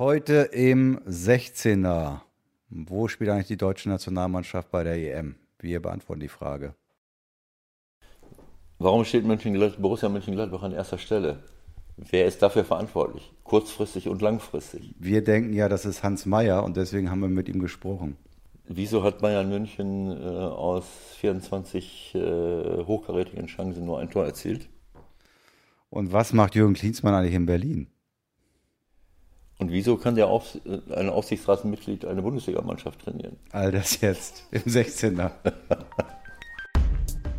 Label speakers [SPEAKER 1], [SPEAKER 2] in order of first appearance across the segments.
[SPEAKER 1] Heute im 16er. Wo spielt eigentlich die deutsche Nationalmannschaft bei der EM? Wir beantworten die Frage.
[SPEAKER 2] Warum steht Mönchengladbach, Borussia Mönchengladbach an erster Stelle? Wer ist dafür verantwortlich? Kurzfristig und langfristig?
[SPEAKER 1] Wir denken ja, das ist Hans Meyer und deswegen haben wir mit ihm gesprochen.
[SPEAKER 2] Wieso hat Bayern München äh, aus 24 äh, hochkarätigen Chancen nur ein Tor erzielt?
[SPEAKER 1] Und was macht Jürgen Klinsmann eigentlich in Berlin?
[SPEAKER 2] Und wieso kann der Auf, äh, ein Aufsichtsratsmitglied eine Bundesligamannschaft trainieren?
[SPEAKER 1] All das jetzt im 16er.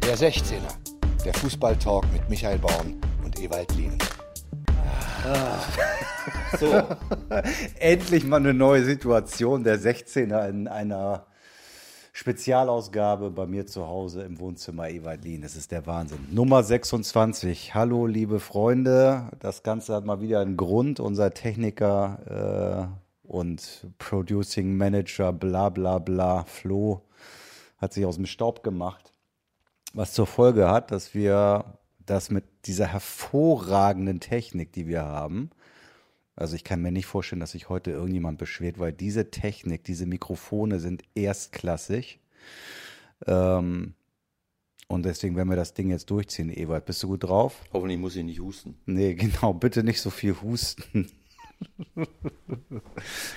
[SPEAKER 3] Der 16er, der Fußballtalk mit Michael Baum und Ewald Lien.
[SPEAKER 1] So. Endlich mal eine neue Situation. Der 16er in einer Spezialausgabe bei mir zu Hause im Wohnzimmer Ewald Lien. Das ist der Wahnsinn. Nummer 26. Hallo, liebe Freunde. Das Ganze hat mal wieder einen Grund. Unser Techniker äh, und Producing Manager, bla bla bla, Flo, hat sich aus dem Staub gemacht. Was zur Folge hat, dass wir das mit dieser hervorragenden Technik, die wir haben, also ich kann mir nicht vorstellen, dass sich heute irgendjemand beschwert, weil diese Technik, diese Mikrofone sind erstklassig. Ähm, und deswegen werden wir das Ding jetzt durchziehen, Ewald. Bist du gut drauf?
[SPEAKER 2] Hoffentlich muss ich nicht husten.
[SPEAKER 1] Nee, genau. Bitte nicht so viel husten.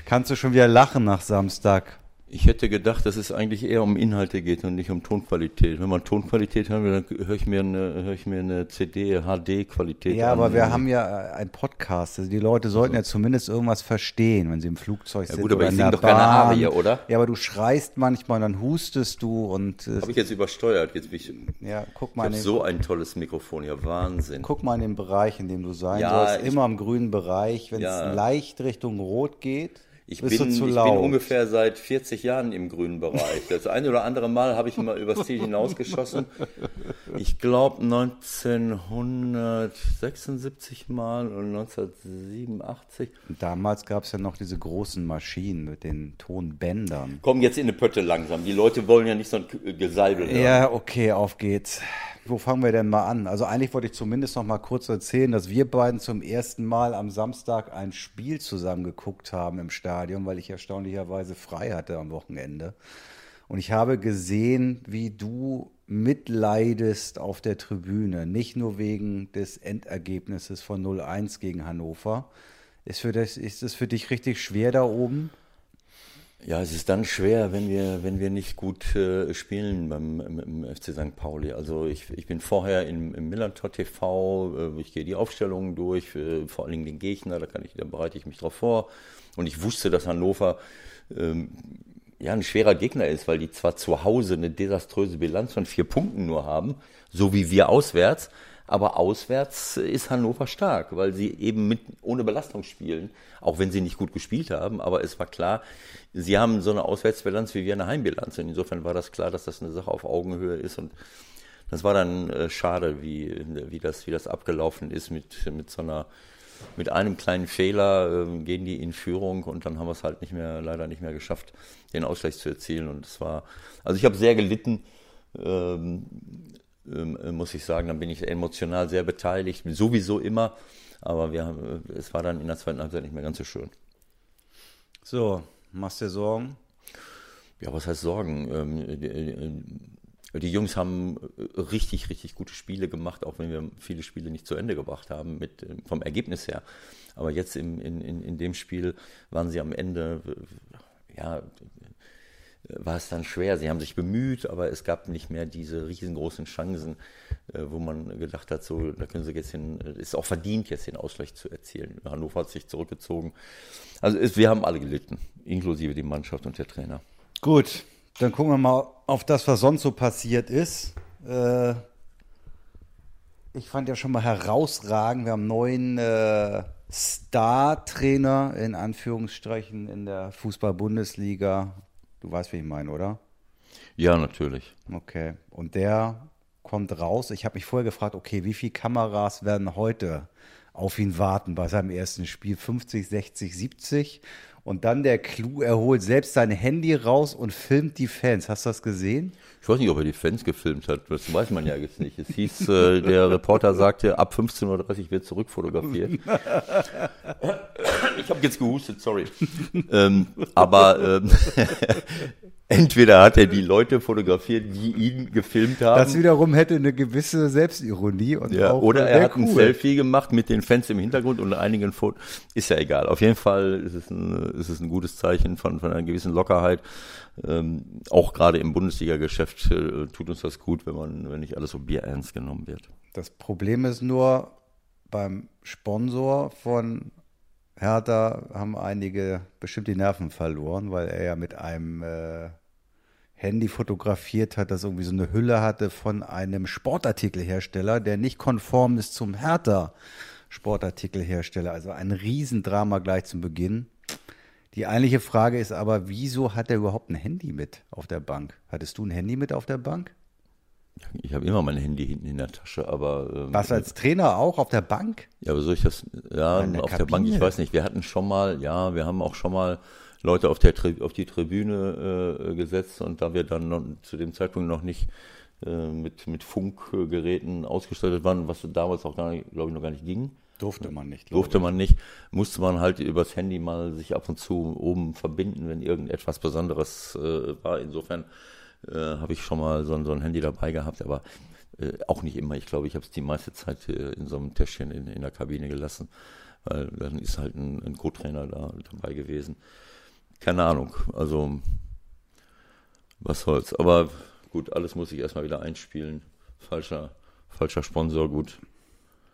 [SPEAKER 1] Kannst du schon wieder lachen nach Samstag?
[SPEAKER 2] Ich hätte gedacht, dass es eigentlich eher um Inhalte geht und nicht um Tonqualität. Wenn man Tonqualität haben will, dann höre ich mir eine, höre ich mir eine CD, HD-Qualität
[SPEAKER 1] Ja,
[SPEAKER 2] an.
[SPEAKER 1] aber wir haben ja einen Podcast. Also die Leute sollten ja zumindest irgendwas verstehen, wenn sie im Flugzeug
[SPEAKER 2] Ja
[SPEAKER 1] sind.
[SPEAKER 2] gut, aber
[SPEAKER 1] oder
[SPEAKER 2] ich
[SPEAKER 1] in
[SPEAKER 2] singe doch keine. Arie, oder?
[SPEAKER 1] Ja, aber du schreist manchmal, dann hustest du und äh,
[SPEAKER 2] Habe ich jetzt übersteuert. Jetzt bin ich, ich
[SPEAKER 1] ja, guck mal, den,
[SPEAKER 2] so ein tolles Mikrofon hier. Wahnsinn.
[SPEAKER 1] guck mal in den Bereich, in dem du sein
[SPEAKER 2] Ja,
[SPEAKER 1] sollst.
[SPEAKER 2] ich-
[SPEAKER 1] Immer im grünen Bereich. Wenn es
[SPEAKER 2] Ja.
[SPEAKER 1] leicht Richtung Rot geht,
[SPEAKER 2] Ich bin, ich bin ungefähr seit 40 Jahren im grünen Bereich. Das eine oder andere Mal habe ich mal übers Ziel hinausgeschossen. Ich glaube 1976 mal und 1987.
[SPEAKER 1] Damals gab es ja noch diese großen Maschinen mit den Tonbändern.
[SPEAKER 2] Komm jetzt in eine Pötte langsam. Die Leute wollen ja nicht so ein Gesalbel hören.
[SPEAKER 1] Ja, okay, auf geht's. Wo fangen wir denn mal an? Also eigentlich wollte ich zumindest noch mal kurz erzählen, dass wir beiden zum ersten Mal am Samstag ein Spiel zusammen geguckt haben im Stadion, weil ich erstaunlicherweise frei hatte am Wochenende. Und ich habe gesehen, wie du mitleidest auf der Tribüne, nicht nur wegen des Endergebnisses von 0-1 gegen Hannover. Ist, für das, ist es für dich richtig schwer da oben?
[SPEAKER 2] Ja, es ist dann schwer, wenn wir, wenn wir nicht gut äh, spielen beim im, im FC St. Pauli. Also ich, ich bin vorher im, im Millantor TV, äh, ich gehe die Aufstellungen durch, äh, vor allen Dingen den Gegner, da kann ich, da bereite ich mich drauf vor. Und ich wusste, dass Hannover ähm, ja ein schwerer Gegner ist, weil die zwar zu Hause eine desaströse Bilanz von vier Punkten nur haben, so wie wir auswärts, aber auswärts ist Hannover stark, weil sie eben mit ohne Belastung spielen, auch wenn sie nicht gut gespielt haben. Aber es war klar, sie haben so eine Auswärtsbilanz wie wir eine Heimbilanz. Und insofern war das klar, dass das eine Sache auf Augenhöhe ist. Und das war dann äh, schade, wie, wie, das, wie das abgelaufen ist mit, mit so einer mit einem kleinen Fehler ähm, gehen die in Führung und dann haben wir es halt nicht mehr, leider nicht mehr geschafft, den Ausgleich zu erzielen. Und es war, also ich habe sehr gelitten, ähm, ähm, äh, muss ich sagen, dann bin ich emotional sehr beteiligt, sowieso immer, aber wir haben, äh, es war dann in der zweiten Halbzeit nicht mehr ganz so schön.
[SPEAKER 1] So, machst dir Sorgen?
[SPEAKER 2] Ja, was heißt Sorgen? Ähm, die, äh, Jungs haben äh, richtig, richtig gute Spiele gemacht, auch wenn wir viele Spiele nicht zu Ende gebracht haben, mit, äh, vom Ergebnis her. Aber jetzt im, in, in, in dem Spiel waren sie am Ende, äh, ja, war es dann schwer. Sie haben sich bemüht, aber es gab nicht mehr diese riesengroßen Chancen, äh, wo man gedacht hat, so, da können sie jetzt den, ist auch verdient, jetzt den Ausgleich zu erzielen. Hannover hat sich zurückgezogen. Also es, wir haben alle gelitten, inklusive die Mannschaft und der Trainer.
[SPEAKER 1] Gut, dann gucken wir mal auf das, was sonst so passiert ist. Äh, ich fand ja schon mal herausragend, wir haben einen neuen äh, Star-Trainer in Anführungsstrichen in der Fußball-Bundesliga. Du weißt, wie ich meine, oder?
[SPEAKER 2] Ja, natürlich.
[SPEAKER 1] Okay. Und der kommt raus. Ich habe mich vorher gefragt, okay, wie viele Kameras werden heute auf ihn warten bei seinem ersten Spiel 50, 60, 70 und dann der Clou, er holt selbst sein Handy raus und filmt die Fans. Hast du das gesehen?
[SPEAKER 2] Ich weiß nicht, ob er die Fans gefilmt hat. Das weiß man ja jetzt nicht. Es hieß, äh, der Reporter sagte, ab 15.30 Uhr wird zurückfotografiert. ich habe jetzt gehustet, sorry. ähm, aber ähm, entweder hat er die Leute fotografiert, die ihn gefilmt haben.
[SPEAKER 1] Das wiederum hätte eine gewisse Selbstironie. Und
[SPEAKER 2] ja,
[SPEAKER 1] auch,
[SPEAKER 2] oder
[SPEAKER 1] äh,
[SPEAKER 2] er hat ein
[SPEAKER 1] cool.
[SPEAKER 2] Selfie gemacht mit den Fans im Hintergrund und einigen Fotos. Ist ja egal. Auf jeden Fall ist es ein, ist es ein gutes Zeichen von, von einer gewissen Lockerheit. Ähm, auch gerade im Bundesliga-Geschäft äh, tut uns das gut, wenn man, wenn nicht alles so bierernst genommen wird.
[SPEAKER 1] Das Problem ist nur, beim Sponsor von Hertha haben einige bestimmt die Nerven verloren, weil er ja mit einem äh, Handy fotografiert hat, das irgendwie so eine Hülle hatte von einem Sportartikelhersteller, der nicht konform ist zum Hertha Sportartikelhersteller. Also ein Riesendrama gleich zum Beginn. Die eigentliche Frage ist aber, wieso hat er überhaupt ein Handy mit auf der Bank? Hattest du ein Handy mit auf der Bank?
[SPEAKER 2] Ich habe immer mein Handy hinten in der Tasche, aber ähm,
[SPEAKER 1] Warst du als Trainer auch auf der Bank?
[SPEAKER 2] Ja, aber soll ich das, ja, auf der Bank, ich
[SPEAKER 1] Kabine?
[SPEAKER 2] weiß nicht, wir hatten schon mal, ja, wir haben auch schon mal Leute auf, der, auf die Tribüne äh, gesetzt und da wir dann noch, zu dem Zeitpunkt noch nicht äh, mit, mit Funkgeräten ausgestattet waren, was damals auch, glaube ich, noch gar nicht ging,
[SPEAKER 1] Durfte man nicht.
[SPEAKER 2] durfte man nicht, musste man halt übers Handy mal sich ab und zu oben verbinden, wenn irgendetwas Besonderes äh, war. Insofern äh, habe ich schon mal so, ein- so ein Handy dabei gehabt, aber äh, auch nicht immer. Ich glaube, ich habe es die meiste Zeit in so einem Täschchen in, in der Kabine gelassen, weil dann ist halt ein, ein Co-Trainer da dabei gewesen. Keine Ahnung, also was soll's. Aber gut, alles muss ich erstmal wieder einspielen. Falscher, falscher Sponsor, gut.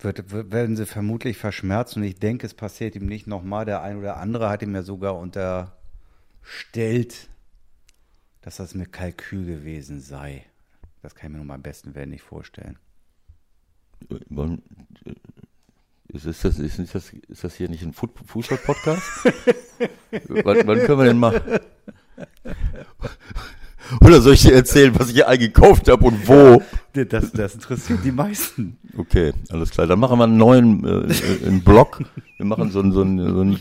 [SPEAKER 1] wird- werden sie vermutlich verschmerzt und ich denke, es passiert ihm nicht nochmal. Der ein oder andere hat ihm ja sogar unterstellt, dass das mit Kalkül gewesen sei. Das kann ich mir nur am besten Willen nicht vorstellen.
[SPEAKER 2] Wollen, äh, ist, ist, das, ist, nicht das, ist das hier nicht ein Fußball-Podcast? wann, wann können wir denn machen? Oder soll ich dir erzählen, was ich hier eingekauft habe und wo?
[SPEAKER 1] Das, das interessiert die meisten.
[SPEAKER 2] Okay, alles klar. Dann machen wir einen neuen äh, äh, einen Blog. Wir machen so einen, so einen, so einen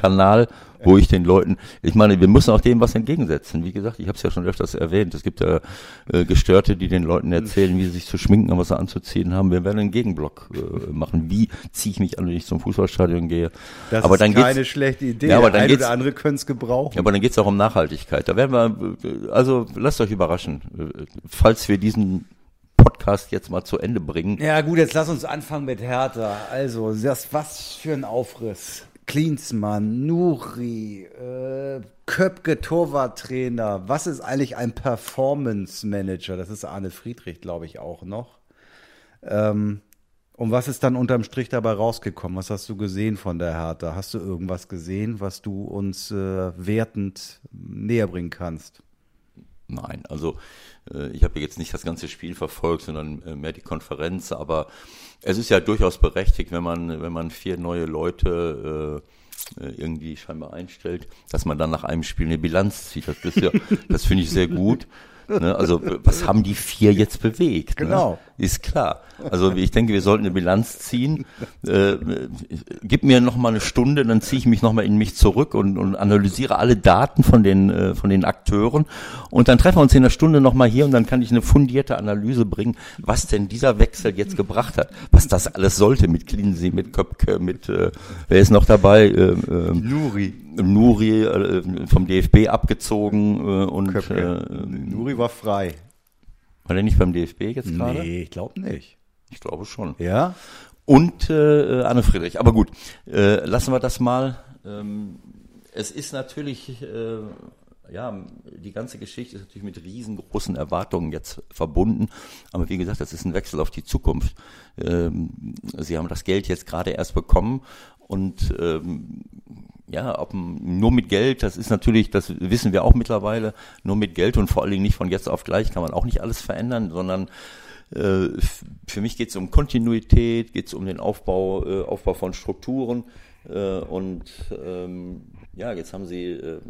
[SPEAKER 2] YouTube-Kanal, wo ich den Leuten, ich meine, wir müssen auch dem was entgegensetzen. Wie gesagt, ich habe es ja schon öfters erwähnt. Es gibt ja äh, Gestörte, die den Leuten erzählen, wie sie sich zu schminken und was sie anzuziehen haben. Wir werden einen Gegenblog äh, machen. Wie ziehe ich mich an, wenn ich zum Fußballstadion gehe?
[SPEAKER 1] Das
[SPEAKER 2] aber
[SPEAKER 1] ist
[SPEAKER 2] dann
[SPEAKER 1] keine schlechte Idee.
[SPEAKER 2] Ja, aber dann
[SPEAKER 1] ein
[SPEAKER 2] geht's-
[SPEAKER 1] oder andere könnte es gebrauchen.
[SPEAKER 2] ja, aber dann geht es auch um Nachhaltigkeit. Da werden wir, äh, also lasst euch überraschen, äh, falls wir diesen Podcast jetzt mal zu Ende bringen.
[SPEAKER 1] Ja gut, jetzt lass uns anfangen mit Hertha. Also, das, was für ein Aufriss. Klinsmann, Nuri, äh, Köpke, Torwarttrainer. Was ist eigentlich ein Performance Manager? Das ist Arne Friedrich, glaube ich, auch noch. Ähm, und was ist dann unterm Strich dabei rausgekommen? Was hast du gesehen von der Hertha? Hast du irgendwas gesehen, was du uns äh, wertend näher bringen kannst?
[SPEAKER 2] Nein, also äh, ich habe jetzt nicht das ganze Spiel verfolgt, sondern äh, mehr die Konferenz, aber es ist ja durchaus berechtigt, wenn man, wenn man vier neue Leute äh, äh, irgendwie scheinbar einstellt, dass man dann nach einem Spiel eine Bilanz zieht. Das, ist ja, das finde ich sehr gut. Ne? Also was haben die vier jetzt bewegt?
[SPEAKER 1] Genau.
[SPEAKER 2] Ne? Ist klar. Also ich denke, wir sollten eine Bilanz ziehen. Äh, gib mir noch mal eine Stunde, dann ziehe ich mich noch mal in mich zurück und, und analysiere alle Daten von den äh, von den Akteuren und dann treffen wir uns in einer Stunde noch mal hier und dann kann ich eine fundierte Analyse bringen, was denn dieser Wechsel jetzt gebracht hat, was das alles sollte mit Klinsee, mit Köpke, mit äh, wer ist noch dabei? Äh, äh,
[SPEAKER 1] Nuri.
[SPEAKER 2] Nuri äh, vom DFB abgezogen äh, und
[SPEAKER 1] Köpke.
[SPEAKER 2] äh,
[SPEAKER 1] Nuri war frei.
[SPEAKER 2] war der nicht beim DFB jetzt gerade?
[SPEAKER 1] Nee, ich glaube nicht.
[SPEAKER 2] Ich glaube schon.
[SPEAKER 1] Ja?
[SPEAKER 2] Und äh, Anne Friedrich. Aber gut, äh, lassen wir das mal. Ähm, es ist natürlich, äh, ja, die ganze Geschichte ist natürlich mit riesengroßen Erwartungen jetzt verbunden. Aber wie gesagt, das ist ein Wechsel auf die Zukunft. Ähm, Sie haben das Geld jetzt gerade erst bekommen und ähm, ja, ob nur mit Geld, das ist natürlich, das wissen wir auch mittlerweile, nur mit Geld und vor allen Dingen nicht von jetzt auf gleich kann man auch nicht alles verändern, sondern äh, für mich geht es um Kontinuität, geht es um den Aufbau, äh, Aufbau von Strukturen äh, und ähm, ja, jetzt haben sie, äh,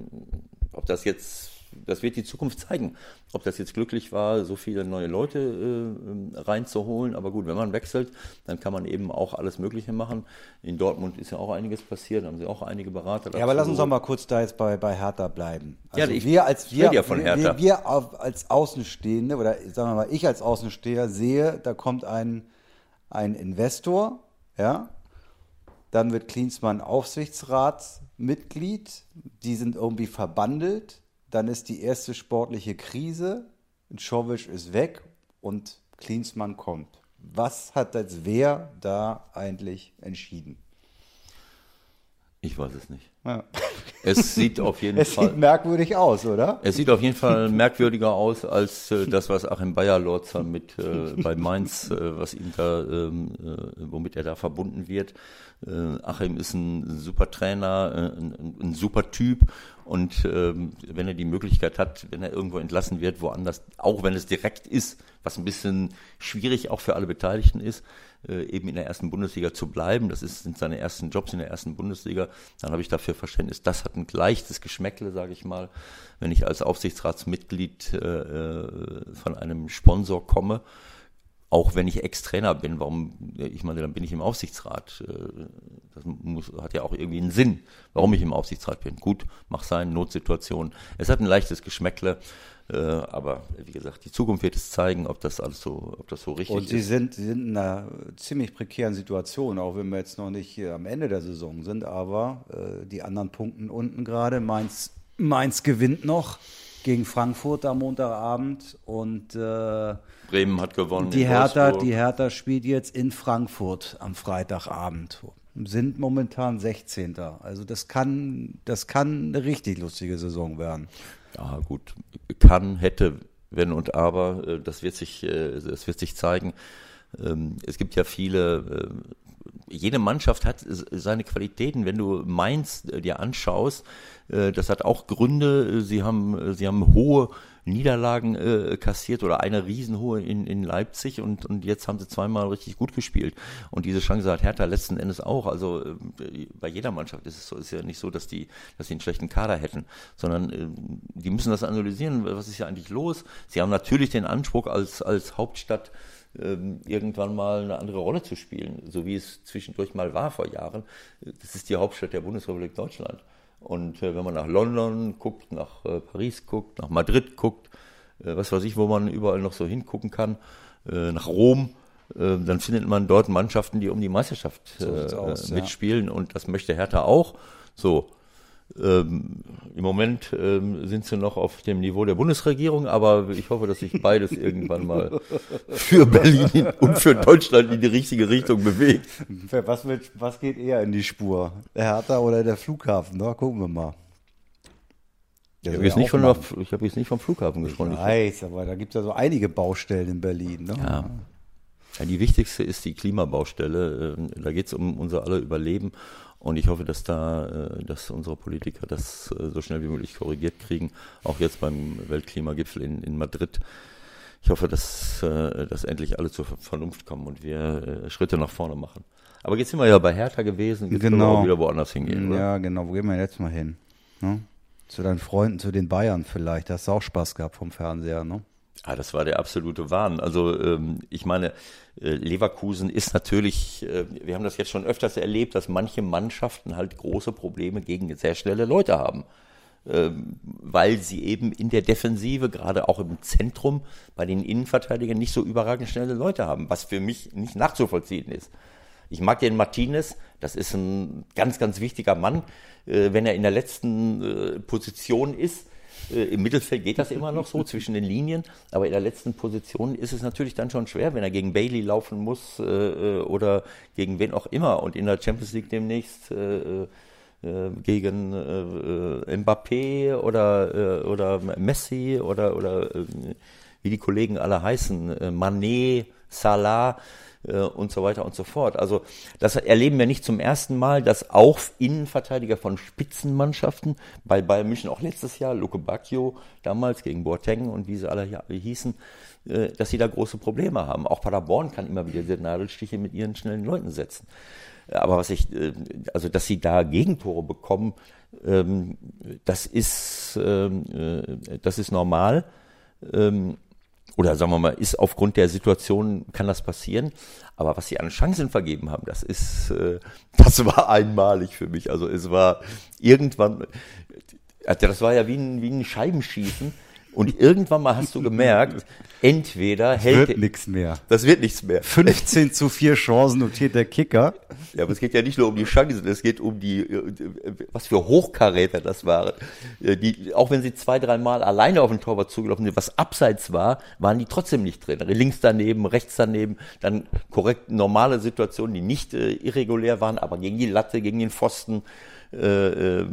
[SPEAKER 2] ob das jetzt das wird die Zukunft zeigen. Ob das jetzt glücklich war, so viele neue Leute äh, reinzuholen. Aber gut, wenn man wechselt, dann kann man eben auch alles Mögliche machen. In Dortmund ist ja auch einiges passiert, haben sie auch einige Berater.
[SPEAKER 1] Ja, aber lass uns doch mal kurz da jetzt bei, bei Hertha bleiben.
[SPEAKER 2] Also ja, ich, wir als wir, ja von
[SPEAKER 1] Hertha. wir, wir als Außenstehende oder sagen wir mal, ich als Außensteher sehe, da kommt ein, ein Investor, ja, dann wird Klinsmann Aufsichtsratsmitglied. Die sind irgendwie verbandelt. Dann ist die erste sportliche Krise. Czovic ist weg und Klinsmann kommt. Was hat jetzt wer da eigentlich entschieden?
[SPEAKER 2] Ich weiß es nicht. Ja. Es sieht auf jeden
[SPEAKER 1] es
[SPEAKER 2] Fall.
[SPEAKER 1] Es sieht merkwürdig aus, oder?
[SPEAKER 2] Es sieht auf jeden Fall merkwürdiger aus als äh, das, was Achim Bayer-Lorzer mit äh, bei Mainz, äh, was ihm da, ähm, äh, womit er da verbunden wird. Äh, Achim ist ein super Trainer, äh, ein, ein, super Typ und ähm, wenn er die Möglichkeit hat, wenn er irgendwo entlassen wird, woanders, auch wenn es direkt ist, was ein bisschen schwierig auch für alle Beteiligten ist, äh, eben in der ersten Bundesliga zu bleiben. Das ist, sind seine ersten Jobs in der ersten Bundesliga. Dann habe ich dafür Verständnis. Das hat ein leichtes Geschmäckle, sage ich mal, wenn ich als Aufsichtsratsmitglied äh, äh, von einem Sponsor komme. Auch wenn ich Ex-Trainer bin, warum, ich meine, dann bin ich im Aufsichtsrat. Äh, das muss, hat ja auch irgendwie einen Sinn, warum ich im Aufsichtsrat bin. Gut, mach sein, Notsituation. Es hat ein leichtes Geschmäckle. Äh, aber wie gesagt, die Zukunft wird es zeigen, ob das alles so, ob das so richtig
[SPEAKER 1] ist. Und Sie
[SPEAKER 2] ist.
[SPEAKER 1] sind, Sie sind in einer ziemlich prekären Situation, auch wenn wir jetzt noch nicht am Ende der Saison sind, aber äh, die anderen Punkten unten gerade. Mainz, Mainz gewinnt noch gegen Frankfurt am Montagabend und äh,
[SPEAKER 2] Bremen hat gewonnen.
[SPEAKER 1] Die Hertha, die Hertha spielt jetzt in Frankfurt am Freitagabend. Sind momentan 16. Also das kann, das kann eine richtig lustige Saison werden.
[SPEAKER 2] Ja, gut, kann, hätte, wenn und aber, äh, das wird sich, äh, das wird sich zeigen. Ähm, es gibt ja viele, äh, jede Mannschaft hat seine Qualitäten. Wenn du Mainz dir anschaust, das hat auch Gründe. Sie haben, sie haben hohe Niederlagen äh, kassiert oder eine riesenhohe in, in Leipzig und, und jetzt haben sie zweimal richtig gut gespielt. Und diese Chance hat Hertha letzten Endes auch. Also äh, bei jeder Mannschaft ist es so, ist ja nicht so, dass die, dass sie einen schlechten Kader hätten, sondern äh, die müssen das analysieren, was ist ja eigentlich los. Sie haben natürlich den Anspruch als, als Hauptstadt ähm, irgendwann mal eine andere Rolle zu spielen, so wie es zwischendurch mal war vor Jahren. Das ist die Hauptstadt der Bundesrepublik Deutschland. Und äh, wenn man nach London guckt, nach äh, Paris guckt, nach Madrid guckt, äh, was weiß ich, wo man überall noch so hingucken kann, äh, nach Rom, äh, dann findet man dort Mannschaften, die um die Meisterschaft so äh, aus, mitspielen. Ja. Und das möchte Hertha auch. So, ähm, Im Moment ähm, sind sie noch auf dem Niveau der Bundesregierung, aber ich hoffe, dass sich beides irgendwann mal für Berlin und für Deutschland in die richtige Richtung bewegt.
[SPEAKER 1] Was, wird, was geht eher in die Spur? Der Hertha oder der Flughafen? Da gucken wir mal.
[SPEAKER 2] Ich habe jetzt, nicht von, hab jetzt nicht vom Flughafen gesprochen.
[SPEAKER 1] Ich weiß, aber da gibt es ja so einige Baustellen in Berlin. Ne?
[SPEAKER 2] Ja. ja. Die wichtigste ist die Klimabaustelle. Ähm, da geht es um unser aller Überleben. Und ich hoffe, dass da, äh, dass unsere Politiker das äh, so schnell wie möglich korrigiert kriegen. Auch jetzt beim Weltklimagipfel in, in Madrid. Ich hoffe, dass, äh, dass endlich alle zur Vernunft kommen und wir Schritte nach vorne machen. Aber jetzt sind wir ja bei Hertha gewesen,
[SPEAKER 1] jetzt genau.
[SPEAKER 2] wir wieder woanders hingehen.
[SPEAKER 1] Ja, oder? genau. Wo gehen wir jetzt mal hin? Ne? Zu deinen Freunden, zu den Bayern vielleicht. Da hast du auch Spaß gehabt vom Fernseher, ne?
[SPEAKER 2] Ja, das war der absolute Wahn. Also ähm, ich meine, äh, Leverkusen ist natürlich, äh, wir haben das jetzt schon öfters erlebt, dass manche Mannschaften halt große Probleme gegen sehr schnelle Leute haben. Ähm, weil sie eben in der Defensive, gerade auch im Zentrum, bei den Innenverteidigern nicht so überragend schnelle Leute haben, was für mich nicht nachzuvollziehen ist. Ich mag den Martinez, das ist ein ganz, ganz wichtiger Mann. Äh, wenn er in der letzten äh, Position ist, Im Mittelfeld geht das immer noch so zwischen den Linien, aber in der letzten Position ist es natürlich dann schon schwer, wenn er gegen Bailey laufen muss äh, äh oder gegen wen auch immer und in der Champions League demnächst äh, äh, gegen äh, Mbappé oder, oder Messi oder, oder wie die Kollegen alle heißen, Manet, Salah, äh, und so weiter und so fort. Also das erleben wir nicht zum ersten Mal, dass auch Innenverteidiger von Spitzenmannschaften, bei Bayern München auch letztes Jahr, Luke Bacchio damals gegen Boateng und wie sie alle hießen, äh, dass sie da große Probleme haben. Auch Paderborn kann immer wieder Nadelstiche mit ihren schnellen Leuten setzen. Aber was ich, äh, also dass sie da Gegentore bekommen, ähm, das ist, ähm, äh, das ist normal. Ähm, oder sagen wir mal, ist aufgrund der Situation, kann das passieren. Aber was sie an Chancen vergeben haben, das ist, äh, das war einmalig für mich. Also es war irgendwann, das war ja wie ein, wie ein Scheibenschießen und irgendwann mal hast du gemerkt, entweder
[SPEAKER 1] Das
[SPEAKER 2] hält
[SPEAKER 1] wird nichts mehr.
[SPEAKER 2] das wird nichts mehr.
[SPEAKER 1] 15 zu 4 Chancen notiert der Kicker.
[SPEAKER 2] Ja, aber es geht ja nicht nur um die Chancen, es geht um die, äh, was für Hochkaräter das waren. Äh, Die, auch wenn sie zwei, dreimal alleine auf den Torwart zugelaufen sind, was abseits war, waren die trotzdem nicht drin. Links daneben, rechts daneben, dann korrekt normale Situationen, die nicht äh, irregulär waren, aber gegen die Latte, gegen den Pfosten. Äh, äh,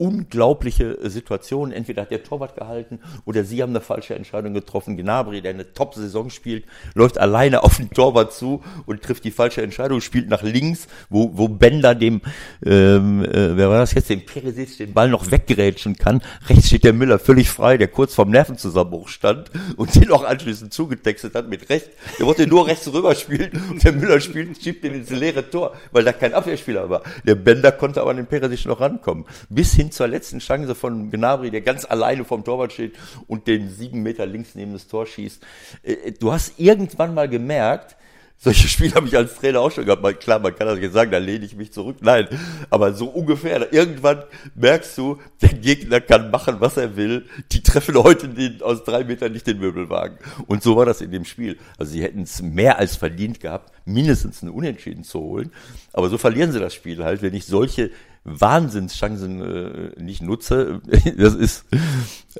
[SPEAKER 2] unglaubliche Situationen. Entweder hat der Torwart gehalten oder sie haben eine falsche Entscheidung getroffen. Gnabry, der eine Top-Saison spielt, läuft alleine auf den Torwart zu und trifft die falsche Entscheidung, spielt nach links, wo, wo Bender dem, ähm, äh, wer war das jetzt, dem Peresic den Ball noch weggerätschen kann. Rechts steht der Müller völlig frei, der kurz vorm Nervenzusammenbruch stand und den auch anschließend zugetextet hat mit rechts. Der wollte nur rechts rüber spielen und der Müller spielt, schiebt den ins leere Tor, weil da kein Abwehrspieler war. Der Bender konnte aber an den Peresic noch rankommen. Bis hin zur letzten Chance von Gnabry, der ganz alleine vom Torwart steht und den sieben Meter links neben das Tor schießt. Äh, Du hast irgendwann mal gemerkt, solche Spiele habe ich als Trainer auch schon gehabt. Klar, man kann das jetzt sagen, da lehne ich mich zurück. Nein, aber so ungefähr. Irgendwann merkst du, der Gegner kann machen, was er will. Die treffen heute den, aus drei Metern nicht den Möbelwagen. Und so war das in dem Spiel. Also sie hätten es mehr als verdient gehabt, mindestens einen Unentschieden zu holen. Aber so verlieren sie das Spiel halt, wenn ich solche Wahnsinnschancen äh, nicht nutze. Das ist,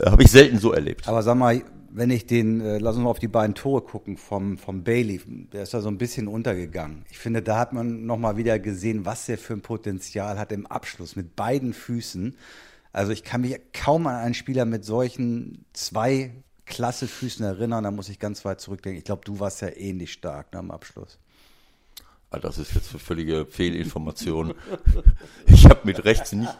[SPEAKER 2] habe ich selten so erlebt.
[SPEAKER 1] Aber sag mal, wenn ich den, äh, lass uns mal auf die beiden Tore gucken vom, vom Bailey, der ist da so ein bisschen untergegangen. Ich finde, da hat man nochmal wieder gesehen, was der für ein Potenzial hat im Abschluss mit beiden Füßen. Also ich kann mich kaum an einen Spieler mit solchen zwei klasse Füßen erinnern, da muss ich ganz weit zurückdenken. Ich glaube, du warst ja ähnlich stark ne, am Abschluss.
[SPEAKER 2] Ah, Das ist jetzt eine völlige Fehlinformation. Ich habe mit rechts nicht,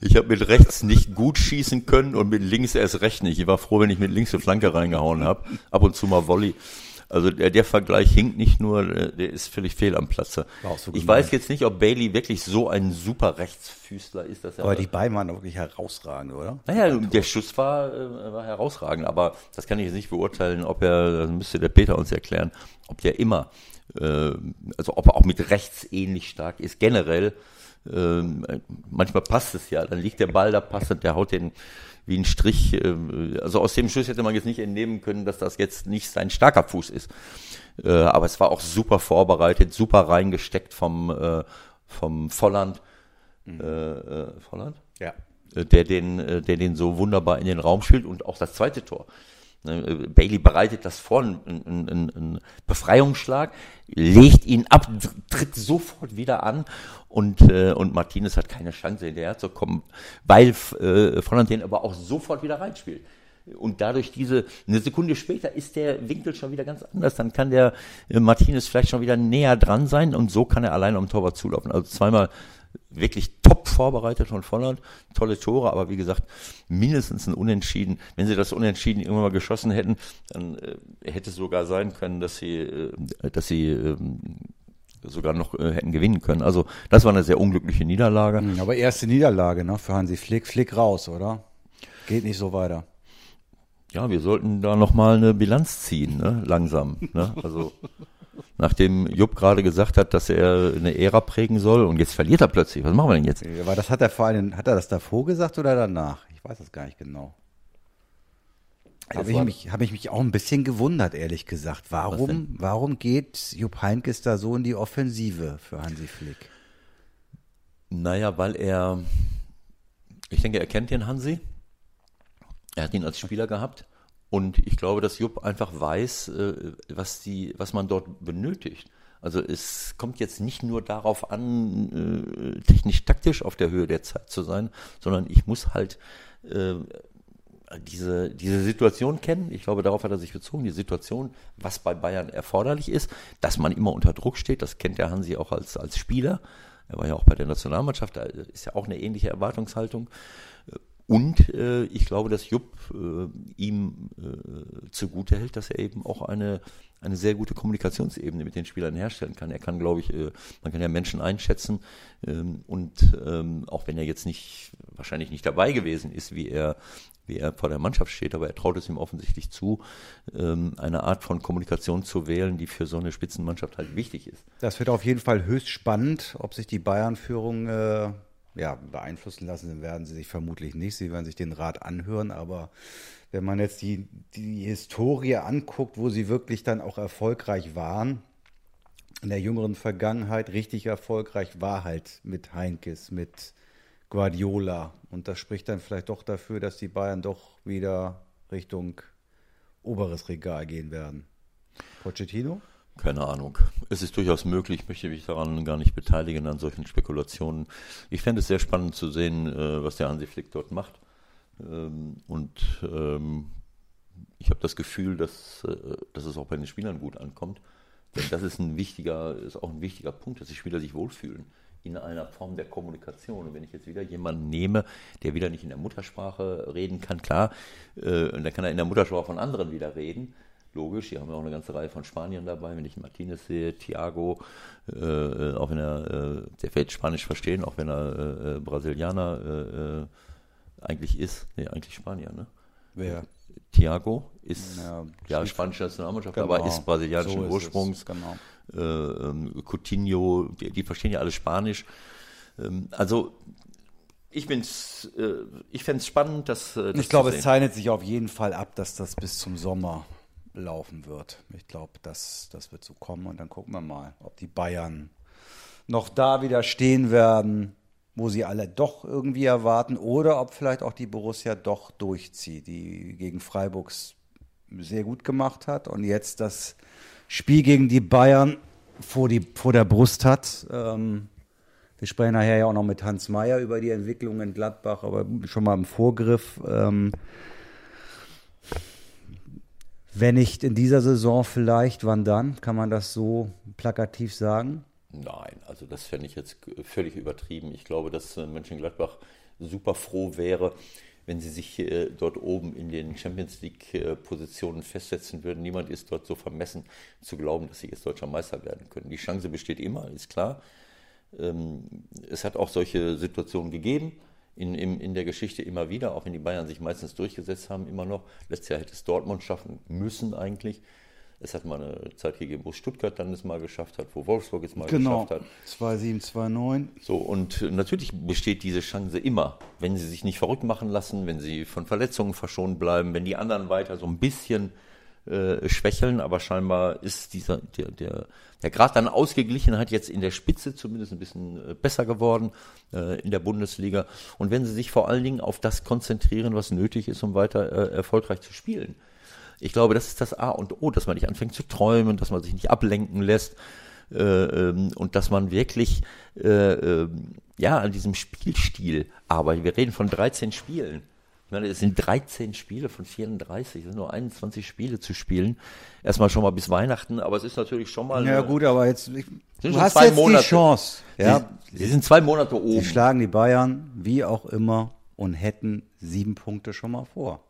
[SPEAKER 2] ich habe mit rechts nicht gut schießen können und mit links erst recht nicht. Ich war froh, wenn ich mit links eine Flanke reingehauen habe. Ab und zu mal Volley. Also der, der Vergleich hinkt nicht nur, äh, der ist völlig fehl am Platze.
[SPEAKER 1] So
[SPEAKER 2] ich weiß jetzt nicht, ob Bailey wirklich so ein super Rechtsfüßler ist, dass er.
[SPEAKER 1] Aber die beiden waren wirklich herausragend, oder?
[SPEAKER 2] Naja, der Schuss war, äh, war herausragend, aber das kann ich jetzt nicht beurteilen, ob er, das müsste der Peter uns erklären, ob der immer, also ob er auch mit rechts ähnlich stark ist. Generell, ähm, manchmal passt es ja, dann liegt der Ball da passend, der haut den wie ein Strich. äh, Also aus dem Schuss hätte man jetzt nicht entnehmen können, dass das jetzt nicht sein starker Fuß ist. Äh, Aber es war auch super vorbereitet, super reingesteckt vom, äh, vom Volland. Äh, äh, Volland?
[SPEAKER 1] Ja.
[SPEAKER 2] äh, der den, äh, der den so wunderbar in den Raum spielt und auch das zweite Tor. Ne, Bailey bereitet das vor, ein, ein, ein, Befreiungsschlag, legt ihn ab, tritt sofort wieder an und, äh, und Martinez hat keine Chance hinterher zu kommen, weil äh, Volland aber auch sofort wieder reinspielt. Und dadurch diese, eine Sekunde später ist der Winkel schon wieder ganz anders. Dann kann der äh, Martinez vielleicht schon wieder näher dran sein und so kann er alleine am Torwart zulaufen. Also zweimal wirklich top vorbereitet von Volland, tolle Tore, aber wie gesagt, mindestens ein Unentschieden. Wenn sie das Unentschieden irgendwann mal geschossen hätten, dann äh, hätte es sogar sein können, dass sie, äh, dass sie ähm, sogar noch äh, hätten gewinnen können. Also das war eine sehr unglückliche Niederlage.
[SPEAKER 1] Hm, Aber erste Niederlage ne, für Hansi Flick. Flick raus, oder? Geht nicht so weiter.
[SPEAKER 2] Ja, wir sollten da nochmal eine Bilanz ziehen, ne? langsam. Ne? Also nachdem Jupp gerade gesagt hat, dass er eine Ära prägen soll und jetzt verliert er plötzlich. Was machen wir denn jetzt?
[SPEAKER 1] Aber das hat der Verein, hat er das davor gesagt oder danach? Ich weiß es gar nicht genau. Habe ich, mich, hab ich mich auch ein bisschen gewundert, ehrlich gesagt. Warum, warum geht Jupp Heynckes da so in die Offensive für Hansi Flick?
[SPEAKER 2] Naja, weil er, ich denke, er kennt den Hansi. Er hat ihn als Spieler gehabt. Und ich glaube, dass Jupp einfach weiß, äh, was, die, was man dort benötigt. Also es kommt jetzt nicht nur darauf an, äh, technisch-taktisch auf der Höhe der Zeit zu sein, sondern ich muss halt äh, diese, diese Situation kennen. Ich glaube, darauf hat er sich bezogen. Die Situation, was bei Bayern erforderlich ist, dass man immer unter Druck steht. Das kennt der Hansi auch als, als Spieler. Er war ja auch bei der Nationalmannschaft. Da ist ja auch eine ähnliche Erwartungshaltung. Und äh, ich glaube, dass Jupp äh, ihm äh, zugute hält, dass er eben auch eine, eine sehr gute Kommunikationsebene mit den Spielern herstellen kann. Er kann, glaube ich, äh, man kann ja Menschen einschätzen ähm, und ähm, auch wenn er jetzt nicht, wahrscheinlich nicht dabei gewesen ist, wie er, wie er vor der Mannschaft steht, aber er traut es ihm offensichtlich zu, ähm, eine Art von Kommunikation zu wählen, die für so eine Spitzenmannschaft halt wichtig ist.
[SPEAKER 1] Das wird auf jeden Fall höchst spannend, ob sich die Bayern-Führung äh, ja, beeinflussen lassen werden sie sich vermutlich nicht. Sie werden sich den Rat anhören, aber wenn man jetzt die, die Historie anguckt, wo sie wirklich dann auch erfolgreich waren, in der jüngeren Vergangenheit richtig erfolgreich war halt mit Heinkes, mit Guardiola. Und das spricht dann vielleicht doch dafür, dass die Bayern doch wieder Richtung oberes Regal gehen werden. Pochettino?
[SPEAKER 2] Keine Ahnung. Es ist durchaus möglich, ich möchte mich daran gar nicht beteiligen, an solchen Spekulationen. Ich fände es sehr spannend zu sehen, äh, was der Hansi Flick dort macht. Ähm, und ähm, ich habe das Gefühl, dass, äh, dass es auch bei den Spielern gut ankommt. Denn das ist ein wichtiger, ist auch ein wichtiger Punkt, dass die Spieler sich wohlfühlen in einer Form der Kommunikation. Und wenn ich jetzt wieder jemanden nehme, der wieder nicht in der Muttersprache reden kann, klar, äh, dann kann er in der Muttersprache von anderen wieder reden logisch. Die haben ja auch eine ganze Reihe von Spaniern dabei. Wenn ich Martinez sehe, Thiago, äh, auch wenn er, äh, der wird Spanisch verstehen, auch wenn er äh, äh Brasilianer äh, äh, eigentlich ist. Nee, eigentlich Spanier, ne?
[SPEAKER 1] Wer?
[SPEAKER 2] Thiago ist ja, ja spanische Nationalmannschaft, genau. aber ist brasilianischen so Ursprungs. Ist genau. Ähm, Coutinho, die, die, verstehen ja alle Spanisch. Ähm, also ich, ich fände es spannend, dass.
[SPEAKER 1] Das ich glaube, es zeichnet sich auf jeden Fall ab, dass das bis zum Sommer laufen wird. Ich glaube, das, das wird so kommen und dann gucken wir mal, ob die Bayern noch da wieder stehen werden, wo sie alle doch irgendwie erwarten oder ob vielleicht auch die Borussia doch durchzieht, die gegen Freiburgs sehr gut gemacht hat und jetzt das Spiel gegen die Bayern vor, die, vor der Brust hat. Ähm, wir sprechen nachher ja auch noch mit Hans Meyer über die Entwicklung in Gladbach, aber schon mal im Vorgriff. Ähm, wenn nicht in dieser Saison vielleicht, wann dann? Kann man das so plakativ sagen?
[SPEAKER 2] Nein, also das fände ich jetzt völlig übertrieben. Ich glaube, dass äh, Mönchengladbach super froh wäre, wenn sie sich äh, dort oben in den Champions League-Positionen äh, festsetzen würden. Niemand ist dort so vermessen zu glauben, dass sie jetzt deutscher Meister werden können. Die Chance besteht immer, ist klar. Ähm, es hat auch solche Situationen gegeben in, in, in der Geschichte immer wieder, auch wenn die Bayern sich meistens durchgesetzt haben, immer noch. Letztes Jahr hätte es Dortmund schaffen müssen eigentlich. Es hat mal eine Zeit gegeben, wo Stuttgart dann es mal geschafft hat, wo Wolfsburg es mal genau. geschafft
[SPEAKER 1] hat. 2-7, 2-9.
[SPEAKER 2] So, und natürlich besteht diese Chance immer, wenn sie sich nicht verrückt machen lassen, wenn sie von Verletzungen verschont bleiben, wenn die anderen weiter so ein bisschen äh, schwächeln, aber scheinbar ist dieser, der, der, der Grad an Ausgeglichenheit jetzt in der Spitze zumindest ein bisschen äh, besser geworden äh, in der Bundesliga. Und wenn sie sich vor allen Dingen auf das konzentrieren, was nötig ist, um weiter äh, erfolgreich zu spielen. Ich glaube, das ist das A und O, dass man nicht anfängt zu träumen, dass man sich nicht ablenken lässt äh, ähm, und dass man wirklich äh, äh, ja an diesem Spielstil arbeitet. Wir reden von 13 Spielen es sind 13 Spiele von 34, es sind nur 21 Spiele zu spielen. Erstmal schon mal bis Weihnachten, aber es ist natürlich schon mal.
[SPEAKER 1] Ja, gut, aber jetzt, ich, du hast jetzt Monate. die Chance.
[SPEAKER 2] Ja. Sie, sie, sind zwei Monate oben.
[SPEAKER 1] Sie schlagen die Bayern, wie auch immer, und hätten sieben Punkte schon mal vor.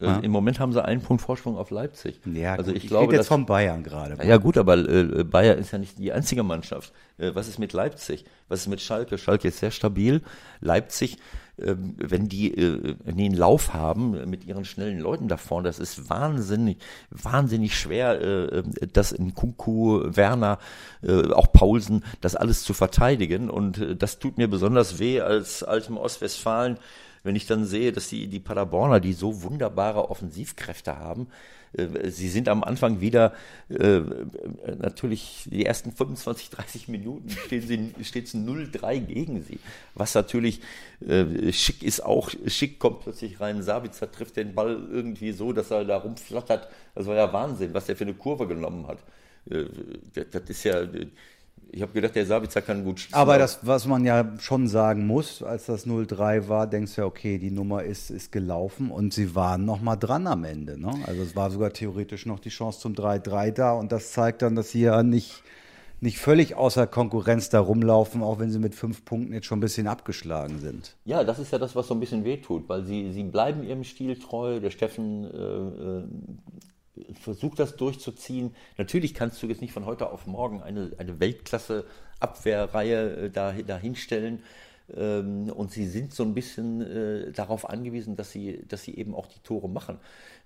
[SPEAKER 2] Äh, ja. Im Moment haben sie einen Punkt Vorsprung auf Leipzig.
[SPEAKER 1] Ja, also ich, ich glaube jetzt vom Bayern gerade.
[SPEAKER 2] Ja gut, aber äh, Bayern ist ja nicht die einzige Mannschaft. Äh, was ist mit Leipzig? Was ist mit Schalke? Schalke ist sehr stabil. Leipzig ähm, wenn die äh, einen Lauf haben mit ihren schnellen Leuten da vorne, das ist wahnsinnig, wahnsinnig schwer, äh, das in Kunku, Werner, äh, auch Paulsen, das alles zu verteidigen. Und das tut mir besonders weh als altem Ostwestfalen, wenn ich dann sehe, dass die, die Paderborner, die so wunderbare Offensivkräfte haben, äh, sie sind am Anfang wieder äh, natürlich die ersten 25, 30 Minuten stehen sie, steht es 0-3 gegen sie. Was natürlich äh, schick ist auch, schick kommt plötzlich rein, Sabitzer trifft den Ball irgendwie so, dass er da rumflattert. Das war ja Wahnsinn, was der für eine Kurve genommen hat. Äh, das ist ja ich habe gedacht, der Sabitzer kann gut
[SPEAKER 1] schießen. Aber das, was man ja schon sagen muss, als das 0-3 war, denkst du ja, okay, die Nummer ist, ist gelaufen und sie waren noch mal dran am Ende. Ne? Also es war sogar theoretisch noch die Chance zum 3-3 da und das zeigt dann, dass sie ja nicht nicht völlig außer Konkurrenz da rumlaufen, auch wenn sie mit fünf Punkten jetzt schon ein bisschen abgeschlagen sind.
[SPEAKER 2] Ja, das ist ja das, was so ein bisschen wehtut, weil sie, sie bleiben ihrem Stil treu. Der Steffen äh, versucht das durchzuziehen. Natürlich kannst du jetzt nicht von heute auf morgen eine, eine Weltklasse-Abwehrreihe äh, da, dahinstellen. Ähm, und sie sind so ein bisschen äh, darauf angewiesen, dass sie, dass sie eben auch die Tore machen.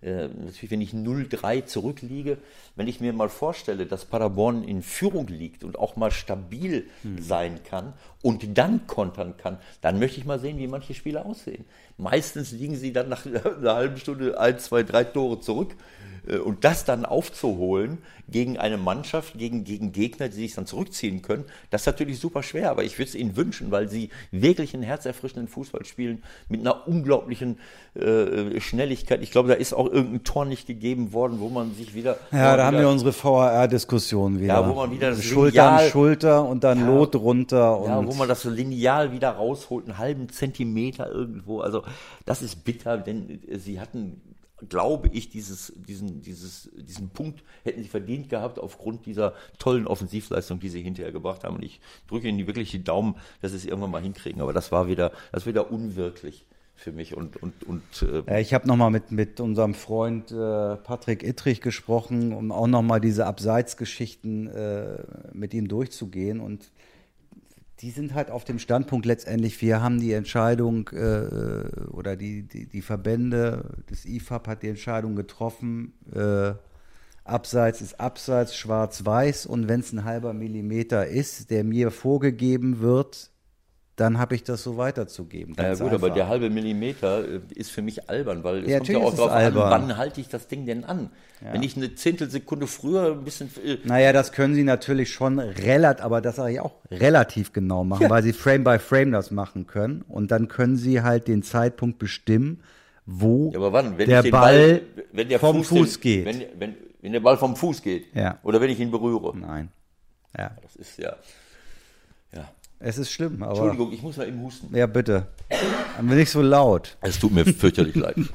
[SPEAKER 2] Äh, natürlich, wenn ich 0-3 zurückliege, wenn ich mir mal vorstelle, dass Paderborn in Führung liegt und auch mal stabil hm. sein kann und dann kontern kann, dann möchte ich mal sehen, wie manche Spiele aussehen. Meistens liegen sie dann nach einer halben Stunde ein, zwei, drei Tore zurück äh, und das dann aufzuholen gegen eine Mannschaft, gegen, gegen Gegner, die sich dann zurückziehen können, das ist natürlich super schwer. Aber ich würde es ihnen wünschen, weil sie wirklich einen herzerfrischenden Fußball spielen mit einer unglaublichen äh, Schnelligkeit. Ich glaube, da ist auch irgendein Tor nicht gegeben worden, wo man sich wieder.
[SPEAKER 1] Ja, da haben wir unsere VAR-Diskussion wieder.
[SPEAKER 2] Ja, wo man wieder das
[SPEAKER 1] Schulter Lineal, an Schulter und dann ja, Lot runter.
[SPEAKER 2] ja, wo man das so lineal wieder rausholt, einen halben Zentimeter irgendwo. Also das ist bitter, denn sie hatten glaube ich, dieses, diesen, dieses, diesen Punkt hätten sie verdient gehabt aufgrund dieser tollen Offensivleistung, die sie hinterher gebracht haben. Und ich drücke ihnen wirklich die Daumen, dass sie es irgendwann mal hinkriegen. Aber das war wieder, das war wieder unwirklich für mich und und und
[SPEAKER 1] äh ich habe noch mal mit mit unserem Freund äh, Patrick Ittrich gesprochen, um auch noch mal diese Abseitsgeschichten äh, mit ihm durchzugehen. Und die sind halt auf dem Standpunkt letztendlich, wir haben die Entscheidung äh, oder die, die, die, Verbände, das IFAB hat die Entscheidung getroffen, äh, Abseits ist Abseits, schwarz-weiß. Und wenn es ein halber Millimeter ist, der mir vorgegeben wird, dann habe ich das so weiterzugeben.
[SPEAKER 2] Ja, gut, einfach. aber der halbe Millimeter äh, ist für mich albern, weil es ja, kommt ja auch darauf an, wann halte ich das Ding denn an? Ja. Wenn ich eine Zehntelsekunde früher ein bisschen.
[SPEAKER 1] Äh naja, das können sie natürlich schon relativ, aber das sage ich auch, relativ genau machen, ja. weil sie Frame by Frame das machen können. Und dann können sie halt den Zeitpunkt bestimmen, wo
[SPEAKER 2] wann,
[SPEAKER 1] der Ball, Ball der vom Fuß,
[SPEAKER 2] Fuß
[SPEAKER 1] den, geht.
[SPEAKER 2] Wenn, wenn, wenn der Ball vom Fuß geht. Oder wenn ich ihn berühre.
[SPEAKER 1] Nein. Ja.
[SPEAKER 2] Das ist ja. Ja.
[SPEAKER 1] Es ist schlimm, aber.
[SPEAKER 2] Entschuldigung, ich muss mal eben husten.
[SPEAKER 1] Ja, bitte. Aber nicht so laut.
[SPEAKER 2] Es tut mir fürchterlich leid.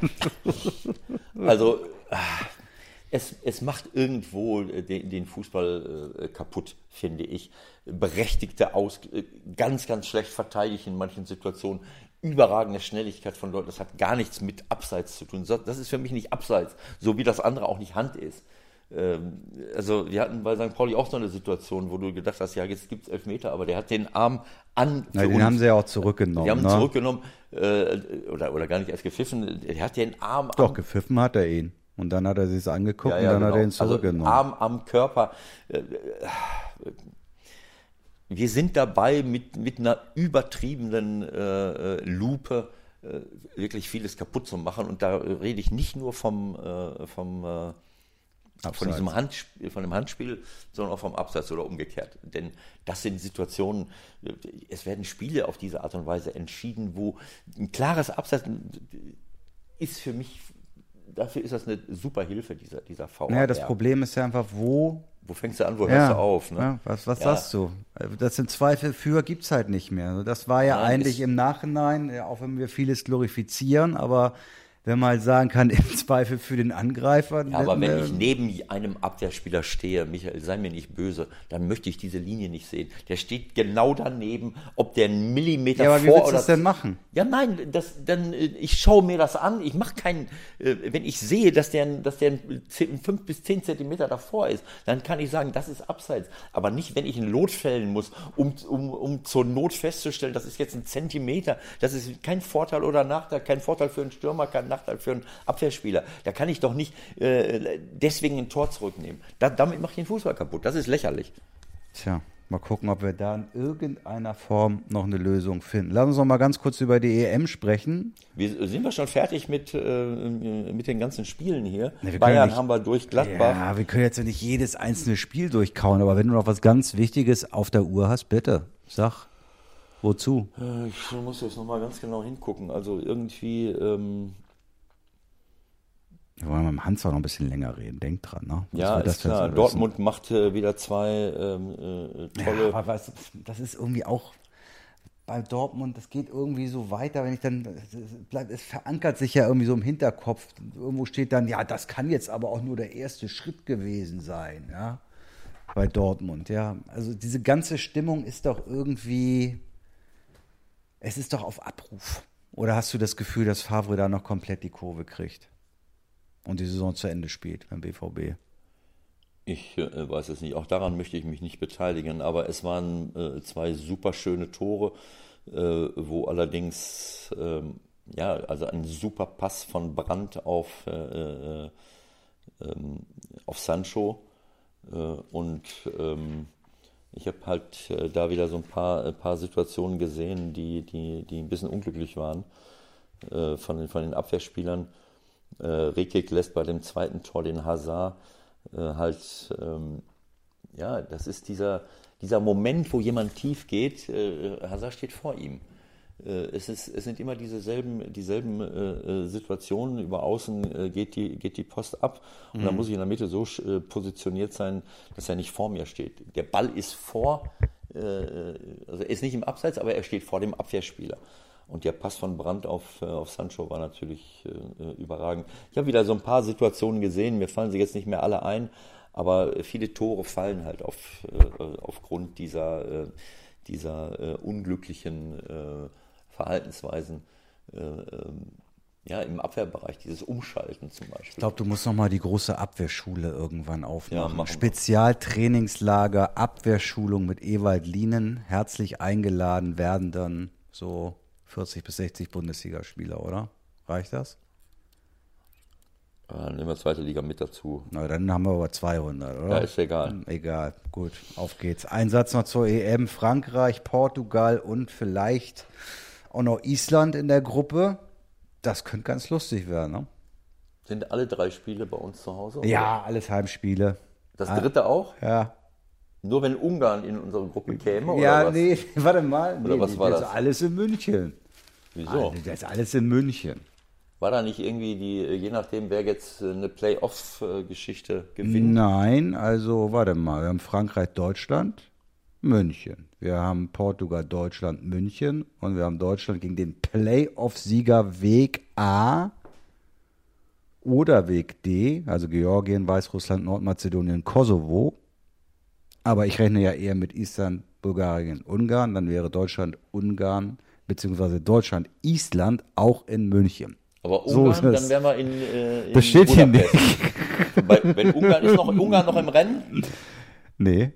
[SPEAKER 2] Also, es, es macht irgendwo den, den Fußball äh, kaputt, finde ich. Berechtigte Aus, äh, ganz, ganz schlecht verteidigt in manchen Situationen. Überragende Schnelligkeit von Leuten. Das hat gar nichts mit Abseits zu tun. Das ist für mich nicht Abseits, so wie das andere auch nicht Hand ist. Ähm, also wir hatten bei St. Pauli auch so eine Situation, wo du gedacht hast, ja, jetzt gibt es Elfmeter, aber der hat den Arm an.
[SPEAKER 1] Ja, den haben sie ja auch zurückgenommen.
[SPEAKER 2] Die haben ne? zurückgenommen äh, oder, oder gar nicht erst gepfiffen. Er hat den Arm
[SPEAKER 1] Doch, am, gepfiffen hat er ihn. Und dann hat er sich angeguckt ja, ja, und dann genau. hat er ihn also zurückgenommen.
[SPEAKER 2] Also Arm am Körper. Äh, wir sind dabei mit, mit einer übertriebenen äh, äh Lupe äh, wirklich vieles kaputt zu machen. Und da rede ich nicht nur vom, äh, vom Abseits. von diesem Handspiel, von dem Handspiel, sondern auch vom Absatz oder umgekehrt. Denn das sind Situationen, es werden Spiele auf diese Art und Weise entschieden, wo ein klares Absatz ist für mich, dafür ist das eine super Hilfe, dieser, dieser VR.
[SPEAKER 1] Naja, das Problem ist ja einfach, wo
[SPEAKER 2] wo fängst du an, wo ja, hörst du auf? Ne?
[SPEAKER 1] Ja, was was ja. sagst du? Das sind Zweifel für gibt es halt nicht mehr. Das war ja Nein, eigentlich im Nachhinein, auch wenn wir vieles glorifizieren, aber wenn man halt sagen kann, im Zweifel für den Angreifer.
[SPEAKER 2] Ja, aber wenn ich neben einem Abwehrspieler stehe, Michael, sei mir nicht böse, dann möchte ich diese Linie nicht sehen. Der steht genau daneben, ob der einen Millimeter ja, aber vor
[SPEAKER 1] wie willst oder. das denn machen?
[SPEAKER 2] Ja, nein, das, dann, äh, ich schaue mir das an. Ich mache keinen, äh, wenn ich sehe, dass der, dass der fünf bis zehn Zentimeter davor ist, dann kann ich sagen, das ist abseits. Aber nicht, wenn ich ein Lot fällen muss, um, um, um zur Not festzustellen, das ist jetzt ein Zentimeter. Das ist kein Vorteil oder Nachteil, kein Vorteil für einen Stürmer, kein Nachteil für einen Abwehrspieler. Da kann ich doch nicht äh, deswegen ein Tor zurücknehmen. Da, damit mache ich den Fußball kaputt. Das ist lächerlich.
[SPEAKER 1] Tja. Mal gucken, ob wir da in irgendeiner Form noch eine Lösung finden. Lass uns noch mal ganz kurz über die EM sprechen.
[SPEAKER 2] Wir, sind wir schon fertig mit, äh, mit den ganzen Spielen hier? Nee, Bayern nicht, haben wir durch, Gladbach.
[SPEAKER 1] Ja, wir können jetzt ja nicht jedes einzelne Spiel durchkauen, aber wenn du noch was ganz Wichtiges auf der Uhr hast, bitte, sag. Wozu?
[SPEAKER 2] Äh, ich muss jetzt noch mal ganz genau hingucken. Also irgendwie ähm,
[SPEAKER 1] wir wollen mit dem Hans auch noch ein bisschen länger reden. Denkt dran, ne?
[SPEAKER 2] Was ja, ist klar. Dortmund macht äh, wieder zwei ähm, äh, tolle. Ja,
[SPEAKER 1] aber weißt, das ist irgendwie auch bei Dortmund, das geht irgendwie so weiter, wenn ich dann, bleibt, es verankert sich ja irgendwie so im Hinterkopf. Irgendwo steht dann, ja, das kann jetzt aber auch nur der erste Schritt gewesen sein, ja. bei Dortmund, ja. Also diese ganze Stimmung ist doch irgendwie, es ist doch auf Abruf. Oder hast du das Gefühl, dass Favre da noch komplett die Kurve kriegt und die Saison zu Ende spielt beim BVB?
[SPEAKER 2] Ich äh, weiß es nicht. Auch daran möchte ich mich nicht beteiligen. Aber es waren äh, zwei super schöne Tore, äh, wo allerdings ähm, ja also ein super Pass von Brandt auf äh, äh, ähm, auf Sancho äh, und ähm, ich habe halt da wieder so ein paar, ein paar Situationen gesehen, die, die, die ein bisschen unglücklich waren von, den, von den Abwehrspielern. Äh, Rekik lässt bei dem zweiten Tor den Hazard äh, halt, ähm, ja, das ist dieser, dieser Moment, wo jemand tief geht, äh, Hazard steht vor ihm. Äh, es, ist, es sind immer dieselben, dieselben äh, Situationen. Über außen äh, geht, die, geht die Post ab und mhm. dann muss ich in der Mitte so äh, positioniert sein, dass er nicht vor mir steht. Der Ball ist vor, äh, also er ist nicht im Abseits, aber er steht vor dem Abwehrspieler. Und der Pass von Brandt auf, äh, auf Sancho war natürlich überragend. Ich habe wieder so ein paar Situationen gesehen, mir fallen sie jetzt nicht mehr alle ein, aber viele Tore fallen halt auf, aufgrund dieser, dieser unglücklichen Verhaltensweisen äh, ähm, ja, im Abwehrbereich, dieses Umschalten zum Beispiel.
[SPEAKER 1] Ich glaube, du musst nochmal die große Abwehrschule irgendwann aufmachen. Ja, Spezialtrainingslager, Abwehrschulung mit Ewald Lienen. Herzlich eingeladen werden dann so 40 bis 60 Bundesligaspieler, oder? Reicht das?
[SPEAKER 2] Dann nehmen wir zweite Liga mit dazu.
[SPEAKER 1] Na, dann haben wir aber 200, oder?
[SPEAKER 2] Ja, ist egal.
[SPEAKER 1] Hm, egal, gut, auf geht's. Ein Satz noch zur EM. Frankreich, Portugal und vielleicht auch noch Island in der Gruppe. Das könnte ganz lustig werden, ne?
[SPEAKER 2] Sind alle drei Spiele bei uns zu Hause?
[SPEAKER 1] Oder? Ja, alles Heimspiele.
[SPEAKER 2] Das dritte auch?
[SPEAKER 1] Ja.
[SPEAKER 2] Nur wenn Ungarn in unsere Gruppe käme?
[SPEAKER 1] Ja, oder was? nee, warte mal.
[SPEAKER 2] Oder
[SPEAKER 1] nee,
[SPEAKER 2] was war das?
[SPEAKER 1] ist alles in München.
[SPEAKER 2] Wieso?
[SPEAKER 1] Das ist alles in München.
[SPEAKER 2] War da nicht irgendwie die, je nachdem, wer jetzt eine Playoff-Geschichte gewinnt?
[SPEAKER 1] Nein, also warte mal, wir haben Frankreich, Deutschland, München. Wir haben Portugal, Deutschland, München und wir haben Deutschland gegen den Playoff-Sieger Weg A oder Weg D, also Georgien, Weißrussland, Nordmazedonien, Kosovo. Aber ich rechne ja eher mit Island, Bulgarien, Ungarn. Dann wäre Deutschland, Ungarn, beziehungsweise Deutschland, Island auch in München.
[SPEAKER 2] Aber Ungarn, so dann wären wir in, äh, in
[SPEAKER 1] Das steht Budapest. hier
[SPEAKER 2] nicht. Wenn Ungarn ist noch Ungarn noch im Rennen?
[SPEAKER 1] Nee.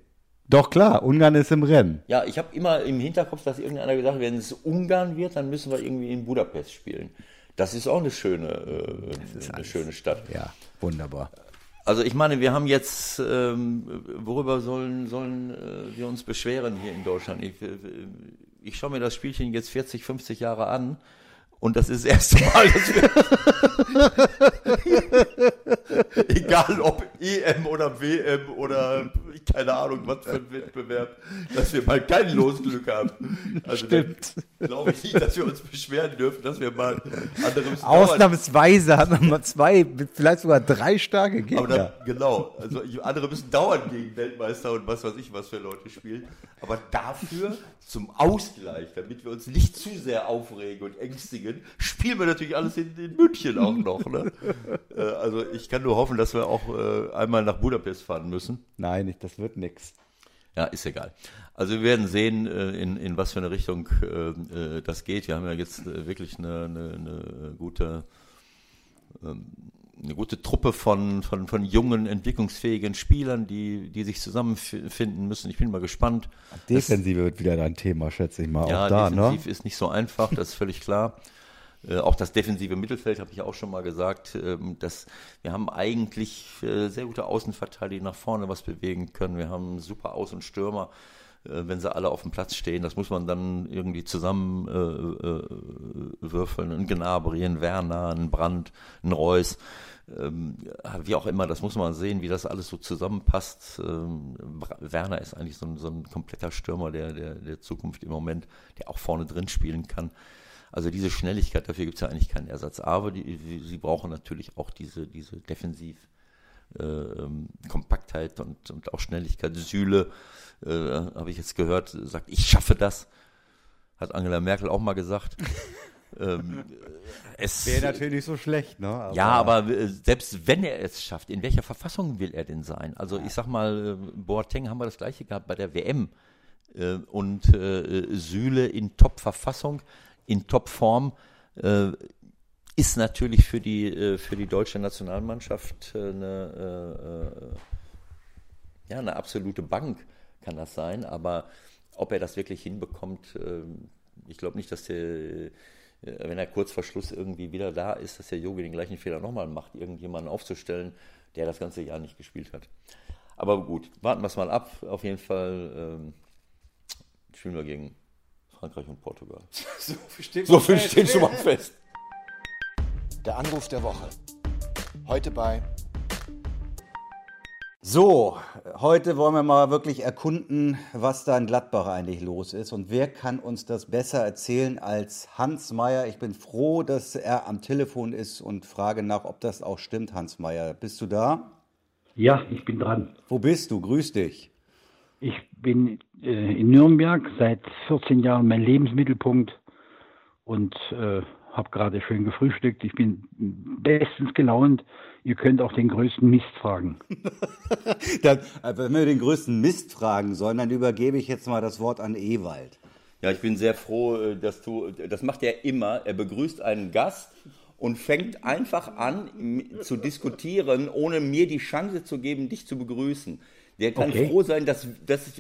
[SPEAKER 1] Doch klar, Ungarn ist im Rennen.
[SPEAKER 2] Ja, ich habe immer im Hinterkopf, dass irgendeiner gesagt hat, wenn es Ungarn wird, dann müssen wir irgendwie in Budapest spielen. Das ist auch eine schöne, äh, eine schöne Stadt.
[SPEAKER 1] Ja, wunderbar.
[SPEAKER 2] Also ich meine, wir haben jetzt, ähm, worüber sollen, sollen äh, wir uns beschweren hier in Deutschland? Ich, äh, ich schaue mir das Spielchen jetzt 40, 50 Jahre an und das ist das erste Mal, dass wir, egal ob EM oder WM oder keine Ahnung, was für ein Wettbewerb, dass wir mal kein Losglück haben. Also
[SPEAKER 1] Stimmt.
[SPEAKER 2] glaube ich nicht, dass wir uns beschweren dürfen, dass wir mal andere müssen
[SPEAKER 1] Ausnahmsweise haben wir mal zwei, vielleicht sogar drei starke Gegner.
[SPEAKER 2] Aber dann, genau, also andere müssen dauernd gegen Weltmeister und was weiß ich, was für Leute spielen. Aber dafür zum Ausgleich, damit wir uns nicht zu sehr aufregen und ängstigen, spielen wir natürlich alles in, in München auch noch. Ne? Äh, also ich kann nur hoffen, dass wir auch äh, einmal nach Budapest fahren müssen.
[SPEAKER 1] Nein, das wird nichts.
[SPEAKER 2] Ja, ist egal. Also wir werden sehen, äh, in, in was für eine Richtung das geht. Wir haben ja jetzt wirklich eine, eine, eine gute ähm, eine gute Truppe von, von, von jungen, entwicklungsfähigen Spielern, die, die sich zusammenfinden müssen. Ich bin mal gespannt.
[SPEAKER 1] Defensive das, wird wieder dein Thema, schätze ich mal.
[SPEAKER 2] Ja,
[SPEAKER 1] auch da,
[SPEAKER 2] ne? defensiv ne? ist nicht so einfach, das ist völlig klar. Äh, auch das defensive Mittelfeld habe ich auch schon mal gesagt, ähm, dass wir haben eigentlich äh, sehr gute Außenverteidiger, die nach vorne was bewegen können. Wir haben super Außenstürmer, äh, wenn sie alle auf dem Platz stehen. Das muss man dann irgendwie zusammen äh, äh, würfeln. Ein Gnabry, ein Werner, ein Brandt, ein Reus ähm, wie auch immer, das muss man sehen, wie das alles so zusammenpasst. Ähm, Werner ist eigentlich so ein, so ein kompletter Stürmer der, der, der, Zukunft im Moment, der auch vorne drin spielen kann. Also diese Schnelligkeit, dafür gibt es ja eigentlich keinen Ersatz. Aber die, die, sie brauchen natürlich auch diese, diese Defensiv. Äh, ähm, Kompaktheit und, und auch Schnelligkeit. Sühle, äh, habe ich jetzt gehört, sagt, ich schaffe das. Hat Angela Merkel auch mal gesagt. Ähm,
[SPEAKER 1] es wäre natürlich nicht so schlecht, ne?
[SPEAKER 2] Aber ja, aber äh, selbst wenn er es schafft, in welcher Verfassung will er denn sein? Also ja. ich sag mal, äh, Boateng haben wir das gleiche gehabt bei der WM äh, und äh, Süle in Top-Verfassung, in Top-Form äh, ist natürlich für die äh, für die deutsche Nationalmannschaft eine ja eine absolute Bank kann das sein, aber ob er das wirklich hinbekommt, ich glaube nicht, dass der wenn er kurz vor Schluss irgendwie wieder da ist, dass der Yogi den gleichen Fehler nochmal macht, irgendjemanden aufzustellen, der das ganze Jahr nicht gespielt hat. Aber gut, warten wir es mal ab. Auf jeden Fall ähm, spielen wir gegen Frankreich und Portugal.
[SPEAKER 1] so viel steht,
[SPEAKER 2] so viel steht schon mal fest.
[SPEAKER 3] Der Anruf der Woche. Heute bei
[SPEAKER 1] so, heute wollen wir mal wirklich erkunden, was da in Gladbach eigentlich los ist. Und wer kann uns das besser erzählen als Hans Meyer? Ich bin froh, dass er am Telefon ist und frage nach, ob das auch stimmt, Hans Meyer. Bist du da?
[SPEAKER 4] Ja, ich bin dran.
[SPEAKER 1] Wo bist du? Grüß dich.
[SPEAKER 4] Ich bin äh, in Nürnberg seit 14 Jahren mein Lebensmittelpunkt und äh, habe gerade schön gefrühstückt. Ich bin bestens gelaunt. Ihr könnt auch den größten Mist fragen.
[SPEAKER 1] dann, äh, wenn wir den größten Mist fragen sollen, dann übergebe ich jetzt mal das Wort an Ewald.
[SPEAKER 2] Ja, ich bin sehr froh, äh, dass du, das macht er immer. Er begrüßt einen Gast und fängt einfach an zu diskutieren, ohne mir die Chance zu geben, dich zu begrüßen. Der kann okay. froh sein, dass, dass,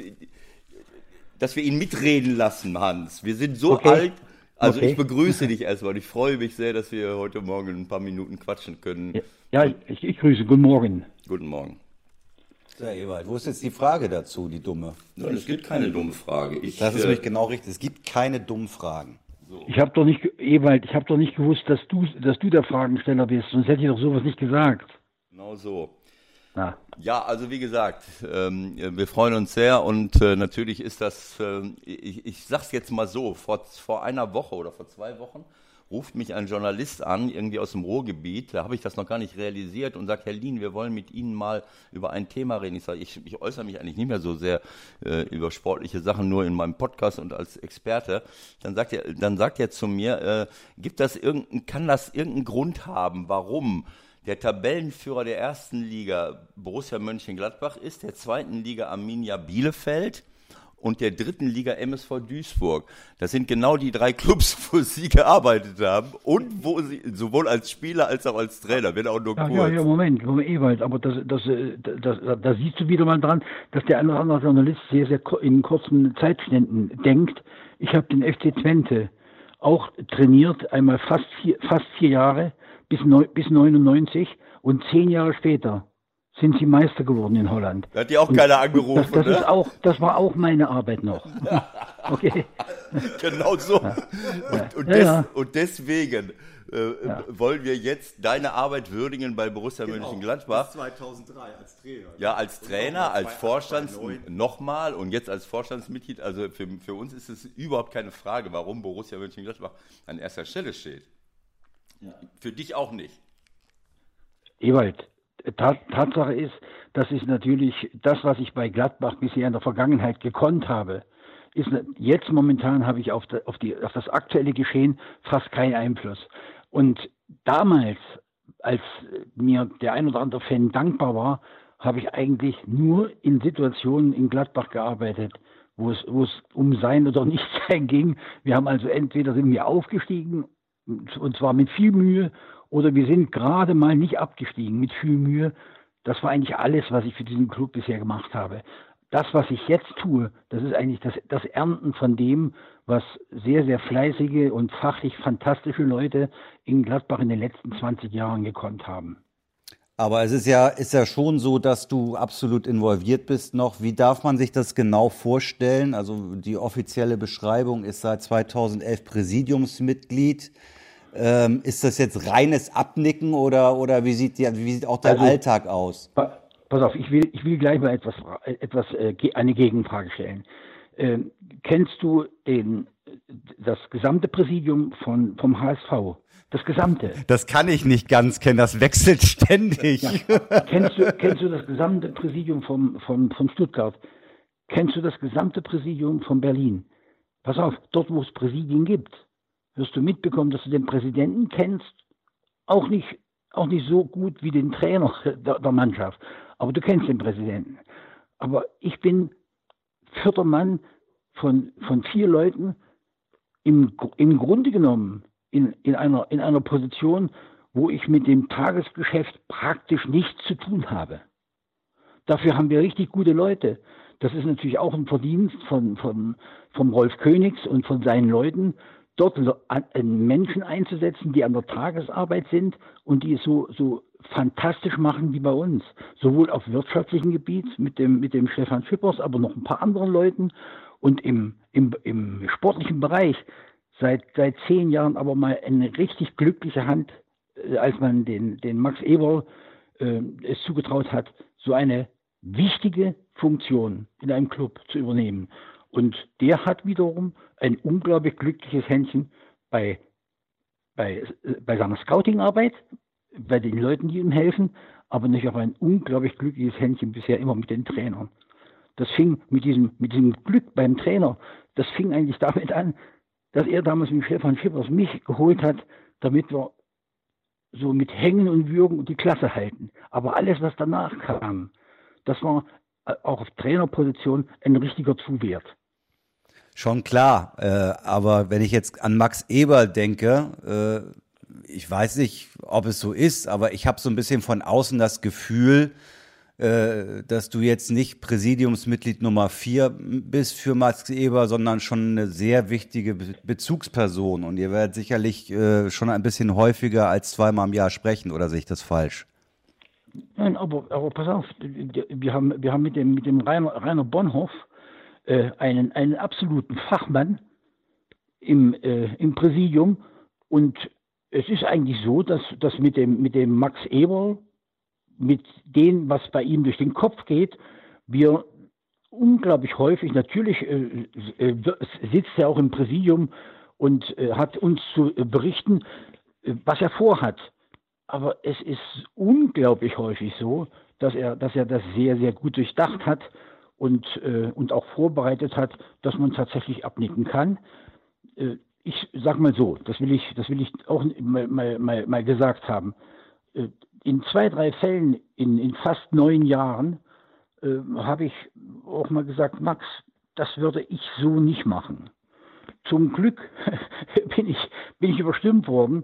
[SPEAKER 2] dass wir ihn mitreden lassen, Hans. Wir sind so okay. alt, also okay. ich begrüße dich erstmal. Ich freue mich sehr, dass wir heute Morgen ein paar Minuten quatschen können.
[SPEAKER 4] Ja, ich, ich grüße. Guten Morgen.
[SPEAKER 2] Guten Morgen.
[SPEAKER 1] Sehr Ewald, wo ist jetzt die Frage dazu, die dumme?
[SPEAKER 2] Nein, es gibt keine dumme Frage.
[SPEAKER 1] Ich, das ist äh, nämlich genau richtig. Es gibt keine dummen Fragen.
[SPEAKER 4] So. Ich habe doch nicht, Ewald, ich habe doch nicht gewusst, dass du, dass du der Fragensteller bist. Sonst hätte ich doch sowas nicht gesagt.
[SPEAKER 2] Genau so. Na. Ja, also wie gesagt, ähm, wir freuen uns sehr und äh, natürlich ist das, äh, ich, ich sag's jetzt mal so, vor, vor einer Woche oder vor zwei Wochen ruft mich ein Journalist an, irgendwie aus dem Ruhrgebiet, da habe ich das noch gar nicht realisiert und sagt, Herr Lien, wir wollen mit Ihnen mal über ein Thema reden. Ich sage, ich, ich äußere mich eigentlich nicht mehr so sehr äh, über sportliche Sachen, nur in meinem Podcast und als Experte. Dann sagt er, dann sagt er zu mir, äh, gibt das irgendein, kann das irgendeinen Grund haben, warum? Der Tabellenführer der ersten Liga Borussia Mönchengladbach ist, der zweiten Liga Arminia Bielefeld und der dritten Liga MSV Duisburg. Das sind genau die drei Clubs, wo sie gearbeitet haben und wo sie sowohl als Spieler als auch als Trainer, wenn auch nur
[SPEAKER 4] kurz. Ja, ja, Moment, Moment, Ewald, aber das, das, das, das, da siehst du wieder mal dran, dass der eine oder andere Journalist sehr, sehr in kurzen Zeitständen denkt. Ich habe den FC Twente auch trainiert, einmal fast vier, fast vier Jahre bis, bis 99 und zehn Jahre später sind sie Meister geworden in Holland.
[SPEAKER 2] Da hat die auch und, keiner angerufen.
[SPEAKER 4] Das, das,
[SPEAKER 2] ne?
[SPEAKER 4] ist auch, das war auch meine Arbeit noch. okay.
[SPEAKER 2] Genau so. Ja. Und, und, des, ja. und, deswegen äh, wollen wir jetzt deine Arbeit würdigen bei Borussia genau. Mönchengladbach.
[SPEAKER 1] Bis 2003 als Trainer.
[SPEAKER 2] Ja, als Trainer, als Vorstands nochmal und jetzt als Vorstandsmitglied. Also für, für uns ist es überhaupt keine Frage, warum Borussia Mönchengladbach an erster Stelle steht. Für dich auch nicht.
[SPEAKER 4] Ewald, Tatsache ist, dass ich natürlich das, was ich bei Gladbach bisher in der Vergangenheit gekonnt habe, ist jetzt momentan habe ich auf, die, auf, die, auf das aktuelle Geschehen fast keinen Einfluss. Und damals, als mir der ein oder andere Fan dankbar war, habe ich eigentlich nur in Situationen in Gladbach gearbeitet, wo es, wo es um sein oder nicht sein ging. Wir haben also entweder sind wir aufgestiegen und zwar mit viel Mühe, oder wir sind gerade mal nicht abgestiegen mit viel Mühe. Das war eigentlich alles, was ich für diesen Club bisher gemacht habe. Das, was ich jetzt tue, das ist eigentlich das, das Ernten von dem, was sehr, sehr fleißige und fachlich fantastische Leute in Gladbach in den letzten 20 Jahren gekonnt haben.
[SPEAKER 1] Aber es ist ja, ist ja schon so, dass du absolut involviert bist noch. Wie darf man sich das genau vorstellen? Also die offizielle Beschreibung ist seit 2011 Präsidiumsmitglied. Ähm, ist das jetzt reines Abnicken oder, oder wie, sieht, die, wie sieht auch dein also, Alltag aus?
[SPEAKER 4] Pass auf, ich will, ich will gleich mal etwas, etwas äh, eine Gegenfrage stellen. Ähm, kennst du den, das gesamte Präsidium von, vom HSV? Das gesamte.
[SPEAKER 1] Das kann ich nicht ganz kennen, das wechselt ständig. Ja.
[SPEAKER 4] kennst, du, kennst du das gesamte Präsidium vom, vom, von Stuttgart? Kennst du das gesamte Präsidium von Berlin? Pass auf, dort wo es Präsidien gibt, wirst du mitbekommen, dass du den Präsidenten kennst, auch nicht, auch nicht so gut wie den Trainer der, der Mannschaft, aber du kennst den Präsidenten. Aber ich bin vierter Mann von, von vier Leuten, im, im Grunde genommen in, in, einer, in einer Position, wo ich mit dem Tagesgeschäft praktisch nichts zu tun habe. Dafür haben wir richtig gute Leute. Das ist natürlich auch ein Verdienst von, von, vom Rolf Königs und von seinen Leuten, dort Menschen einzusetzen, die an der Tagesarbeit sind und die es so, so fantastisch machen wie bei uns. Sowohl auf wirtschaftlichem Gebiet mit dem, mit dem Stefan Schippers, aber noch ein paar anderen Leuten und im, im, im sportlichen Bereich seit, seit zehn Jahren aber mal eine richtig glückliche Hand, äh, als man den, den Max Eberl äh, es zugetraut hat, so eine wichtige Funktion in einem Club zu übernehmen. Und der hat wiederum ein unglaublich glückliches Händchen bei, bei, bei seiner Scouting-Arbeit, bei den Leuten, die ihm helfen, aber nicht auch ein unglaublich glückliches Händchen bisher immer mit den Trainern. Das fing mit diesem, mit diesem Glück beim Trainer, das fing eigentlich damit an, dass er damals mit Stefan Schippers mich geholt hat, damit wir so mit Hängen und Würgen die Klasse halten. Aber alles, was danach kam, das war äh, auch auf Trainerposition ein richtiger Zuwert.
[SPEAKER 1] Schon klar, äh, aber wenn ich jetzt an Max Eber denke, äh, ich weiß nicht, ob es so ist, aber ich habe so ein bisschen von außen das Gefühl, äh, dass du jetzt nicht Präsidiumsmitglied Nummer vier bist für Max Eber, sondern schon eine sehr wichtige Be Bezugsperson. Und ihr werdet sicherlich äh, schon ein bisschen häufiger als zweimal im Jahr sprechen, oder sehe ich das falsch?
[SPEAKER 4] Nein, aber, aber pass auf, wir haben, wir haben mit dem, mit dem Rainer, Rainer Bonhoff äh, einen, einen absoluten Fachmann im, äh, im Präsidium und es ist eigentlich so, dass, dass mit, dem, mit dem Max Eberl, mit dem, was bei ihm durch den Kopf geht, wir unglaublich häufig, natürlich äh, äh sitzt er auch im Präsidium und äh, hat uns zu berichten, äh, was er vorhat. Aber es ist unglaublich häufig so, dass er, dass er das sehr, sehr gut durchdacht hat und, äh, und auch vorbereitet hat, dass man tatsächlich abnicken kann. Äh, ich sage mal so, das will ich, das will ich auch mal, mal, mal, mal gesagt haben. Äh, in zwei, drei Fällen in, in fast neun Jahren äh, habe ich auch mal gesagt, Max, das würde ich so nicht machen. Zum Glück bin ich, bin ich überstimmt worden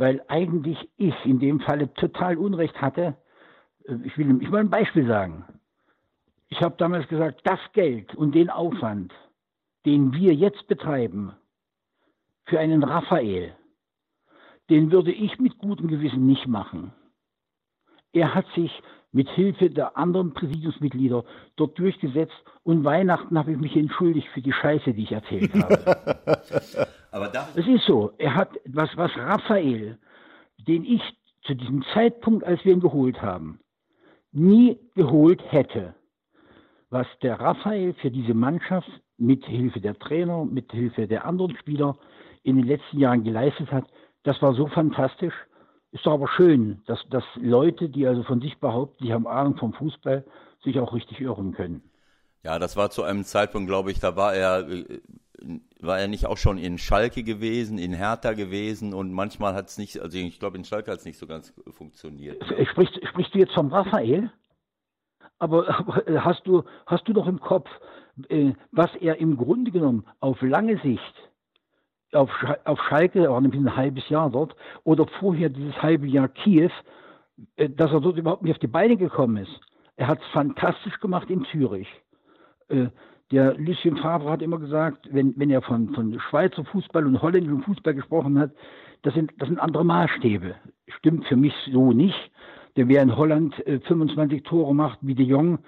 [SPEAKER 4] weil eigentlich ich in dem Falle total Unrecht hatte. Äh, ich will, ich will ein Beispiel sagen. Ich habe damals gesagt, das Geld und den Aufwand, den wir jetzt betreiben, für einen Raphael, den würde ich mit gutem Gewissen nicht machen. Er hat sich mit Hilfe der anderen Präsidiumsmitglieder dort durchgesetzt und Weihnachten habe ich mich entschuldigt für die Scheiße, die ich erzählt habe. Aber es ist so, er hat was, was Raphael, den ich zu diesem Zeitpunkt, als wir ihn geholt haben, nie geholt hätte, was der Raphael für diese Mannschaft mit Hilfe der Trainer, mit Hilfe der anderen Spieler in den letzten Jahren geleistet hat, das war so fantastisch. Ist doch aber schön, dass, dass Leute, die also von sich behaupten, die haben Ahnung vom Fußball, sich auch richtig irren können.
[SPEAKER 2] Ja, das war zu einem Zeitpunkt, glaube ich, da war er, äh, war er nicht auch schon in Schalke gewesen, in Hertha gewesen und manchmal hat es nicht, also ich glaube, in Schalke hat es nicht so ganz funktioniert.
[SPEAKER 4] Sprichst, sprichst du jetzt vom Raphael? Aber, aber, hast, du, hast du doch im Kopf, äh, was er im Grunde genommen auf lange Sicht auf, auf Schalke, er war nämlich ein halbes Jahr dort, oder vorher dieses halbe Jahr Kiew, äh, dass er dort überhaupt nicht auf die Beine gekommen ist. Er hat es fantastisch gemacht in Zürich. Äh, der Lucien Favre hat immer gesagt, wenn, wenn er von, von Schweizer Fußball und holländischem Fußball gesprochen hat, das sind, das sind andere Maßstäbe. Stimmt für mich so nicht. Der wer in Holland 25 äh, Tore macht wie de Jong,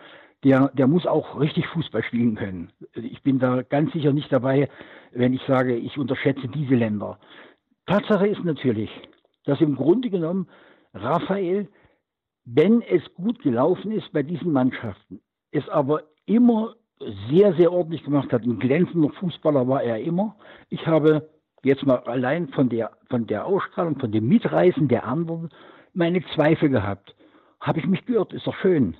[SPEAKER 4] der, der muss auch richtig Fußball spielen können. Ich bin da ganz sicher nicht dabei, wenn ich sage, ich unterschätze diese Länder. Tatsache ist natürlich, dass im Grunde genommen Raphael, wenn es gut gelaufen ist bei diesen Mannschaften, es aber immer sehr, sehr ordentlich gemacht hat. Ein glänzender Fußballer war er immer. Ich habe jetzt mal allein von der, von der Ausstrahlung, von dem Mitreißen der anderen meine Zweifel gehabt. Habe ich mich geirrt, ist doch schön.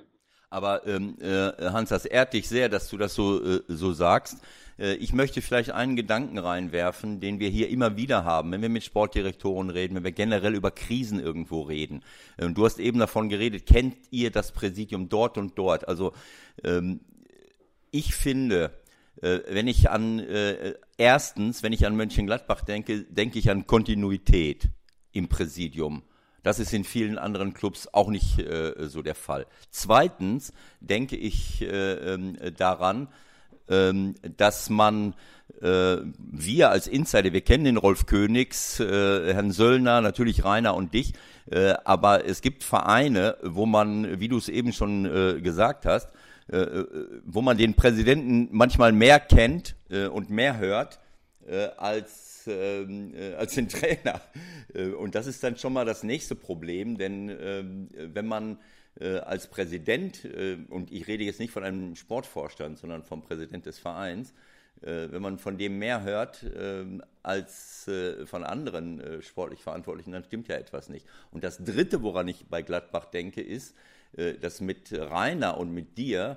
[SPEAKER 2] Aber ähm, äh, Hans, das ehrt dich sehr, dass du das so, äh, so sagst. Äh, ich möchte vielleicht einen Gedanken reinwerfen, den wir hier immer wieder haben, wenn wir mit Sportdirektoren reden, wenn wir generell über Krisen irgendwo reden. Ähm, du hast eben davon geredet, kennt ihr das Präsidium dort und dort? Also ähm, ich finde, äh, wenn ich an äh, erstens, wenn ich an Mönchengladbach denke, denke ich an Kontinuität im Präsidium. Das ist in vielen anderen Clubs auch nicht äh, so der Fall. Zweitens denke ich äh, äh, daran, äh, dass man äh, wir als Insider, wir kennen den Rolf Königs, äh, Herrn Söllner, natürlich Rainer und dich, äh, aber es gibt Vereine, wo man, wie du es eben schon äh, gesagt hast, äh, äh wo man den Präsidenten manchmal mehr kennt und mehr hört äh, ähm, äh, als den Trainer. Äh, und das ist dann schon mal das nächste Problem, denn äh, wenn man äh, als Präsident, äh, und ich rede jetzt nicht von einem Sportvorstand, sondern vom Präsident des Vereins, äh, wenn man von dem mehr hört ähm, als von anderen sportlich Verantwortlichen, dann stimmt ja etwas nicht. Und das Dritte, woran ich bei Gladbach denke, ist, dass mit Rainer und mit dir ähm,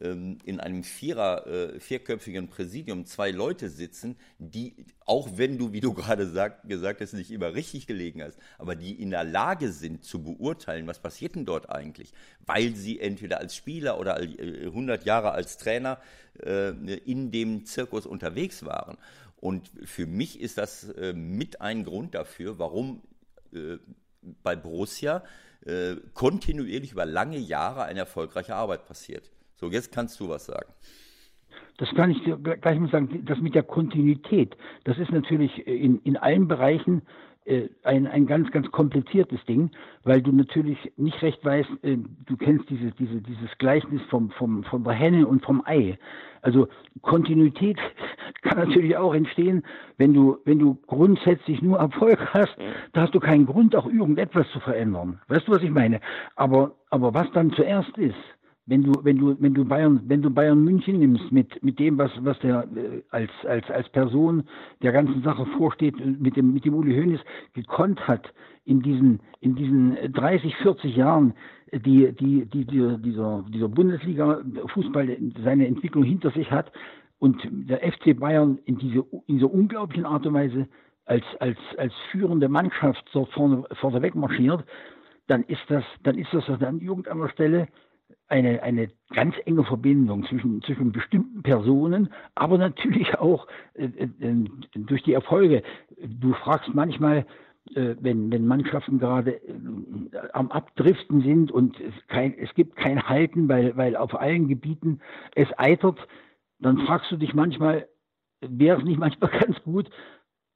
[SPEAKER 2] in einem Vierer, äh, vierköpfigen Präsidium zwei Leute sitzen, die, auch wenn du, wie du gerade sag, gesagt hast, nicht immer richtig gelegen hast, aber die in der Lage sind zu beurteilen, was passiert denn dort eigentlich, weil sie entweder als Spieler oder 100 äh, Jahre als Trainer äh, in dem Zirkus unterwegs waren. Und für mich ist das mit ein Grund dafür, warum bei Borussia kontinuierlich über lange Jahre eine erfolgreiche Arbeit passiert. So, jetzt kannst du was sagen.
[SPEAKER 4] Das kann ich dir gleich mal sagen. Das mit der Kontinuität, das ist natürlich in, in allen Bereichen äh, ein, ein ganz, ganz kompliziertes Ding, weil du natürlich nicht recht weißt, äh, du kennst diese, diese, dieses Gleichnis vom, vom, von der Henne und vom Ei. Also Kontinuität kann natürlich auch entstehen, wenn du, wenn du grundsätzlich nur Erfolg hast, da hast du keinen Grund, auch irgendetwas zu verändern. Weißt du, was ich meine? Aber, aber was dann zuerst ist, wenn du, wenn du, wenn du Bayern, wenn du Bayern München nimmst mit, mit dem, was, was der äh, als, als, als Person der ganzen Sache vorsteht, mit dem, mit dem Uli Hoeneß gekonnt hat, in diesen, in diesen 30, 40 Jahren, die, die, die, die dieser, dieser Bundesliga-Fußball seine Entwicklung hinter sich hat und der FC Bayern in diese, in dieser unglaublichen Art und Weise als, als, als führende Mannschaft dort vorne, vorne weg marschiert, dann ist das, dann ist das an irgendeiner Stelle eine, eine ganz enge Verbindung zwischen, zwischen bestimmten Personen, aber natürlich auch äh, äh, durch die Erfolge. Du fragst manchmal, äh, wenn, wenn Mannschaften gerade äh, am Abdriften sind und es, kein, es gibt kein Halten, weil, weil auf allen Gebieten es eitert, dann fragst du dich manchmal, wäre es nicht manchmal ganz gut,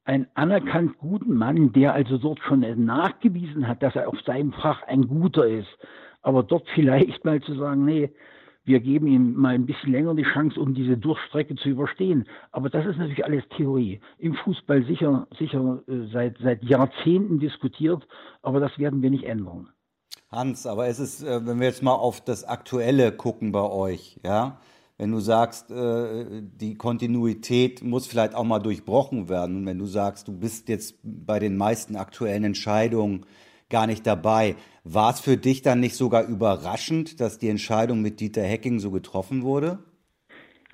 [SPEAKER 4] einen anerkannt guten Mann, der also dort schon nachgewiesen hat, dass er auf seinem Fach ein guter ist, aber dort vielleicht mal zu sagen, nee, wir geben ihm mal ein bisschen länger die Chance, um diese Durchstrecke zu überstehen. Aber das ist natürlich alles Theorie. Im Fußball sicher, sicher äh, seit, seit Jahrzehnten diskutiert, aber das werden wir nicht ändern.
[SPEAKER 1] Hans, aber es ist, äh, wenn wir jetzt mal auf das Aktuelle gucken bei euch, ja, wenn du sagst, äh, die Kontinuität muss vielleicht auch mal durchbrochen werden, wenn du sagst, du bist jetzt bei den meisten aktuellen Entscheidungen gar nicht dabei. War es für dich dann nicht sogar überraschend, dass die Entscheidung mit Dieter Hecking so getroffen wurde?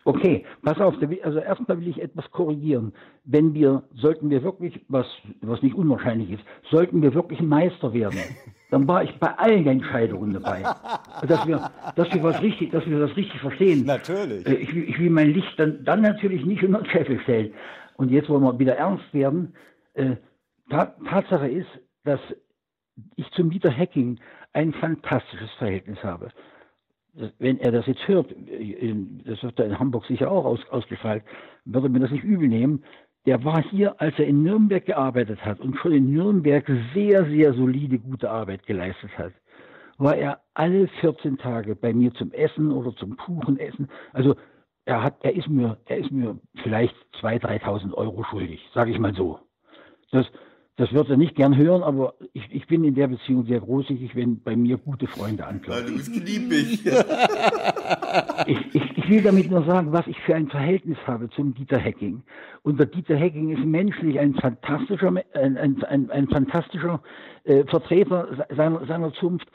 [SPEAKER 4] Okay, pass auf, also erstmal will ich etwas korrigieren. Wenn wir, sollten wir wirklich, was, was nicht unwahrscheinlich ist, sollten wir wirklich Meister werden, dann war ich bei allen Entscheidungen dabei. Dass wir, dass wir was richtig, dass wir das richtig verstehen.
[SPEAKER 1] Natürlich.
[SPEAKER 4] Äh, ich, ich will mein Licht dann, dann natürlich nicht unter den Scheffel stellen. Und jetzt wollen wir wieder ernst werden. Äh, Tatsache ist, dass ich zum Dieter Hacking ein fantastisches Verhältnis habe. Wenn er das jetzt hört, das wird er in Hamburg sicher auch aus, ausgestrahlt, würde mir das nicht übel nehmen. Der war hier, als er in Nürnberg gearbeitet hat und schon in Nürnberg sehr, sehr solide, gute Arbeit geleistet hat, war er alle 14 Tage bei mir zum Essen oder zum Kuchenessen. Also er hat, er ist mir, er ist mir vielleicht 2.000, 3.000 Euro schuldig, sage ich mal so. Das, das wird er nicht gern hören, aber ich, ich bin in der Beziehung sehr großzügig, wenn bei mir gute Freunde anklopfen.
[SPEAKER 2] Du bist liebig.
[SPEAKER 4] ich, ich, ich, will damit nur sagen, was ich für ein Verhältnis habe zum Dieter Hecking. Und der Dieter Hecking ist menschlich ein fantastischer, ein, ein, ein, ein fantastischer äh, Vertreter seiner, seiner Zunft.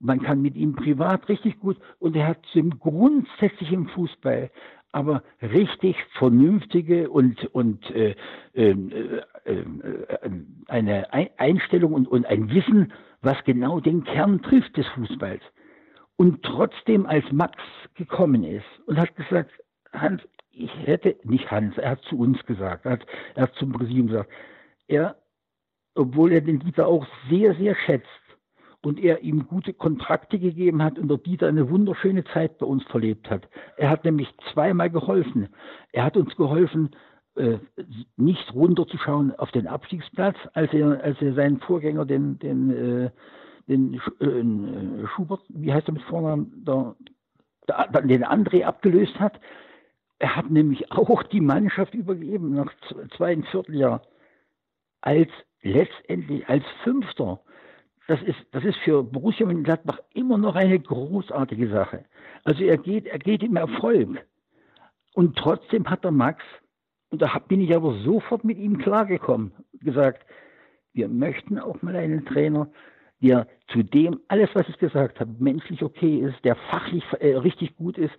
[SPEAKER 4] man kann mit ihm privat richtig gut und er hat grundsätzlich im Fußball aber richtig vernünftige und, und äh, ähm, äh, äh, eine Einstellung und, und ein Wissen, was genau den Kern trifft des Fußballs. Und trotzdem, als Max gekommen ist und hat gesagt, Hans, ich hätte, nicht Hans, er hat zu uns gesagt, er hat, er hat zum Präsidium gesagt, er, obwohl er den Dieter auch sehr, sehr schätzt, und er ihm gute Kontrakte gegeben hat und der Dieter eine wunderschöne Zeit bei uns verlebt hat. Er hat nämlich zweimal geholfen. Er hat uns geholfen, äh, nicht runterzuschauen auf den Abstiegsplatz, als er, als er seinen Vorgänger, den, den, äh, den äh, Schubert, wie heißt er mit Vornamen, der, der, den André abgelöst hat. Er hat nämlich auch die Mannschaft übergeben nach zwei Vierteljahr als letztendlich als Fünfter das ist, das ist für Borussia Mönchengladbach immer noch eine großartige Sache. Also er geht, er geht im Erfolg. Und trotzdem hat der Max, und da bin ich aber sofort mit ihm klargekommen, gesagt, wir möchten auch mal einen Trainer, der zu dem alles, was ich gesagt habe, menschlich okay ist, der fachlich äh, richtig gut ist,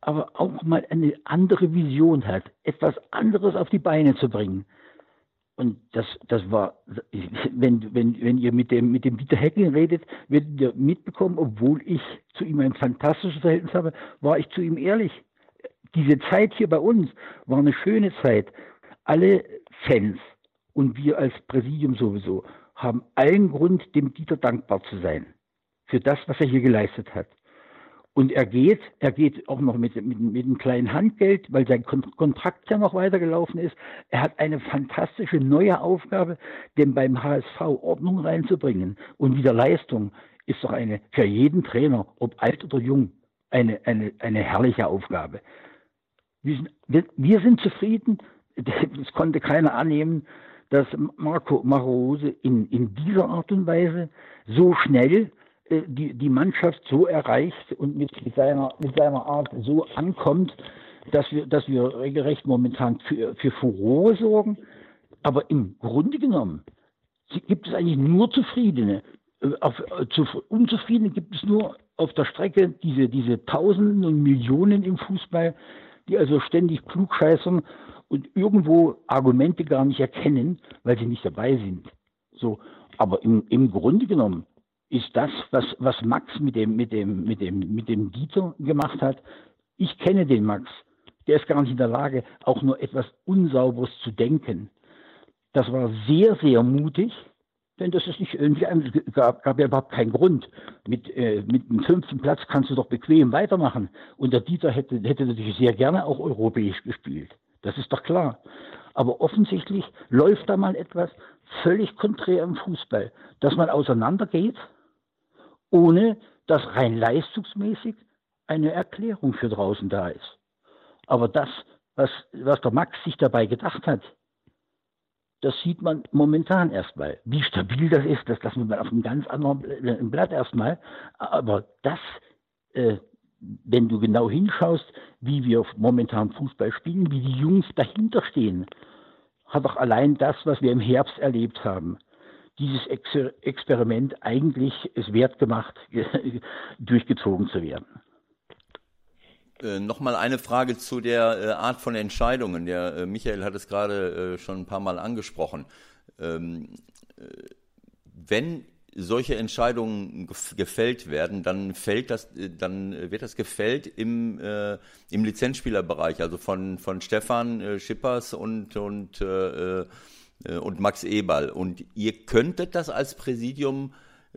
[SPEAKER 4] aber auch mal eine andere Vision hat, etwas anderes auf die Beine zu bringen. Und das, das war, wenn, wenn, wenn ihr mit dem, mit dem Dieter Hecking redet, werdet ihr mitbekommen, obwohl ich zu ihm ein fantastisches Verhältnis habe, war ich zu ihm ehrlich. Diese Zeit hier bei uns war eine schöne Zeit. Alle Fans und wir als Präsidium sowieso haben allen Grund, dem Dieter dankbar zu sein. Für das, was er hier geleistet hat. Und er geht, er geht auch noch mit, mit, mit einem kleinen Handgeld, weil sein Kontrakt ja noch weitergelaufen ist. Er hat eine fantastische neue Aufgabe, denn beim HSV Ordnung reinzubringen und wieder Leistung ist doch eine für jeden Trainer, ob alt oder jung, eine, eine, eine herrliche Aufgabe. Wir sind, wir, wir sind zufrieden, es konnte keiner annehmen, dass Marco Marose in, in dieser Art und Weise so schnell die, die Mannschaft so erreicht und mit, seiner, mit seiner Art so ankommt, dass wir, dass wir regelrecht momentan für, für Furore sorgen. Aber im Grunde genommen gibt es eigentlich nur Zufriedene. Äh, auf, äh, zu, Unzufriedene gibt es nur auf der Strecke diese, diese Tausenden und Millionen im Fußball, die also ständig klugscheißern und irgendwo Argumente gar nicht erkennen, weil sie nicht dabei sind. So, aber im, im Grunde genommen ist das, was, was Max mit dem, mit, dem, mit, dem, mit dem Dieter gemacht hat. Ich kenne den Max. Der ist gar nicht in der Lage, auch nur etwas Unsauberes zu denken. Das war sehr, sehr mutig, denn das ist nicht irgendwie, gab, gab ja überhaupt keinen Grund. Mit, äh, mit dem fünften Platz kannst du doch bequem weitermachen. Und der Dieter hätte, hätte natürlich sehr gerne auch europäisch gespielt. Das ist doch klar. Aber offensichtlich läuft da mal etwas völlig konträr im Fußball, dass man auseinandergeht ohne dass rein leistungsmäßig eine Erklärung für draußen da ist. Aber das, was, was der Max sich dabei gedacht hat, das sieht man momentan erstmal. Wie stabil das ist, das lassen wir mal auf einem ganz anderen Blatt erstmal. Aber das, äh, wenn du genau hinschaust, wie wir momentan Fußball spielen, wie die Jungs dahinter stehen, hat doch allein das, was wir im Herbst erlebt haben, dieses Ex Experiment eigentlich es wert gemacht, durchgezogen zu werden.
[SPEAKER 2] Äh, Nochmal eine Frage zu der äh, Art von Entscheidungen. Der äh, Michael hat es gerade äh, schon ein paar Mal angesprochen. Ähm, äh, wenn solche Entscheidungen gefällt werden, dann fällt das, äh, dann wird das gefällt im, im Lizenzspielerbereich, also von, von Stefan Schippers und, und äh, und Max Eberl. Und ihr könntet das als Präsidium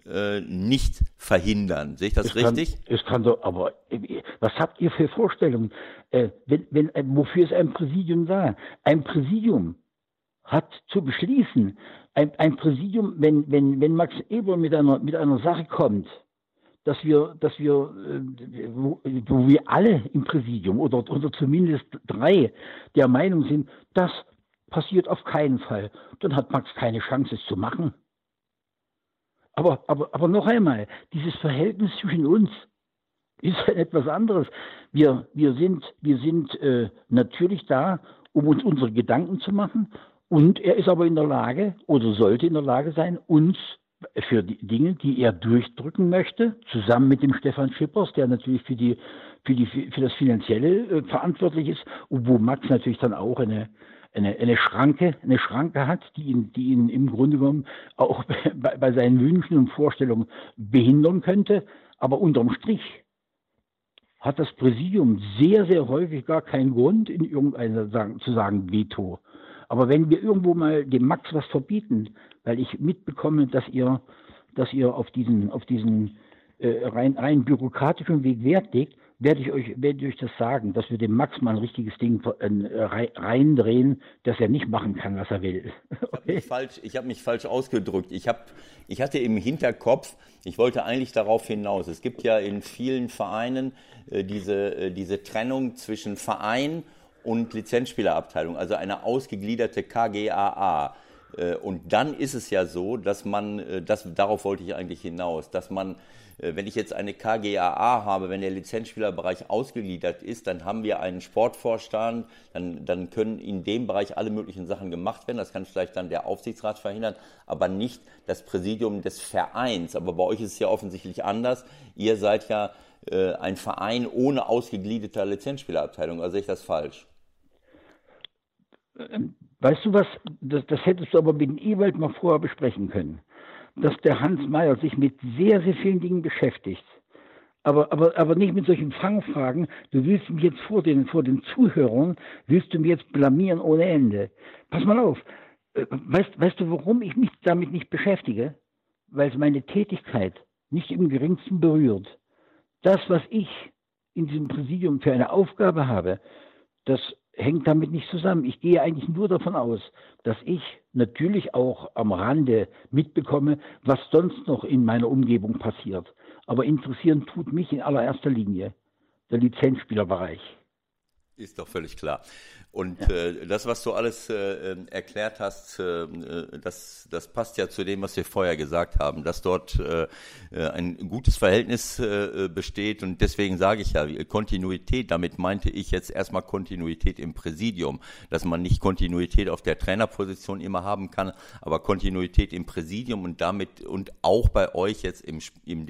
[SPEAKER 2] äh, nicht verhindern. Sehe ich das
[SPEAKER 4] es
[SPEAKER 2] richtig?
[SPEAKER 4] Kann, es kann doch, aber äh, was habt ihr für Vorstellungen? Äh, wenn, wenn, äh, wofür ist ein Präsidium da? Ein Präsidium hat zu beschließen, ein, ein Präsidium, wenn, wenn, wenn Max Eberl mit einer, mit einer Sache kommt, dass wir, dass wir, wo, wo wir alle im Präsidium oder, oder zumindest drei der Meinung sind, das passiert auf keinen Fall. Dann hat Max keine Chance, es zu machen. Aber, aber, aber noch einmal, dieses Verhältnis zwischen uns ist etwas anderes. Wir, wir sind, wir sind äh, natürlich da, um uns unsere Gedanken zu machen. Und er ist aber in der Lage oder sollte in der Lage sein, uns für die Dinge, die er durchdrücken möchte, zusammen mit dem Stefan Schippers, der natürlich für die für die für das finanzielle äh, verantwortlich ist und wo Max natürlich dann auch eine eine, eine Schranke, eine Schranke hat, die ihn, die ihn im Grunde genommen auch bei, bei seinen Wünschen und Vorstellungen behindern könnte. Aber unterm Strich hat das Präsidium sehr, sehr häufig gar keinen Grund, in irgendeiner zu sagen Veto. Aber wenn wir irgendwo mal dem Max was verbieten, weil ich mitbekomme, dass ihr, dass ihr auf diesen, auf diesen äh, rein, rein bürokratischen Weg Wert legt, werde ich euch, werde ich euch das sagen, dass wir dem Max mal ein richtiges Ding äh, reindrehen, dass er nicht machen kann, was er will.
[SPEAKER 2] Okay? Ich habe mich, hab mich, falsch ausgedrückt. Ich, hab, ich hatte im Hinterkopf, ich wollte eigentlich darauf hinaus. Es gibt ja in vielen Vereinen äh, diese, äh, diese Trennung zwischen Verein und Lizenzspielerabteilung, also eine ausgegliederte KGAA. Äh, und dann ist es ja so, dass man, äh, das, darauf wollte ich eigentlich hinaus, dass man äh, wenn ich jetzt eine KGAA habe, wenn der Lizenzspielerbereich ausgegliedert ist, dann haben wir einen Sportvorstand, dann, dann können in dem Bereich alle möglichen Sachen gemacht werden. Das kann vielleicht dann der Aufsichtsrat verhindern, aber nicht das Präsidium des Vereins. Aber bei euch ist es ja offensichtlich anders. Ihr seid ja äh, ein Verein ohne ausgegliederter Lizenzspielerabteilung. Also sehe ich das falsch?
[SPEAKER 4] Ähm, weißt du was, das, das hättest du aber mit dem Ewald mal vorher besprechen können dass der Hans Meyer sich mit sehr, sehr vielen Dingen beschäftigt. Aber, aber, aber nicht mit solchen Fangfragen. Du willst mich jetzt vor den, vor den Zuhörern, willst du mich jetzt blamieren ohne Ende. Pass mal auf. Äh, weißt, weißt du, warum ich mich damit nicht beschäftige? Weil es meine Tätigkeit nicht im geringsten berührt. Das, was ich in diesem Präsidium für eine Aufgabe habe, das hängt damit nicht zusammen. Ich gehe eigentlich nur davon aus, dass ich natürlich auch am Rande mitbekomme, was sonst noch in meiner Umgebung passiert. Aber interessieren tut mich in allererster Linie der Lizenzspielerbereich.
[SPEAKER 2] Ist doch völlig klar. Und ja. äh, das, was du alles äh, ähm, erklärt hast, äh, das, das passt ja zu dem, was wir vorher gesagt haben, dass dort äh, äh ein gutes Verhältnis äh, besteht. Und deswegen sage ich ja, Kontinuität, damit meinte ich jetzt erstmal Kontinuität im Präsidium, dass man nicht Kontinuität auf der Trainerposition immer haben kann, aber Kontinuität im Präsidium und damit und auch bei euch jetzt im, im,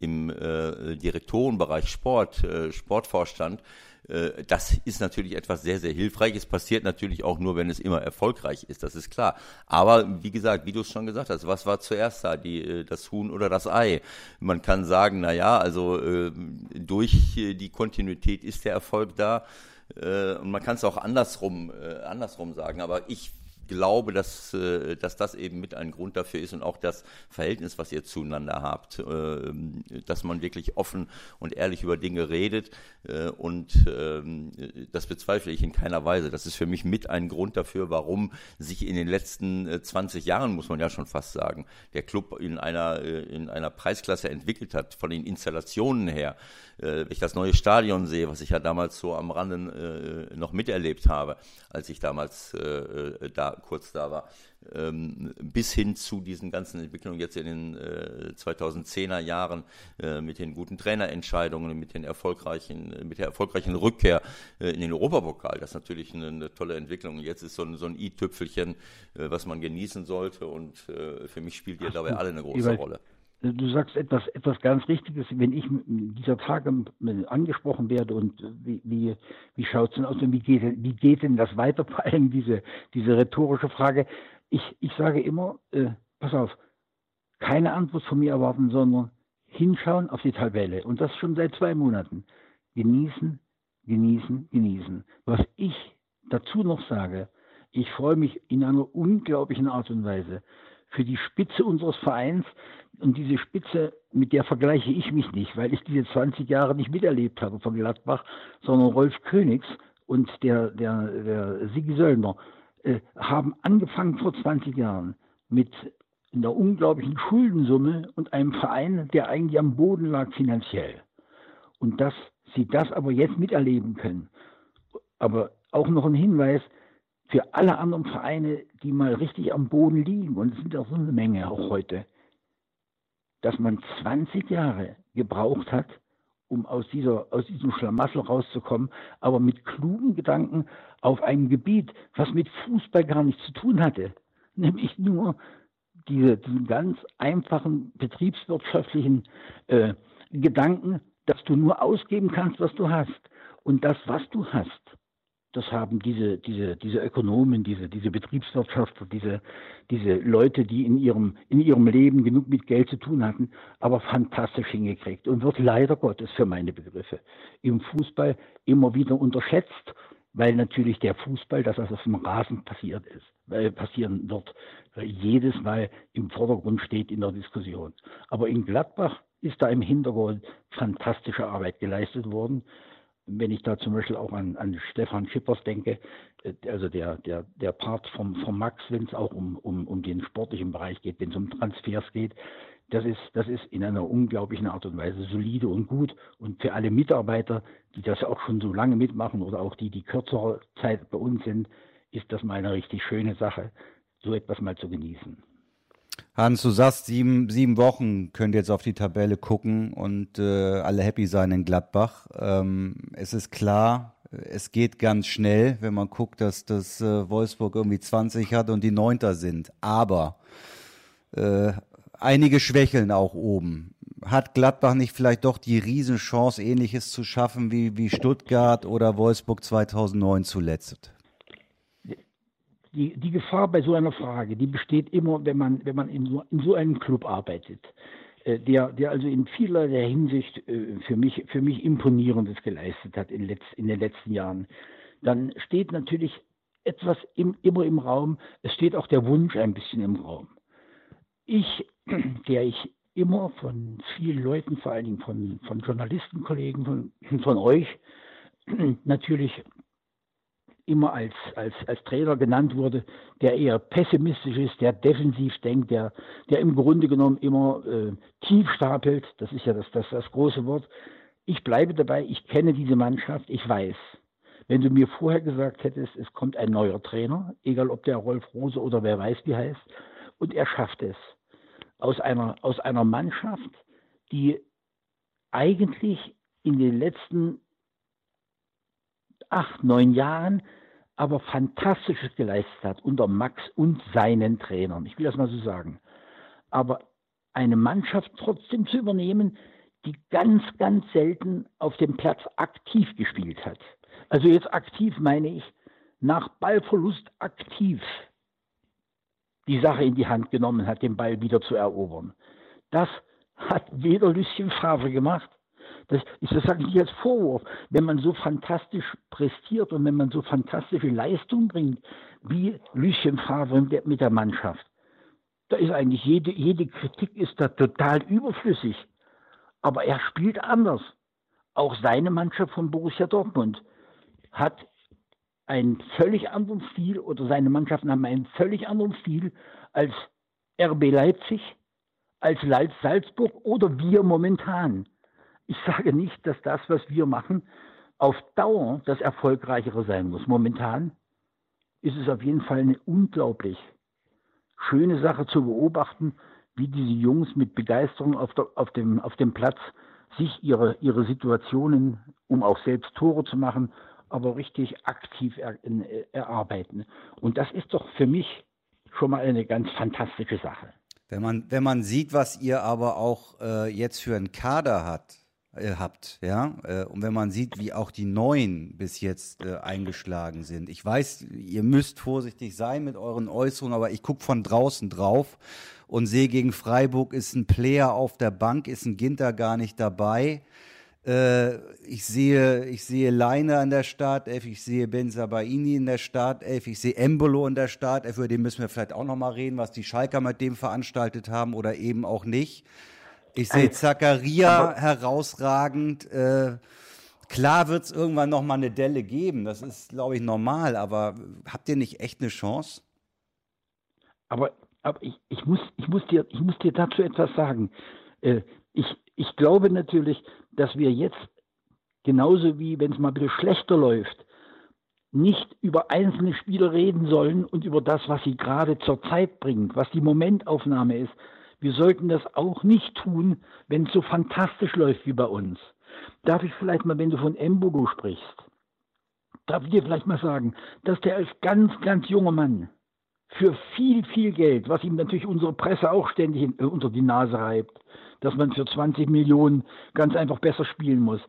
[SPEAKER 2] im äh, Direktorenbereich Sport, äh, Sportvorstand, äh, das ist natürlich etwas sehr, sehr hilfreiches. Passiert natürlich auch nur, wenn es immer erfolgreich ist, das ist klar. Aber wie gesagt, wie du es schon gesagt hast, was war zuerst da, die, äh, das Huhn oder das Ei? Man kann sagen, na ja, also äh, durch die Kontinuität ist der Erfolg da. Und man kann es auch andersrum, andersrum sagen. Aber ich glaube, dass, äh, dass das eben mit ein Grund dafür ist und auch das Verhältnis, was ihr zueinander habt, äh, dass man wirklich offen und ehrlich über Dinge redet äh, und ähm, das bezweifle ich in keiner Weise. Das ist für mich mit ein Grund dafür, warum sich in den letzten 20 Jahren, muss man ja schon fast sagen, der Club in einer, in einer Preisklasse entwickelt hat, von den Installationen her. Wenn ich das neue Stadion sehe, was ich ja damals so am Rande noch miterlebt habe, als ich damals da kurz da war, ähm, bis hin zu diesen ganzen Entwicklungen jetzt in den äh, 2010er Jahren äh, mit den guten Trainerentscheidungen, mit den erfolgreichen, mit der erfolgreichen Rückkehr äh, in den Europapokal. Das ist natürlich eine, eine tolle Entwicklung. Jetzt ist so ein, so ein i-Tüpfelchen, äh, was man genießen sollte und äh, für mich spielt ihr dabei alle eine große Rolle.
[SPEAKER 4] Du sagst etwas, etwas ganz Richtiges. Wenn ich dieser Tage angesprochen werde und wie, wie, wie schaut es denn aus und wie geht, wie geht denn das weiter? Vor allem diese, diese rhetorische Frage. Ich, ich sage immer, äh, pass auf, keine Antwort von mir erwarten, sondern hinschauen auf die Tabelle. Und das schon seit zwei Monaten. Genießen, genießen, genießen. Was ich dazu noch sage, ich freue mich in einer unglaublichen Art und Weise für die Spitze unseres Vereins, und diese Spitze, mit der vergleiche ich mich nicht, weil ich diese 20 Jahre nicht miterlebt habe von Gladbach, sondern Rolf Königs und der, der, der Sigi Söllner äh, haben angefangen vor 20 Jahren mit einer unglaublichen Schuldensumme und einem Verein, der eigentlich am Boden lag finanziell. Und dass sie das aber jetzt miterleben können. Aber auch noch ein Hinweis für alle anderen Vereine, die mal richtig am Boden liegen, und es sind auch so eine Menge auch heute, dass man 20 Jahre gebraucht hat, um aus, dieser, aus diesem Schlamassel rauszukommen, aber mit klugen Gedanken auf einem Gebiet, was mit Fußball gar nichts zu tun hatte, nämlich nur diese, diesen ganz einfachen betriebswirtschaftlichen äh, Gedanken, dass du nur ausgeben kannst, was du hast. Und das, was du hast, das haben diese, diese, diese Ökonomen, diese, diese Betriebswirtschaftler, diese, diese Leute, die in ihrem, in ihrem Leben genug mit Geld zu tun hatten, aber fantastisch hingekriegt und wird leider Gottes für meine Begriffe im Fußball immer wieder unterschätzt, weil natürlich der Fußball, das was auf dem Rasen passiert ist, äh, passieren wird, jedes Mal im Vordergrund steht in der Diskussion. Aber in Gladbach ist da im Hintergrund fantastische Arbeit geleistet worden wenn ich da zum Beispiel auch an, an Stefan Schippers denke, äh, also der, der, der Part vom, vom Max, wenn es auch um, um, um den sportlichen Bereich geht, wenn es um Transfers geht, das ist, das ist in einer unglaublichen Art und Weise solide und gut. Und für alle Mitarbeiter, die das auch schon so lange mitmachen oder auch die, die kürzere Zeit bei uns sind, ist das mal eine richtig schöne Sache, so etwas mal zu genießen.
[SPEAKER 1] Hans, du sagst, sieben, sieben Wochen könnt ihr jetzt auf die Tabelle gucken und äh, alle happy sein in Gladbach. Ähm, es ist klar, es geht ganz schnell, wenn man guckt, dass das äh, Wolfsburg irgendwie 20 hat und die Neunter sind. Aber äh, einige schwächeln auch oben. Hat Gladbach nicht vielleicht doch die Riesenchance, ähnliches zu schaffen wie, wie Stuttgart oder Wolfsburg 2009 zuletzt?
[SPEAKER 4] Die, die Gefahr bei so einer Frage, die besteht immer, wenn man, wenn man in, so, in so einem Club arbeitet, äh, der, der also in vielerlei Hinsicht äh, für, mich, für mich Imponierendes geleistet hat in, letz, in den letzten Jahren, dann steht natürlich etwas im, immer im Raum, es steht auch der Wunsch ein bisschen im Raum. Ich, der ich immer von vielen Leuten, vor allen Dingen von, von Journalistenkollegen, von, von euch, natürlich immer als, als, als Trainer genannt wurde, der eher pessimistisch ist, der defensiv denkt, der, der im Grunde genommen immer äh, tief stapelt. Das ist ja das, das, das große Wort. Ich bleibe dabei, ich kenne diese Mannschaft, ich weiß. Wenn du mir vorher gesagt hättest, es kommt ein neuer Trainer, egal ob der Rolf Rose oder wer weiß wie heißt, und er schafft es, aus einer, aus einer Mannschaft, die eigentlich in den letzten acht, neun Jahren aber Fantastisches geleistet hat unter Max und seinen Trainern. Ich will das mal so sagen. Aber eine Mannschaft trotzdem zu übernehmen, die ganz, ganz selten auf dem Platz aktiv gespielt hat. Also jetzt aktiv meine ich, nach Ballverlust aktiv die Sache in die Hand genommen hat, den Ball wieder zu erobern. Das hat weder Lucien Favre gemacht, das, das sage ich nicht als Vorwurf. Wenn man so fantastisch prestiert und wenn man so fantastische Leistung bringt, wie Lucien Favre mit der Mannschaft, da ist eigentlich jede, jede Kritik ist da total überflüssig. Aber er spielt anders. Auch seine Mannschaft von Borussia Dortmund hat einen völlig anderen Stil oder seine Mannschaften haben einen völlig anderen Stil als RB Leipzig, als Salzburg oder wir momentan. Ich sage nicht, dass das, was wir machen, auf Dauer das Erfolgreichere sein muss. Momentan ist es auf jeden Fall eine unglaublich schöne Sache zu beobachten, wie diese Jungs mit Begeisterung auf, der, auf, dem, auf dem Platz sich ihre, ihre Situationen, um auch selbst Tore zu machen, aber richtig aktiv er, äh, erarbeiten. Und das ist doch für mich schon mal eine ganz fantastische Sache.
[SPEAKER 1] Wenn man, wenn man sieht, was ihr aber auch äh, jetzt für einen Kader hat, äh, habt, ja. Äh, und wenn man sieht, wie auch die Neuen bis jetzt äh, eingeschlagen sind. Ich weiß, ihr müsst vorsichtig sein mit euren Äußerungen, aber ich gucke von draußen drauf und sehe gegen Freiburg ist ein Player auf der Bank, ist ein Ginter gar nicht dabei. Äh, ich sehe, ich sehe Leine an der Startelf, ich sehe Benzabaini in der Startelf, ich sehe Embolo in der Startelf, über den müssen wir vielleicht auch nochmal reden, was die Schalker mit dem veranstaltet haben oder eben auch nicht. Ich sehe Zacharia herausragend. Äh, klar wird es irgendwann noch mal eine Delle geben. Das ist, glaube ich, normal. Aber habt ihr nicht echt eine Chance?
[SPEAKER 4] Aber, aber ich, ich, muss, ich, muss dir, ich muss dir dazu etwas sagen. Äh, ich, ich glaube natürlich, dass wir jetzt, genauso wie wenn es mal ein bisschen schlechter läuft, nicht über einzelne Spieler reden sollen und über das, was sie gerade zur Zeit bringt, was die Momentaufnahme ist, wir sollten das auch nicht tun, wenn es so fantastisch läuft wie bei uns. Darf ich vielleicht mal, wenn du von Embogo sprichst, darf ich dir vielleicht mal sagen, dass der als ganz, ganz junger Mann für viel, viel Geld, was ihm natürlich unsere Presse auch ständig äh, unter die Nase reibt, dass man für 20 Millionen ganz einfach besser spielen muss,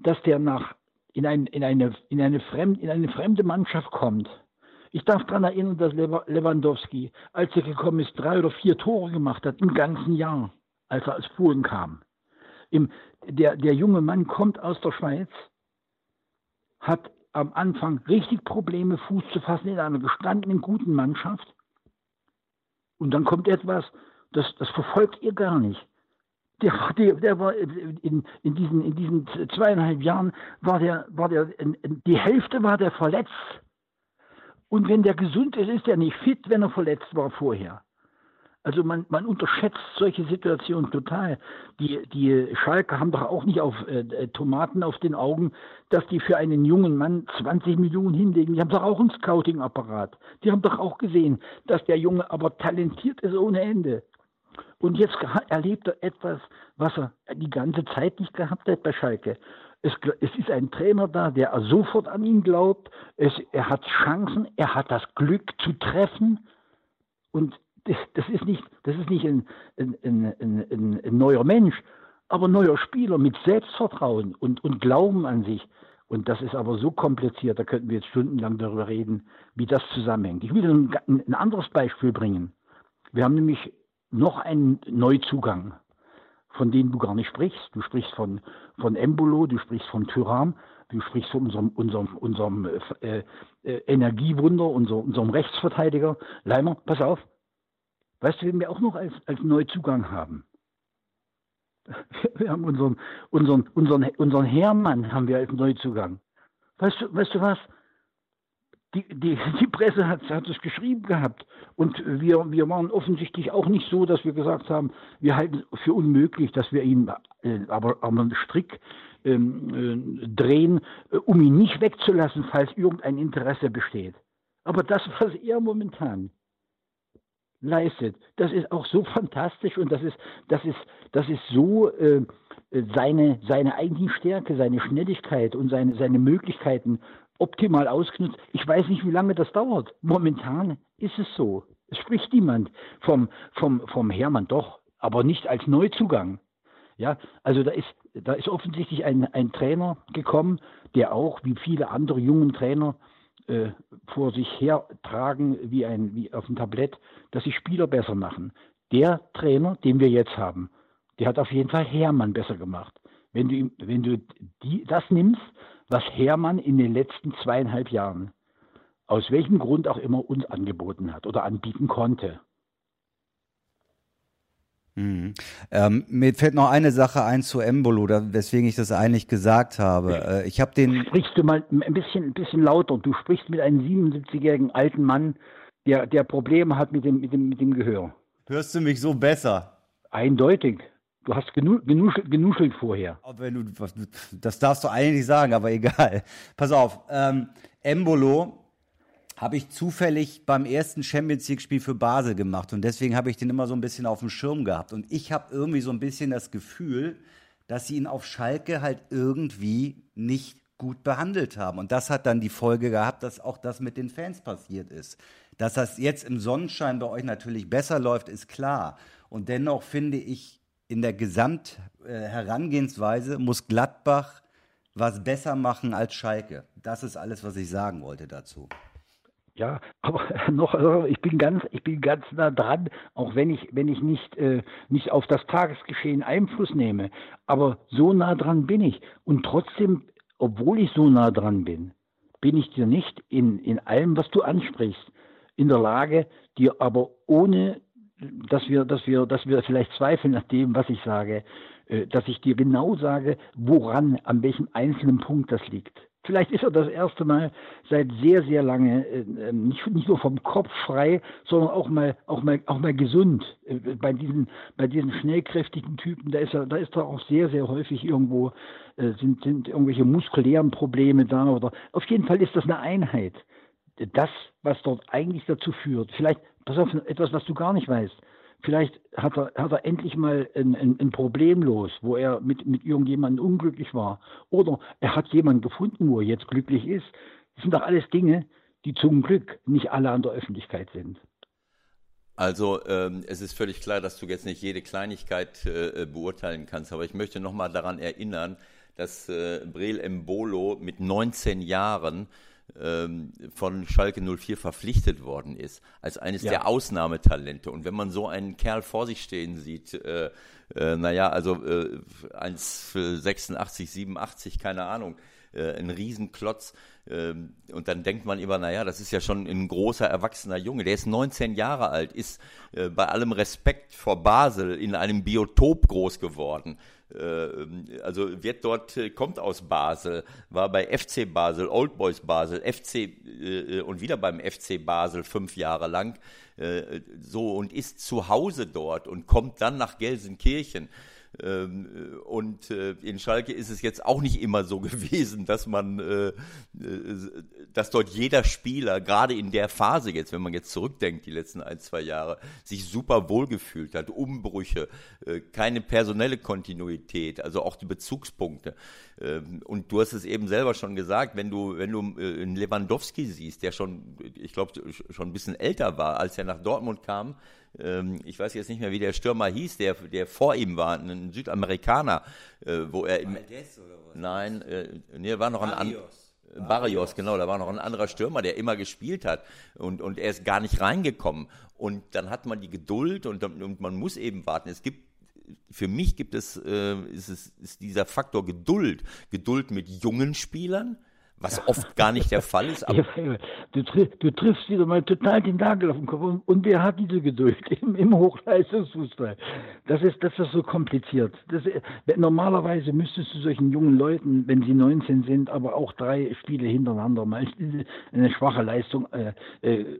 [SPEAKER 4] dass der nach in, ein, in, eine, in, eine, fremd, in eine fremde Mannschaft kommt. Ich darf daran erinnern, dass Lewandowski, als er gekommen ist, drei oder vier Tore gemacht hat im ganzen Jahr, als er als Polen kam. Im, der, der junge Mann kommt aus der Schweiz, hat am Anfang richtig Probleme, Fuß zu fassen in einer gestandenen guten Mannschaft. Und dann kommt etwas, das, das verfolgt ihr gar nicht. Der, der, der war in, in, diesen, in diesen zweieinhalb Jahren war der, war der, die Hälfte war der verletzt. Und wenn der gesund ist, ist er nicht fit, wenn er verletzt war vorher. Also man, man unterschätzt solche Situationen total. Die, die Schalke haben doch auch nicht auf äh, Tomaten auf den Augen, dass die für einen jungen Mann 20 Millionen hinlegen. Die haben doch auch einen Scouting-Apparat. Die haben doch auch gesehen, dass der Junge aber talentiert ist ohne Ende. Und jetzt erlebt er etwas, was er die ganze Zeit nicht gehabt hat bei Schalke. Es, es, ist ein Trainer da, der sofort an ihn glaubt. Es, er hat Chancen, er hat das Glück zu treffen. Und das, das ist nicht, das ist nicht ein, ein, ein, ein, neuer Mensch, aber ein neuer Spieler mit Selbstvertrauen und, und Glauben an sich. Und das ist aber so kompliziert, da könnten wir jetzt stundenlang darüber reden, wie das zusammenhängt. Ich will ein, ein anderes Beispiel bringen. Wir haben nämlich noch einen Neuzugang, von dem du gar nicht sprichst. Du sprichst von, von Embolo, du sprichst von Tyram, du sprichst von unserem, unserem, unserem äh, äh, Energiewunder, unser, unserem Rechtsverteidiger. Leimer, pass auf, Weißt du, wen wir auch noch als, als Neuzugang haben? Wir haben unseren, unseren, unseren, unseren Hermann haben wir als Neuzugang. Weißt du, weißt du was? Die, die, die Presse hat, hat es geschrieben gehabt. Und wir, wir waren offensichtlich auch nicht so, dass wir gesagt haben, wir halten es für unmöglich, dass wir ihn äh, aber, einen Strick ähm, äh, drehen, äh, um ihn nicht wegzulassen, falls irgendein Interesse besteht. Aber das, was er momentan leistet. Das ist auch so fantastisch und das ist, das ist, das ist so äh, seine, seine eigene Stärke, seine Schnelligkeit und seine, seine Möglichkeiten optimal ausgenutzt. Ich weiß nicht, wie lange das dauert. Momentan ist es so. Es spricht niemand vom, vom, vom Hermann doch, aber nicht als Neuzugang. Ja, also da ist, da ist offensichtlich ein, ein Trainer gekommen, der auch, wie viele andere jungen Trainer, äh, vor sich hertragen wie, ein, wie auf dem Tablett, dass sie Spieler besser machen. Der Trainer, den wir jetzt haben, der hat auf jeden Fall Hermann besser gemacht. Wenn du, wenn du die, das nimmst, was Hermann in den letzten zweieinhalb Jahren, aus welchem Grund auch immer, uns angeboten hat oder anbieten konnte,
[SPEAKER 1] Mhm. Ähm, mir fällt noch eine Sache ein zu Embolo, da, weswegen ich das eigentlich gesagt habe. Äh, ich habe den.
[SPEAKER 4] Sprichst du mal ein bisschen, ein bisschen lauter? Du sprichst mit einem 77-jährigen alten Mann, der, der Probleme hat mit dem, mit, dem, mit dem Gehör.
[SPEAKER 1] Hörst du mich so besser?
[SPEAKER 4] Eindeutig. Du hast genu genuschelt, genuschelt vorher.
[SPEAKER 1] Wenn du, das darfst du eigentlich sagen, aber egal. Pass auf. Ähm, Embolo habe ich zufällig beim ersten Champions League-Spiel für Basel gemacht und deswegen habe ich den immer so ein bisschen auf dem Schirm gehabt. Und ich habe irgendwie so ein bisschen das Gefühl, dass sie ihn auf Schalke halt irgendwie nicht gut behandelt haben. Und das hat dann die Folge gehabt, dass auch das mit den Fans passiert ist. Dass das jetzt im Sonnenschein bei euch natürlich besser läuft, ist klar. Und dennoch finde ich, in der Gesamtherangehensweise muss Gladbach was besser machen als Schalke. Das ist alles, was ich sagen wollte dazu.
[SPEAKER 4] Ja, aber noch, also ich bin ganz, ich bin ganz nah dran, auch wenn ich, wenn ich nicht, äh, nicht auf das Tagesgeschehen Einfluss nehme. Aber so nah dran bin ich. Und trotzdem, obwohl ich so nah dran bin, bin ich dir nicht in, in allem, was du ansprichst, in der Lage, dir aber ohne, dass wir, dass wir, dass wir vielleicht zweifeln nach dem, was ich sage, äh, dass ich dir genau sage, woran, an welchem einzelnen Punkt das liegt. Vielleicht ist er das erste Mal seit sehr, sehr lange äh, äh, nicht, nicht nur vom Kopf frei, sondern auch mal, auch mal, auch mal gesund. Bei diesen, bei diesen schnellkräftigen Typen, da ist er, da ist er auch sehr, sehr häufig irgendwo, sind, sind irgendwelche muskulären Probleme da oder auf jeden Fall ist das eine Einheit. Das, was dort eigentlich dazu führt, vielleicht, pass auf, etwas, was du gar nicht weißt. Vielleicht hat er, hat er endlich mal ein, ein, ein Problem los, wo er mit, mit irgendjemandem unglücklich war. Oder er hat jemanden gefunden, wo er jetzt glücklich ist. Das sind doch alles Dinge, die zum Glück nicht alle an der Öffentlichkeit sind.
[SPEAKER 2] Also ähm, es ist völlig klar, dass du jetzt nicht jede Kleinigkeit äh, beurteilen kannst, aber ich möchte nochmal daran erinnern, dass äh, Breel Mbolo mit 19 Jahren ähm, von Schalke 04 verpflichtet worden ist, als eines ja. der Ausnahmetalente. Und wenn man so einen Kerl vor sich stehen sieht, äh, äh, naja, also äh, 1,86, 87, keine Ahnung, äh, ein Riesenklotz. Ähm, und dann denkt man immer, naja, das ist ja schon ein großer, erwachsener Junge. Der ist 19 Jahre alt, ist äh, bei allem Respekt vor Basel in einem Biotop groß geworden. Äh, also wird dort, äh, kommt aus Basel, war bei FC Basel, Old Boys Basel, FC äh, und wieder beim FC Basel fünf Jahre lang so und ist zu Hause dort und kommt dann nach Gelsenkirchen. ähm, und äh, in Schalke ist es jetzt auch nicht immer so gewesen, dass man, äh, äh, dass dort jeder Spieler, gerade in der Phase jetzt, wenn man jetzt zurückdenkt, die letzten ein, zwei Jahre, sich super wohlgefühlt hat, Umbrüche, keine personelle Kontinuität, also auch die Bezugspunkte. Ähm, und du hast es eben selber schon gesagt, wenn du, wenn du einen Lewandowski siehst, der schon, ich glaube, schon ein bisschen älter war, als er nach Dortmund kam, ähm, ich weiß jetzt nicht mehr, wie der Stürmer hieß, der, der vor ihm war, ein Südamerikaner, äh, wo er im, Nein, äh, nee, war noch ein Barrios. Barrios, genau, da war noch ein anderer Stürmer, der immer gespielt hat und, und er ist gar nicht reingekommen. Und dann hat man die Geduld und, und man muss eben warten. Es gibt für mich gibt es, äh, ist, es ist dieser Faktor Geduld. Geduld mit jungen Spielern, was oft gar nicht der Fall ist.
[SPEAKER 4] Ja, du, du, triffst wieder mal total den Nagel auf den Kopf. Und, und wer hat diese Geduld im, im Hochleistungsfußball? Das ist, das ist so kompliziert. Das, normalerweise müsstest du solchen jungen Leuten, wenn sie 19 sind, aber auch drei Spiele hintereinander mal eine schwache Leistung äh, äh,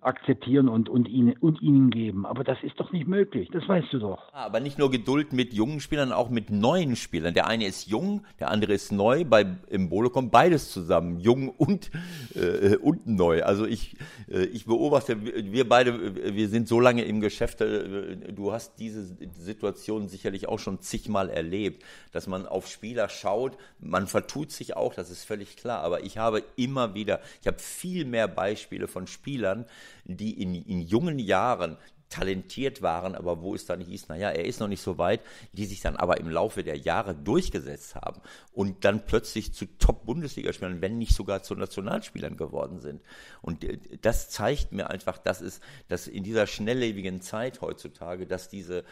[SPEAKER 4] akzeptieren und, und, ihnen, und ihnen geben. Aber das ist doch nicht möglich. Das weißt du doch.
[SPEAKER 2] Aber nicht nur Geduld mit jungen Spielern, auch mit neuen Spielern. Der eine ist jung, der andere ist neu. Bei, Im Bolo kommt beides zusammen, jung und, äh, und neu. Also ich, äh, ich beobachte, wir beide, wir sind so lange im Geschäft, äh, du hast diese Situation sicherlich auch schon zigmal erlebt, dass man auf Spieler schaut, man vertut sich auch, das ist völlig klar, aber ich habe immer wieder, ich habe viel mehr Beispiele von Spielern, die in, in jungen Jahren talentiert waren, aber wo es dann hieß, naja, er ist noch nicht so weit, die sich dann aber im Laufe der Jahre durchgesetzt haben und dann plötzlich zu Top-Bundesligaspielern, wenn nicht sogar zu Nationalspielern geworden sind. Und äh, das zeigt mir einfach, dass es, dass in dieser schnelllebigen Zeit heutzutage, dass diese,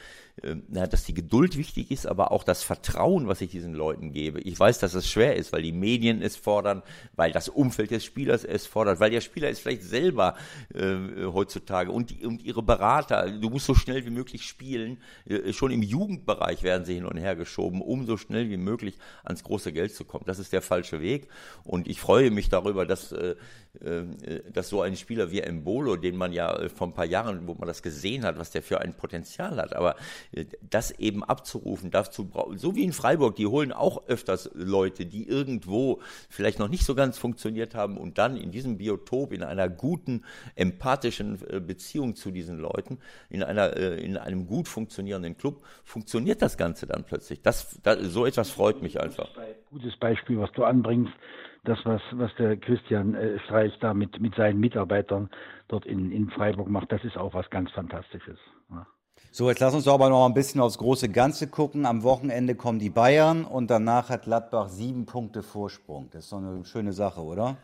[SPEAKER 2] äh, dass die Geduld wichtig ist, aber auch das Vertrauen, was ich diesen Leuten gebe. Ich weiß, dass es schwer ist, weil die Medien es fordern, weil das Umfeld des Spielers es fordert, weil der Spieler es vielleicht selber äh, heutzutage und, die, und ihre Berater Vater, du musst so schnell wie möglich spielen. Äh, schon im Jugendbereich werden sie hin und her geschoben, um so schnell wie möglich ans große Geld zu kommen. Das ist der falsche Weg. Und ich freue mich darüber, dass, äh, äh, dass so ein Spieler wie Embolo, den man ja vor ein paar Jahren, wo man das gesehen hat, was der für ein Potenzial hat, aber das eben abzurufen, dazu so wie in Freiburg, die holen auch öfters Leute, die irgendwo vielleicht noch nicht so ganz funktioniert haben und dann in diesem Biotop, in einer guten, empathischen Beziehung zu diesen Leuten, in, einer, äh, in einem gut funktionierenden Club, funktioniert das Ganze dann plötzlich. Das, das, so etwas freut mich einfach.
[SPEAKER 4] Gutes Beispiel, was du anbringst, das, was, was der Christian äh, Streich da mit, mit seinen Mitarbeitern dort in, in Freiburg macht, das ist auch was ganz Fantastisches. Ja.
[SPEAKER 1] So, jetzt lass uns aber noch ein bisschen aufs große Ganze gucken. Am Wochenende kommen die Bayern und danach hat Gladbach sieben Punkte Vorsprung. Das ist doch eine schöne Sache, oder?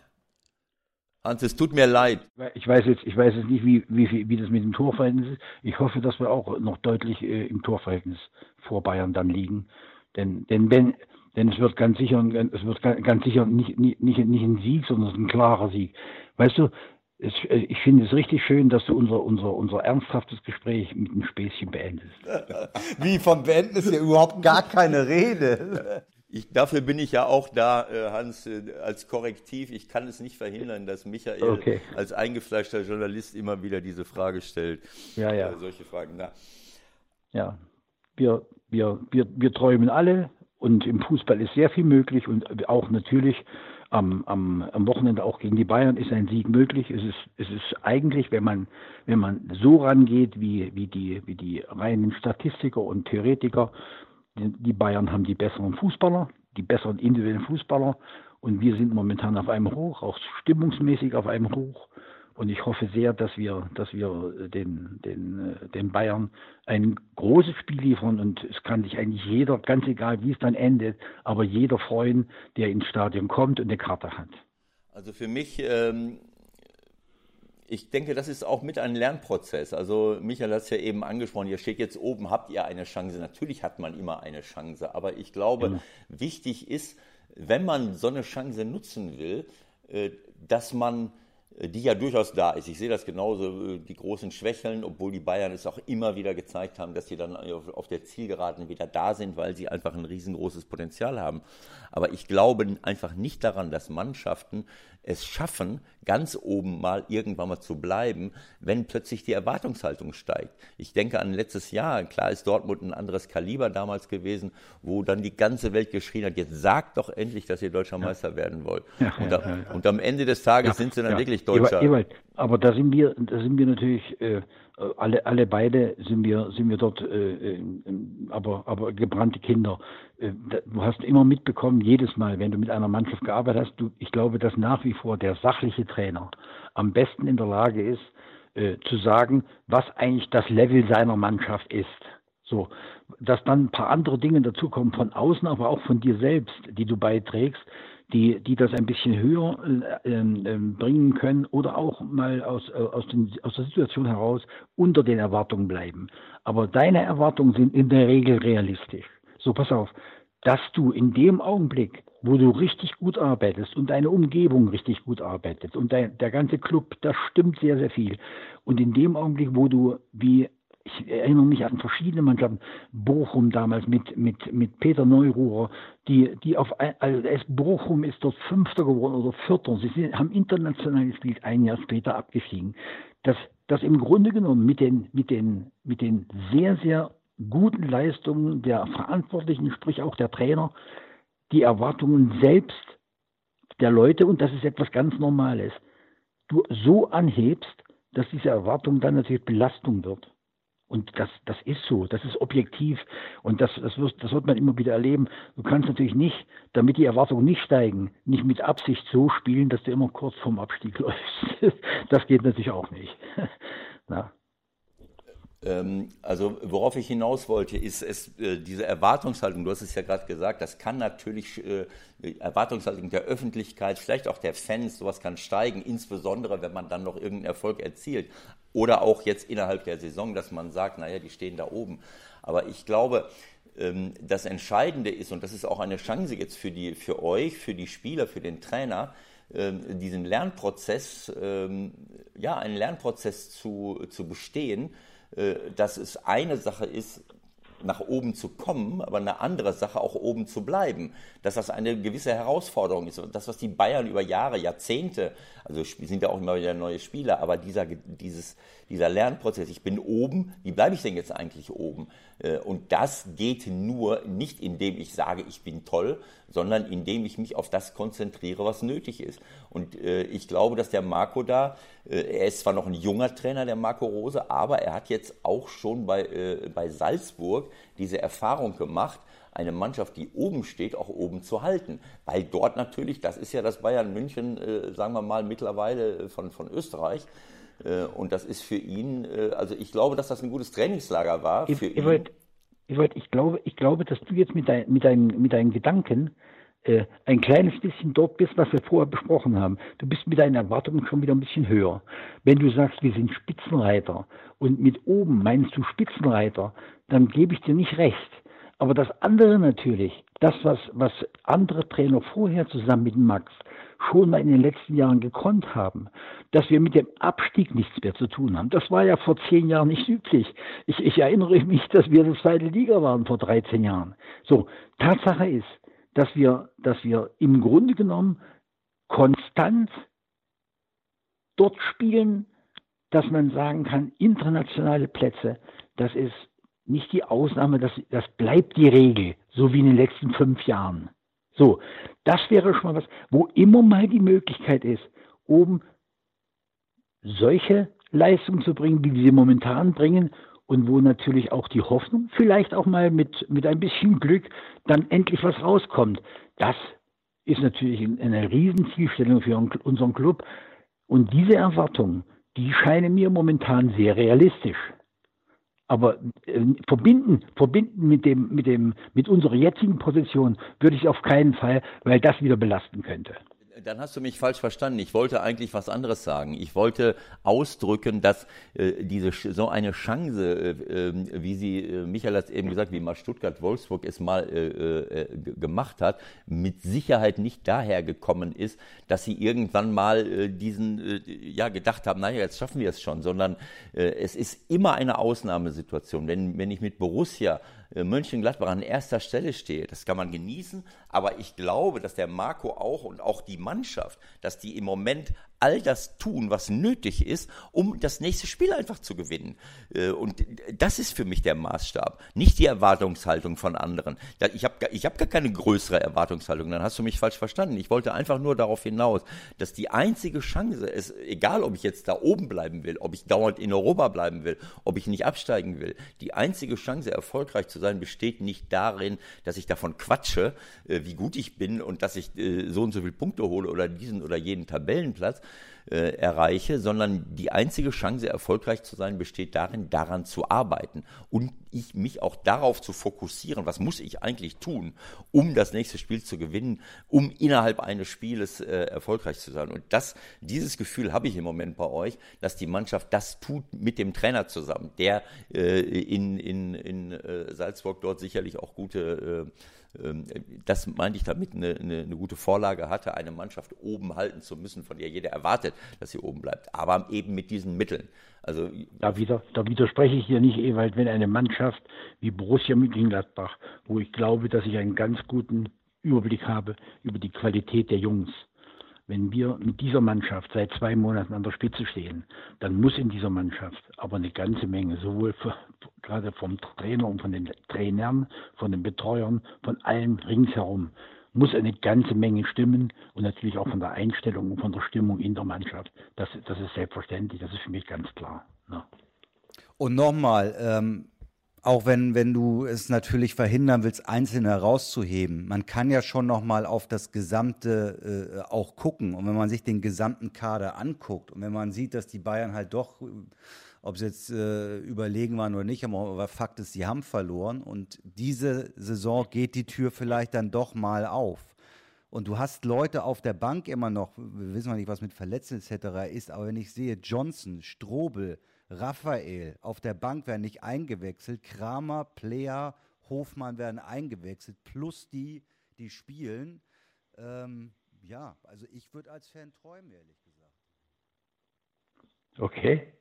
[SPEAKER 2] Hans, es tut mir leid.
[SPEAKER 4] Ich weiß jetzt, ich weiß jetzt nicht, wie, wie, wie das mit dem Torverhältnis ist. Ich hoffe, dass wir auch noch deutlich äh, im Torverhältnis vor Bayern dann liegen. Denn, denn wenn, denn es wird ganz sicher, es wird ganz sicher nicht, nicht, nicht, nicht ein Sieg, sondern ein klarer Sieg. Weißt du, es, äh, ich finde es richtig schön, dass du unser, unser, unser ernsthaftes Gespräch mit einem Späßchen beendest.
[SPEAKER 1] Wie vom Beenden ist ja überhaupt gar keine Rede.
[SPEAKER 2] Ich, dafür bin ich ja auch da, äh, Hans, äh, als Korrektiv. Ich kann es nicht verhindern, dass Michael okay. als eingefleischter Journalist immer wieder diese Frage stellt.
[SPEAKER 4] Ja, ja.
[SPEAKER 2] Äh, solche Fragen. Na.
[SPEAKER 4] Ja, wir, wir, wir, wir träumen alle und im Fußball ist sehr viel möglich und auch natürlich am, am, am Wochenende auch gegen die Bayern ist ein Sieg möglich. Es ist, es ist eigentlich, wenn man, wenn man so rangeht wie, wie, die, wie die reinen Statistiker und Theoretiker, die Bayern haben die besseren Fußballer, die besseren individuellen Fußballer und wir sind momentan auf einem Hoch, auch stimmungsmäßig auf einem Hoch. Und ich hoffe sehr, dass wir, dass wir den, den, äh, den Bayern ein großes Spiel liefern. Und es kann sich eigentlich jeder, ganz egal wie es dann endet, aber jeder freuen, der ins Stadion kommt und eine Karte hat.
[SPEAKER 2] Also für mich, ähm, ich denke, das ist auch mit ein Lernprozess. Also Michael hat es ja eben angesprochen, ihr steht jetzt oben, habt ihr eine Chance? Natürlich hat man immer eine Chance, aber ich glaube, ja. wichtig ist, wenn man so eine Chance nutzen will, äh, dass man äh, die ja durchaus da ist. Ich sehe das genauso, äh, die großen Schwächeln, obwohl die Bayern es auch immer wieder gezeigt haben, dass sie dann auf der Zielgeraden wieder da sind, weil sie einfach ein riesengroßes Potenzial haben. Aber ich glaube einfach nicht daran, dass Mannschaften es schaffen, ganz oben mal irgendwann mal zu bleiben, wenn plötzlich die Erwartungshaltung steigt. Ich denke an letztes Jahr, klar ist Dortmund ein anderes Kaliber damals gewesen, wo dann die ganze Welt geschrien hat, jetzt sagt doch endlich, dass ihr deutscher Meister werden wollt. Ja, und, ja, ja, und, am Ende des Tages sind sie dann wirklich deutscher.
[SPEAKER 4] Ewald, aber da sind wir, da sind wir natürlich äh, alle, alle beide sind wir, sind wir dort, äh, aber, aber gebrannte Kinder. Äh, du hast immer mitbekommen, jedes Mal, wenn du mit einer Mannschaft gearbeitet hast, du, ich glaube, dass nach wie vor der sachliche Trainer am besten in der Lage ist, äh, zu sagen, was eigentlich das Level seiner Mannschaft ist. So, dass dann ein paar andere Dinge dazukommen von außen, aber auch von dir selbst, die du beiträgst, die, die das ein bisschen höher äh, äh, bringen können oder auch mal aus, äh, aus, den, aus der Situation heraus unter den Erwartungen bleiben. Aber deine Erwartungen sind in der Regel realistisch. So, pass auf, dass du in dem Augenblick, wo du richtig gut arbeitest und deine Umgebung richtig gut arbeitet und dein, der ganze Club, das stimmt sehr, sehr viel. Und in dem Augenblick, wo du wie ich erinnere mich an verschiedene Mannschaften, Bochum damals mit, mit, mit Peter Neururer, die, die auf, also es, Bochum ist dort Fünfter geworden oder Vierter. Sie sind, haben international gespielt, ein Jahr später abgestiegen. Dass, dass im Grunde genommen mit den, mit den, mit den sehr, sehr guten Leistungen der Verantwortlichen, sprich auch der Trainer, die Erwartungen selbst der Leute, und das ist etwas ganz Normales, du so anhebst, dass diese Erwartung dann natürlich Belastung wird. Und das, das ist so, das ist objektiv und das, das, wird, das wird man immer wieder erleben. Du kannst natürlich nicht, damit die Erwartungen nicht steigen, nicht mit Absicht so spielen, dass du immer kurz vorm Abstieg läufst. Das geht natürlich auch nicht. Na.
[SPEAKER 2] Ähm, also worauf ich hinaus wollte, ist es, äh, diese Erwartungshaltung, du hast es ja gerade gesagt, das kann natürlich, äh, Erwartungshaltung der Öffentlichkeit, vielleicht auch der Fans, sowas kann steigen, insbesondere wenn man dann noch irgendeinen Erfolg erzielt. Oder auch jetzt innerhalb der Saison, dass man sagt, naja, die stehen da oben. Aber ich glaube, ähm, das Entscheidende ist, und das ist auch eine Chance jetzt für, die, für euch, für die Spieler, für den Trainer, ähm, diesen Lernprozess, ja, einen Lernprozess zu, zu bestehen, dass es eine Sache ist, nach oben zu kommen, aber eine andere Sache auch oben zu bleiben. Dass das eine gewisse Herausforderung ist. Das, was die Bayern über Jahre, Jahrzehnte, also sind ja auch immer wieder neue Spieler, aber dieser, dieses, dieser Lernprozess, ich bin oben, wie bleibe ich denn jetzt eigentlich oben? Äh, und das geht nur nicht, indem ich sage, ich bin toll, sondern indem ich mich auf das konzentriere, was nötig ist. Und äh, ich glaube, dass der Marco da, äh, er ist zwar noch ein junger Trainer, der Marco Rose, aber er hat jetzt auch schon bei, bei Salzburg diese Erfahrung gemacht, eine Mannschaft, die oben steht, auch oben zu halten. Weil dort natürlich, das ist ja das Bayern München, sagen wir mal, mittlerweile von, von Österreich, und das ist für ihn, äh, also ich glaube, dass das ein gutes Trainingslager war für ich, ihn.
[SPEAKER 4] Ich, ich, glaube, ich glaube, dass du jetzt mit, dein, mit, dein, mit deinen Gedanken äh, ein kleines bisschen dort bist, was wir vorher besprochen haben. Du bist mit deinen Erwartungen schon wieder ein bisschen höher. Wenn du sagst, wir sind Spitzenreiter und mit oben meinst du Spitzenreiter, dann gebe ich dir nicht recht. Aber das andere natürlich, das, was, was andere Trainer vorher zusammen mit Max schon mal in den letzten Jahren gekonnt haben, dass wir mit dem Abstieg nichts mehr zu tun haben. Das war ja vor zehn Jahren nicht üblich. Ich, ich erinnere mich, dass wir das zweite Liga waren vor 13 Jahren. So, Tatsache ist, dass wir, dass wir im Grunde genommen konstant dort spielen, dass man sagen kann, internationale Plätze, das ist nicht die Ausnahme, das, das bleibt die Regel, so wie in den letzten fünf Jahren. So, das wäre schon mal was, wo immer mal die Möglichkeit ist, oben solche Leistungen zu bringen, wie wir sie momentan bringen und wo natürlich auch die Hoffnung, vielleicht auch mal mit, mit ein bisschen Glück, dann endlich was rauskommt. Das ist natürlich eine Riesenzielstellung für unseren Club. Und diese Erwartung, die scheinen mir momentan sehr realistisch. Aber äh, verbinden, verbinden mit dem, mit dem, mit unserer jetzigen Position würde ich auf keinen Fall, weil das wieder belasten könnte
[SPEAKER 2] dann hast du mich falsch verstanden. Ich wollte eigentlich was anderes sagen. Ich wollte ausdrücken, dass äh, diese so eine Chance, äh, ähm, wie sie äh, Michael hat eben gesagt, wie mal Stuttgart Wolfsburg es mal äh, äh, gemacht hat, mit Sicherheit nicht daher gekommen ist, dass sie irgendwann mal diesen ja gedacht haben, naja, jetzt schaffen wir es schon, sondern es ist immer eine Ausnahmesituation. Wenn wenn ich mit Borussia Mönchengladbach an erster Stelle stehe. Das kann man genießen, aber ich glaube, dass der Marco auch und auch die Mannschaft, dass die im Moment all das tun, was nötig ist, um das nächste Spiel einfach zu gewinnen. Äh, und das ist für mich der Maßstab, nicht die Erwartungshaltung von anderen. Ich habe ich hab gar keine größere Erwartungshaltung, dann hast du mich falsch verstanden. Ich wollte einfach nur darauf hinaus, dass die einzige Chance ist, egal ob ich jetzt da oben bleiben will, ob ich dauernd in Europa bleiben will, ob ich nicht absteigen will, die einzige Chance, erfolgreich zu sein, besteht nicht darin, dass ich davon quatsche, äh, wie gut ich bin und dass ich äh, so und so viele Punkte hole oder diesen oder jeden Tabellenplatz, äh, erreiche, sondern die einzige Chance, erfolgreich zu sein, besteht darin, daran zu arbeiten und ich mich auch darauf zu fokussieren, was muss ich eigentlich tun, um das nächste Spiel zu gewinnen, um innerhalb eines Spieles äh, erfolgreich zu sein. Und das, dieses Gefühl habe ich im Moment bei euch, dass die Mannschaft das tut mit dem Trainer zusammen, der äh, in, in, in äh, Salzburg dort sicherlich auch gute äh, das meinte ich damit, eine, eine, eine, gute Vorlage hatte, eine Mannschaft oben halten zu müssen, von der jeder erwartet, dass sie oben bleibt, aber eben mit diesen Mitteln. Also,
[SPEAKER 4] da, wieder, da widerspreche ich dir nicht, Ewald, wenn eine Mannschaft wie Borussia Mönchengladbach, wo ich glaube, dass ich einen ganz guten Überblick habe über die Qualität der Jungs, wenn wir mit dieser Mannschaft seit zwei Monaten an der Spitze stehen, dann muss in dieser Mannschaft aber eine ganze Menge, sowohl für, gerade vom Trainer und von den Trainern, von den Betreuern, von allen ringsherum, muss eine ganze Menge stimmen und natürlich auch von der Einstellung und von der Stimmung in der Mannschaft. Das, das ist selbstverständlich, das ist für mich ganz klar. Ja.
[SPEAKER 1] Und nochmal, ähm, auch wenn, wenn du es natürlich verhindern willst, Einzelne herauszuheben, man kann ja schon nochmal auf das Gesamte äh, auch gucken. Und wenn man sich den gesamten Kader anguckt und wenn man sieht, dass die Bayern halt doch, ob sie jetzt äh, überlegen waren oder nicht, aber Fakt ist, sie haben verloren. Und diese Saison geht die Tür vielleicht dann doch mal auf. Und du hast Leute auf der Bank immer noch, wir wissen noch nicht, was mit Verletzten etc. ist, aber wenn ich sehe, Johnson, Strobel, Raphael auf der Bank werden nicht eingewechselt, Kramer, Player, Hofmann werden eingewechselt, plus die, die spielen. Ähm, ja, also ich würde als Fan träumen, ehrlich gesagt.
[SPEAKER 4] Okay.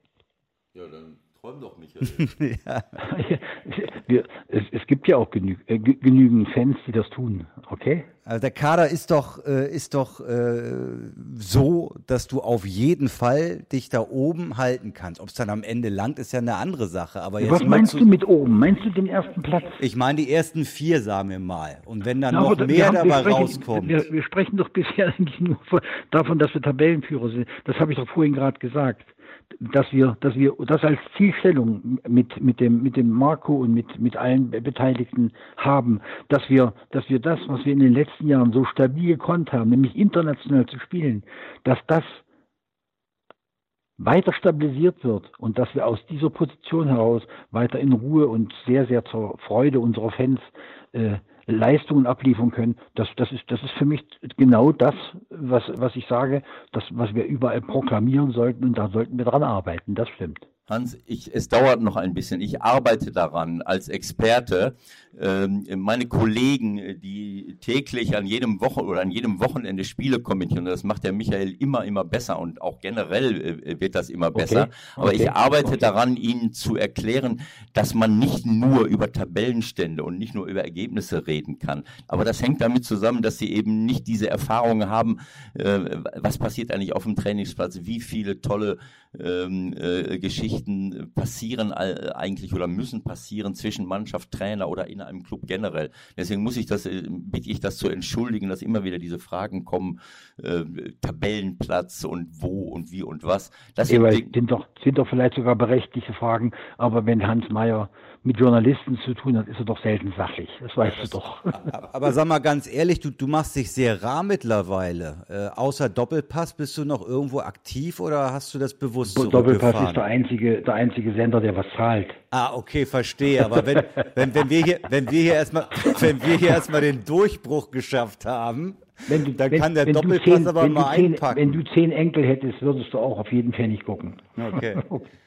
[SPEAKER 2] Ja, dann träum doch, Michael.
[SPEAKER 4] ja. Wir, es, es, gibt ja auch genü äh, genügend Fans, die das tun, okay?
[SPEAKER 1] Also der Kader ist doch, äh, ist doch äh, so, dass du auf jeden Fall dich da oben halten kannst. Ob es dann am Ende langt, ist ja eine andere Sache. Aber
[SPEAKER 4] jetzt Was meinst du mit oben? Meinst du den ersten Platz?
[SPEAKER 1] Ich meine die ersten vier, sagen wir mal. Und wenn dann Na, noch mehr haben, dabei
[SPEAKER 4] sprechen,
[SPEAKER 1] rauskommt.
[SPEAKER 4] Wir, wir, sprechen doch bisher eigentlich nur davon, dass wir Tabellenführer sind. Das habe ich doch vorhin gerade gesagt dass wir, dass wir das als Zielstellung mit, mit dem, mit dem Marco und mit, mit allen Beteiligten haben, dass wir, dass wir das, was wir in den letzten Jahren so stabil gekonnt haben, nämlich international zu spielen, dass das weiter stabilisiert wird und dass wir aus dieser Position heraus weiter in Ruhe und sehr, sehr zur Freude unserer Fans äh, Leistungen abliefern können, das, das, ist, das ist für mich genau das, was, was ich sage, das, was wir überall proklamieren sollten und da sollten wir dran arbeiten. Das stimmt.
[SPEAKER 2] Hans, ich, es dauert noch ein bisschen. Ich arbeite daran als Experte. Ähm, meine Kollegen, die täglich an jedem Wochen oder an jedem Wochenende Spiele kommentieren, das macht der Michael immer, immer besser und auch generell äh, wird das immer besser. Okay. Aber okay. ich arbeite okay. daran, Ihnen zu erklären, dass man nicht nur über Tabellenstände und nicht nur über Ergebnisse reden kann. Aber das hängt damit zusammen, dass Sie eben nicht diese Erfahrungen haben, äh, was passiert eigentlich auf dem Trainingsplatz, wie viele tolle ähm, äh, Geschichten passieren eigentlich oder müssen passieren zwischen Mannschaft, Trainer oder in einem Club generell. Deswegen muss ich das, bitte ich das zu entschuldigen, dass immer wieder diese Fragen kommen, äh, Tabellenplatz und wo und wie und was. Das
[SPEAKER 4] sind, doch, sind doch vielleicht sogar berechtigte Fragen, aber wenn Hans Mayer mit Journalisten zu tun hat, ist er doch selten sachlich. Das weißt das, du doch.
[SPEAKER 1] Aber sag mal ganz ehrlich, du, du machst dich sehr rar mittlerweile. Äh, außer Doppelpass bist du noch irgendwo aktiv oder hast du das bewusst
[SPEAKER 4] Doppelpass ist der einzige, der einzige Sender, der was zahlt.
[SPEAKER 1] Ah, okay, verstehe. Aber wenn, wenn, wenn wir hier, wenn wir hier erstmal, wenn wir hier erstmal den Durchbruch geschafft haben, wenn du, dann wenn, kann der Doppelpass zehn, aber mal
[SPEAKER 4] zehn,
[SPEAKER 1] einpacken.
[SPEAKER 4] Wenn du zehn Enkel hättest, würdest du auch auf jeden Fall nicht gucken.
[SPEAKER 1] Okay.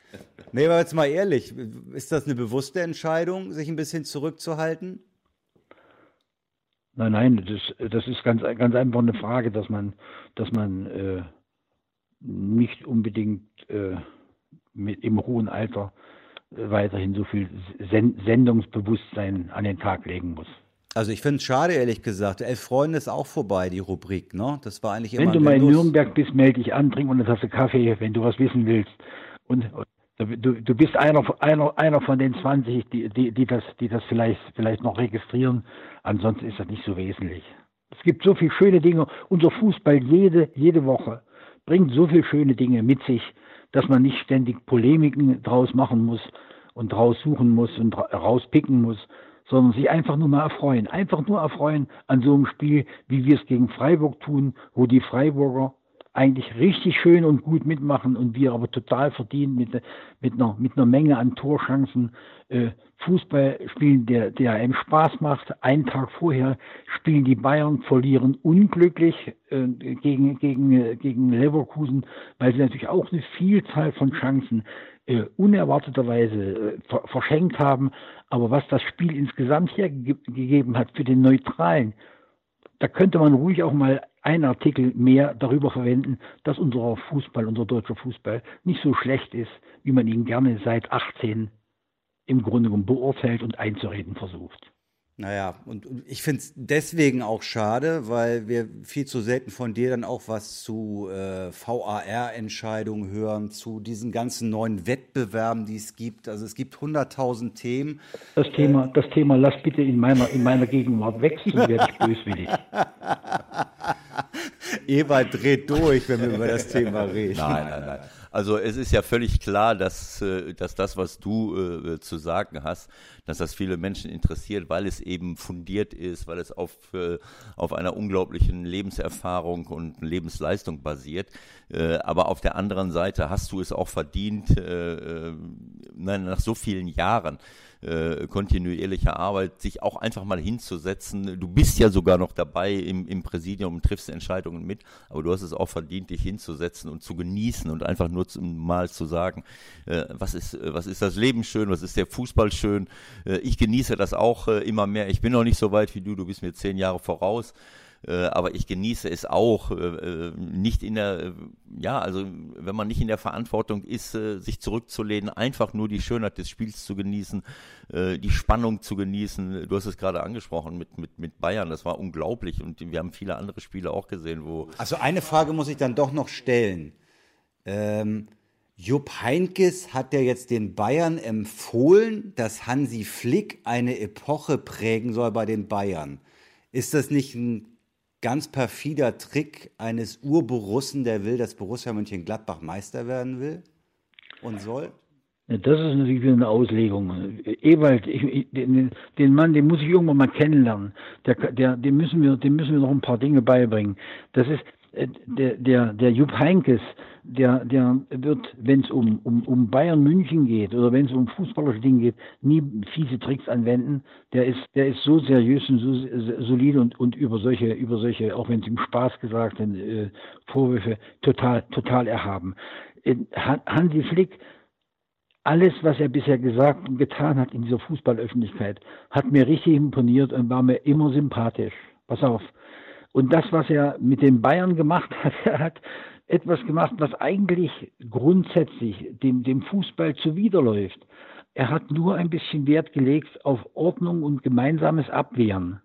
[SPEAKER 1] Nee, aber jetzt mal ehrlich, ist das eine bewusste Entscheidung, sich ein bisschen zurückzuhalten?
[SPEAKER 4] Nein, nein, das, das ist ganz, ganz einfach eine Frage, dass man, dass man äh, nicht unbedingt äh, mit, im hohen Alter äh, weiterhin so viel Sen Sendungsbewusstsein an den Tag legen muss.
[SPEAKER 1] Also ich finde es schade, ehrlich gesagt. Elf Freunde ist auch vorbei, die Rubrik, ne? Das war eigentlich
[SPEAKER 4] immer. Wenn du mal in Nürnberg bist, melde dich an, trink eine Tasse Kaffee, wenn du was wissen willst. Und, und Du, du bist einer, einer, einer von den 20, die, die, die, das, die das vielleicht, vielleicht noch registrieren. Ansonsten ist das nicht so wesentlich. Es gibt so viele schöne Dinge. Unser Fußball jede, jede Woche bringt so viele schöne Dinge mit sich, dass man nicht ständig Polemiken draus machen muss und draus suchen muss und rauspicken muss, sondern sich einfach nur mal erfreuen. Einfach nur erfreuen an so einem Spiel, wie wir es gegen Freiburg tun, wo die Freiburger eigentlich richtig schön und gut mitmachen und wir aber total verdient mit, mit, einer, mit einer Menge an Torchancen äh, Fußball spielen, der, der einem Spaß macht. Einen Tag vorher spielen die Bayern, verlieren unglücklich äh, gegen, gegen, gegen Leverkusen, weil sie natürlich auch eine Vielzahl von Chancen äh, unerwarteterweise äh, verschenkt haben. Aber was das Spiel insgesamt hergegeben hat für den Neutralen, da könnte man ruhig auch mal einen Artikel mehr darüber verwenden, dass unser Fußball, unser deutscher Fußball nicht so schlecht ist, wie man ihn gerne seit 18 im Grunde genommen beurteilt und einzureden versucht.
[SPEAKER 1] Naja, und ich finde es deswegen auch schade, weil wir viel zu selten von dir dann auch was zu äh, VAR-Entscheidungen hören, zu diesen ganzen neuen Wettbewerben, die es gibt. Also es gibt 100.000 Themen.
[SPEAKER 4] Das Thema, äh, das Thema lass bitte in meiner, in meiner Gegenwart weg, sonst werde ich böswillig.
[SPEAKER 1] Ewald dreht durch, wenn wir über das Thema reden.
[SPEAKER 2] Nein, nein, nein. Also es ist ja völlig klar, dass, äh, dass das, was du äh, zu sagen hast, dass das viele Menschen interessiert, weil es eben fundiert ist, weil es auf, äh, auf einer unglaublichen Lebenserfahrung und Lebensleistung basiert. Äh, aber auf der anderen Seite hast du es auch verdient, äh, äh nach so vielen Jahren äh, kontinuierlicher Arbeit, sich auch einfach mal hinzusetzen. Du bist ja sogar noch dabei im, im Präsidium und triffst Entscheidungen mit, aber du hast es auch verdient, dich hinzusetzen und zu genießen und einfach nur zum, mal zu sagen, äh, was ist, was ist das Leben schön, was ist der Fußball schön. Äh, ich genieße das auch äh, immer mehr. Ich bin noch nicht so weit wie du, du bist mir zehn Jahre voraus. Äh, aber ich genieße es auch, äh, äh, nicht in der, ja, also wenn man nicht in der Verantwortung ist, sich zurückzulehnen, einfach nur die Schönheit des Spiels zu genießen, die Spannung zu genießen. Du hast es gerade angesprochen mit, mit, mit Bayern, das war unglaublich und wir haben viele andere Spiele auch gesehen, wo.
[SPEAKER 1] Also eine Frage muss ich dann doch noch stellen. Ähm, Jupp Heinkes hat ja jetzt den Bayern empfohlen, dass Hansi Flick eine Epoche prägen soll bei den Bayern. Ist das nicht ein ganz perfider Trick eines Urborussen, der will, dass Borussia Mönchengladbach Meister werden will und soll?
[SPEAKER 4] Das ist natürlich wieder eine Auslegung. Ewald, ich, den, den, Mann, den muss ich irgendwann mal kennenlernen. Der, der, dem müssen wir, dem müssen wir noch ein paar Dinge beibringen. Das ist äh, der, der, der Jupp Heinkes, der, der wird, wenn es um, um, um Bayern München geht oder wenn es um fußballerische Dinge geht, nie fiese Tricks anwenden. Der ist, der ist so seriös und so solide und, und über solche, über solche, auch wenn es ihm Spaß gesagt sind, äh, Vorwürfe total, total erhaben. Hansi Flick, alles, was er bisher gesagt und getan hat in dieser Fußballöffentlichkeit, hat mir richtig imponiert und war mir immer sympathisch. Pass auf. Und das, was er mit den Bayern gemacht hat, er hat etwas gemacht, was eigentlich grundsätzlich dem, dem Fußball zuwiderläuft. Er hat nur ein bisschen Wert gelegt auf Ordnung und gemeinsames Abwehren.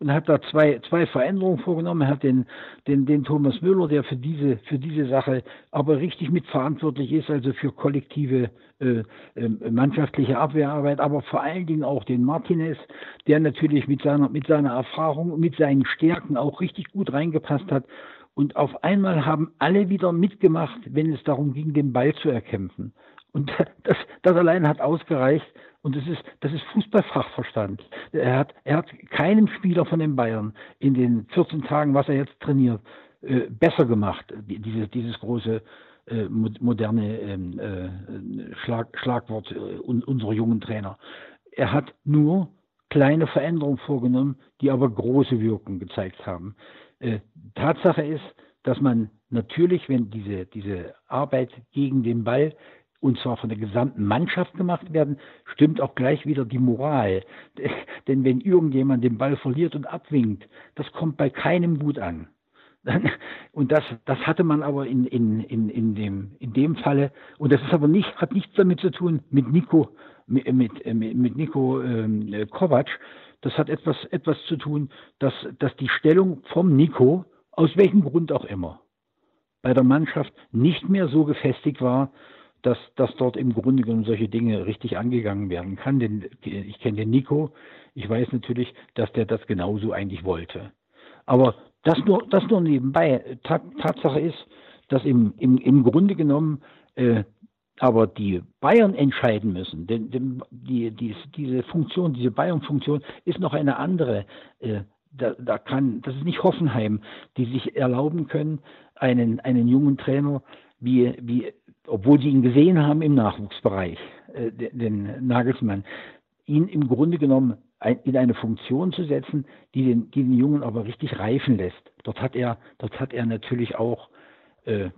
[SPEAKER 4] und hat da zwei, zwei Veränderungen vorgenommen. Er hat den, den, den Thomas Müller, der für diese, für diese Sache aber richtig mitverantwortlich ist, also für kollektive äh, äh, mannschaftliche Abwehrarbeit, aber vor allen Dingen auch den Martinez, der natürlich mit seiner, mit seiner Erfahrung, mit seinen Stärken auch richtig gut reingepasst hat. Und auf einmal haben alle wieder mitgemacht, wenn es darum ging, den Ball zu erkämpfen. Und das, das allein hat ausgereicht. Und das ist, das ist Fußballfachverstand. Er hat, er hat keinem Spieler von den Bayern in den 14 Tagen, was er jetzt trainiert, äh, besser gemacht. Dieses, dieses große äh, moderne ähm, äh, Schlag, Schlagwort unserer jungen Trainer. Er hat nur kleine Veränderungen vorgenommen, die aber große Wirkung gezeigt haben. Tatsache ist, dass man natürlich, wenn diese, diese Arbeit gegen den Ball und zwar von der gesamten Mannschaft gemacht werden, stimmt auch gleich wieder die Moral. Denn wenn irgendjemand den Ball verliert und abwinkt, das kommt bei keinem gut an. Und das, das hatte man aber in, in, in, in, dem, in dem Falle, und das ist aber nicht, hat nichts damit zu tun mit Nico, mit, mit, mit Nico ähm, Kovac. Das hat etwas, etwas zu tun, dass, dass die Stellung vom Nico, aus welchem Grund auch immer, bei der Mannschaft nicht mehr so gefestigt war, dass, dass dort im Grunde genommen solche Dinge richtig angegangen werden kann. Denn ich kenne den Nico, ich weiß natürlich, dass der das genauso eigentlich wollte. Aber das nur, das nur nebenbei. Tatsache ist, dass im, im, im Grunde genommen äh, aber die Bayern entscheiden müssen, denn, denn die, die, diese Funktion, diese Bayern-Funktion ist noch eine andere. Äh, da, da kann, das ist nicht Hoffenheim, die sich erlauben können, einen, einen jungen Trainer wie, wie obwohl sie ihn gesehen haben im Nachwuchsbereich, äh, den Nagelsmann, ihn im Grunde genommen in eine Funktion zu setzen, die den, die den Jungen aber richtig reifen lässt. Dort hat er, dort hat er natürlich auch äh,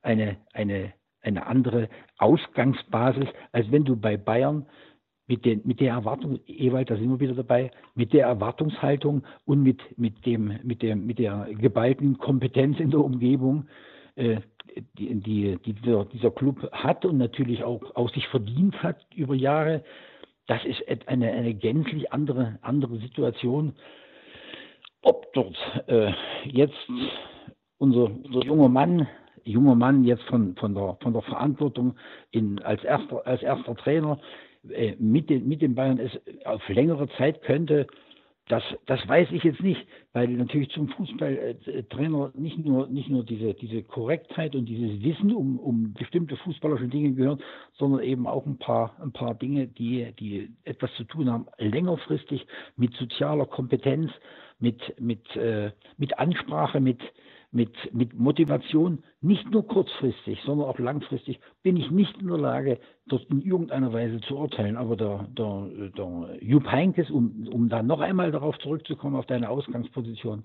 [SPEAKER 4] eine, eine, eine andere Ausgangsbasis, als wenn du bei Bayern mit, den, mit der Erwartung, Ewald, da sind wir wieder dabei, mit der Erwartungshaltung und mit, mit, dem, mit, der, mit der geballten Kompetenz in der Umgebung äh, die, die, die dieser, dieser Club hat und natürlich auch, auch sich verdient hat über Jahre, das ist eine, eine gänzlich andere, andere Situation. Ob dort äh, jetzt unser, unser junger Mann, junger Mann jetzt von, von, der, von der Verantwortung in, als, erster, als erster Trainer äh, mit, den, mit den Bayern ist, auf längere Zeit könnte, das, das weiß ich jetzt nicht, weil natürlich zum Fußballtrainer nicht nur, nicht nur diese, diese Korrektheit und dieses Wissen um, um bestimmte fußballerische Dinge gehören, sondern eben auch ein paar, ein paar Dinge, die, die etwas zu tun haben, längerfristig mit sozialer Kompetenz, mit, mit, äh, mit Ansprache, mit, mit, mit Motivation, nicht nur kurzfristig, sondern auch langfristig, bin ich nicht in der Lage, dort in irgendeiner Weise zu urteilen. Aber der, der, der Jupp Heinkes, um, um da noch einmal darauf zurückzukommen, auf deine Ausgangsposition,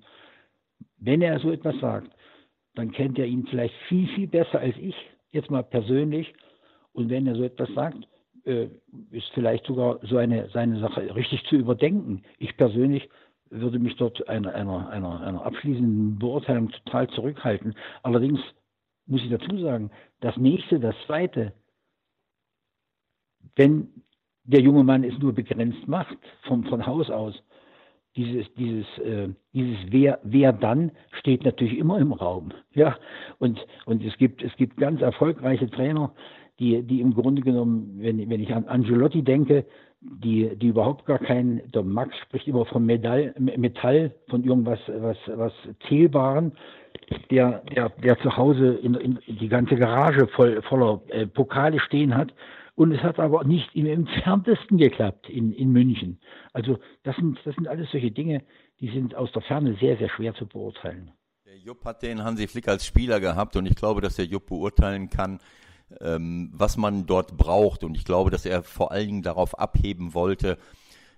[SPEAKER 4] wenn er so etwas sagt, dann kennt er ihn vielleicht viel, viel besser als ich, jetzt mal persönlich. Und wenn er so etwas sagt, äh, ist vielleicht sogar so eine seine Sache richtig zu überdenken. Ich persönlich würde mich dort einer, einer, einer, einer abschließenden Beurteilung total zurückhalten. Allerdings muss ich dazu sagen, das nächste, das zweite, wenn der junge Mann es nur begrenzt macht, vom, von Haus aus, dieses, dieses, äh, dieses wer, wer dann steht natürlich immer im Raum. Ja, und, und es gibt, es gibt ganz erfolgreiche Trainer, die, die im Grunde genommen, wenn, wenn ich an Angelotti denke, die, die überhaupt gar kein, der Max spricht immer von Metall, Metall von irgendwas was, was Zählbaren, der, der, der zu Hause in, in die ganze Garage voll, voller äh, Pokale stehen hat. Und es hat aber nicht im entferntesten geklappt in, in München. Also das sind, das sind alles solche Dinge, die sind aus der Ferne sehr, sehr schwer zu beurteilen.
[SPEAKER 2] Der Jupp hat den Hansi Flick als Spieler gehabt und ich glaube, dass der Jupp beurteilen kann, ähm, was man dort braucht. Und ich glaube, dass er vor allen Dingen darauf abheben wollte,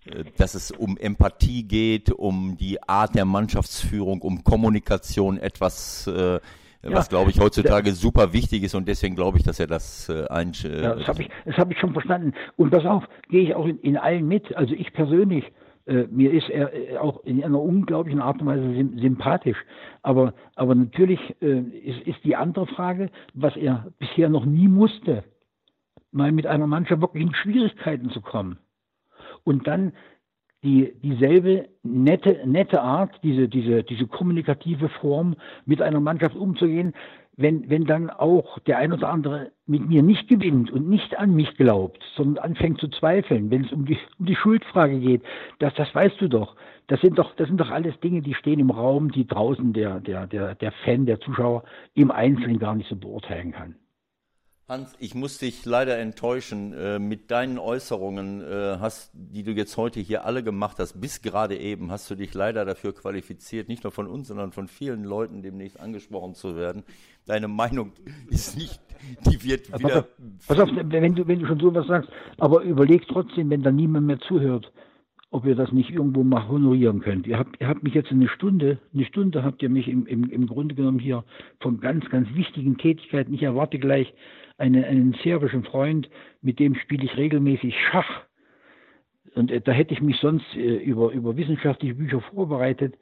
[SPEAKER 2] äh, dass es um Empathie geht, um die Art der Mannschaftsführung, um Kommunikation, etwas, äh, was glaube ich heutzutage super wichtig ist und deswegen glaube ich, dass er das äh, ein.
[SPEAKER 4] Äh, ja, das habe ich, das hab ich schon verstanden. Und pass auf, gehe ich auch in, in allen mit. Also ich persönlich äh, mir ist er äh, auch in einer unglaublichen Art und Weise sympathisch. Aber, aber natürlich äh, ist, ist die andere Frage, was er bisher noch nie musste, mal mit einer Mannschaft wirklich in Schwierigkeiten zu kommen. Und dann die dieselbe nette, nette Art, diese, diese, diese kommunikative Form mit einer Mannschaft umzugehen, wenn, wenn dann auch der ein oder andere mit mir nicht gewinnt und nicht an mich glaubt, sondern anfängt zu zweifeln, wenn es um die, um die Schuldfrage geht, das, das weißt du doch. Das sind doch, das sind doch alles Dinge, die stehen im Raum, die draußen der, der, der, der Fan, der Zuschauer im Einzelnen gar nicht so beurteilen kann.
[SPEAKER 2] Hans, ich muss dich leider enttäuschen. Äh, mit deinen Äußerungen, äh, hast, die du jetzt heute hier alle gemacht hast, bis gerade eben, hast du dich leider dafür qualifiziert, nicht nur von uns, sondern von vielen Leuten demnächst angesprochen zu werden. Deine Meinung ist nicht, die wird
[SPEAKER 4] Aber
[SPEAKER 2] wieder.
[SPEAKER 4] Pass auf, wenn du, wenn du schon sowas sagst, aber überleg trotzdem, wenn da niemand mehr zuhört, ob ihr das nicht irgendwo mal honorieren könnt. Ihr habt, ihr habt mich jetzt eine Stunde, eine Stunde habt ihr mich im, im, im Grunde genommen hier von ganz, ganz wichtigen Tätigkeiten. Ich erwarte gleich eine, einen serbischen Freund, mit dem spiele ich regelmäßig Schach. Und äh, da hätte ich mich sonst äh, über, über wissenschaftliche Bücher vorbereitet,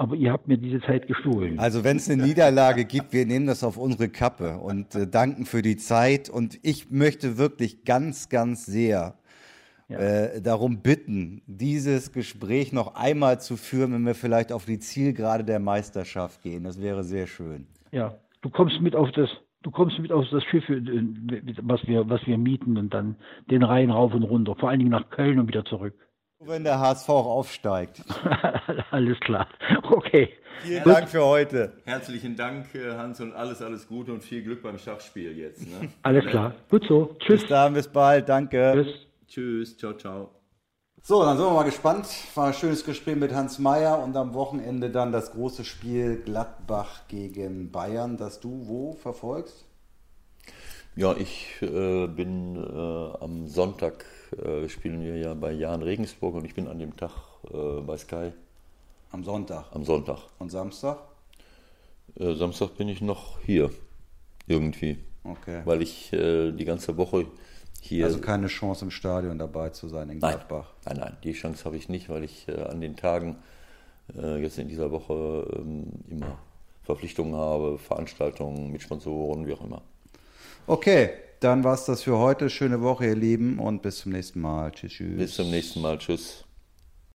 [SPEAKER 4] aber ihr habt mir diese Zeit gestohlen.
[SPEAKER 1] Also wenn es eine Niederlage gibt, wir nehmen das auf unsere Kappe und äh, danken für die Zeit. Und ich möchte wirklich ganz, ganz sehr
[SPEAKER 4] Ja.
[SPEAKER 1] äh, darum bitten, dieses Gespräch noch einmal zu führen, wenn wir vielleicht auf die Zielgerade der Meisterschaft gehen. Das wäre sehr schön.
[SPEAKER 4] Ja, du kommst mit auf das, du kommst mit auf das Schiff, äh, was wir, was wir mieten und dann den Rhein rauf und runter, vor allen Dingen nach Köln und wieder zurück.
[SPEAKER 1] Wenn der HSV auch aufsteigt.
[SPEAKER 4] Alles klar. Okay.
[SPEAKER 1] Vielen Dank für heute.
[SPEAKER 2] Herzlichen Dank, äh, Hans, und alles, alles Gute und viel Glück beim Schachspiel jetzt. Ne?
[SPEAKER 4] Alles klar. Gut so. Tschüss.
[SPEAKER 1] Bis dann, bis bald. Danke.
[SPEAKER 4] Tschüss.
[SPEAKER 2] Tschüss, ciao, ciao.
[SPEAKER 1] So, dann sind wir mal gespannt. War ein schönes Gespräch mit Hans Meyer und am Wochenende dann das große Spiel Gladbach gegen Bayern, das du wo verfolgst?
[SPEAKER 2] Ja, ich äh, bin äh, am Sonntag äh, spielen wir ja bei Jan Regensburg und ich bin an dem Tag äh, bei Sky
[SPEAKER 1] Am Sonntag.
[SPEAKER 2] am Sonntag.
[SPEAKER 1] Und Samstag?
[SPEAKER 2] Äh, Samstag bin ich noch hier irgendwie,
[SPEAKER 1] Okay.
[SPEAKER 2] weil ich äh, die ganze Woche hier.
[SPEAKER 1] Also keine Chance im Stadion dabei zu sein in
[SPEAKER 2] nein,
[SPEAKER 1] Gladbach.
[SPEAKER 2] nein, nein, die Chance habe ich nicht, weil ich äh, an den Tagen jetzt in dieser Woche ähm, immer Verpflichtungen habe, Veranstaltungen mit Sponsoren, wie auch immer.
[SPEAKER 1] Okay, dann war's das für heute. Schöne Woche, ihr Lieben, und bis zum nächsten Mal. Tschüss, tschüss.
[SPEAKER 2] Bis zum nächsten Mal. Tschüss.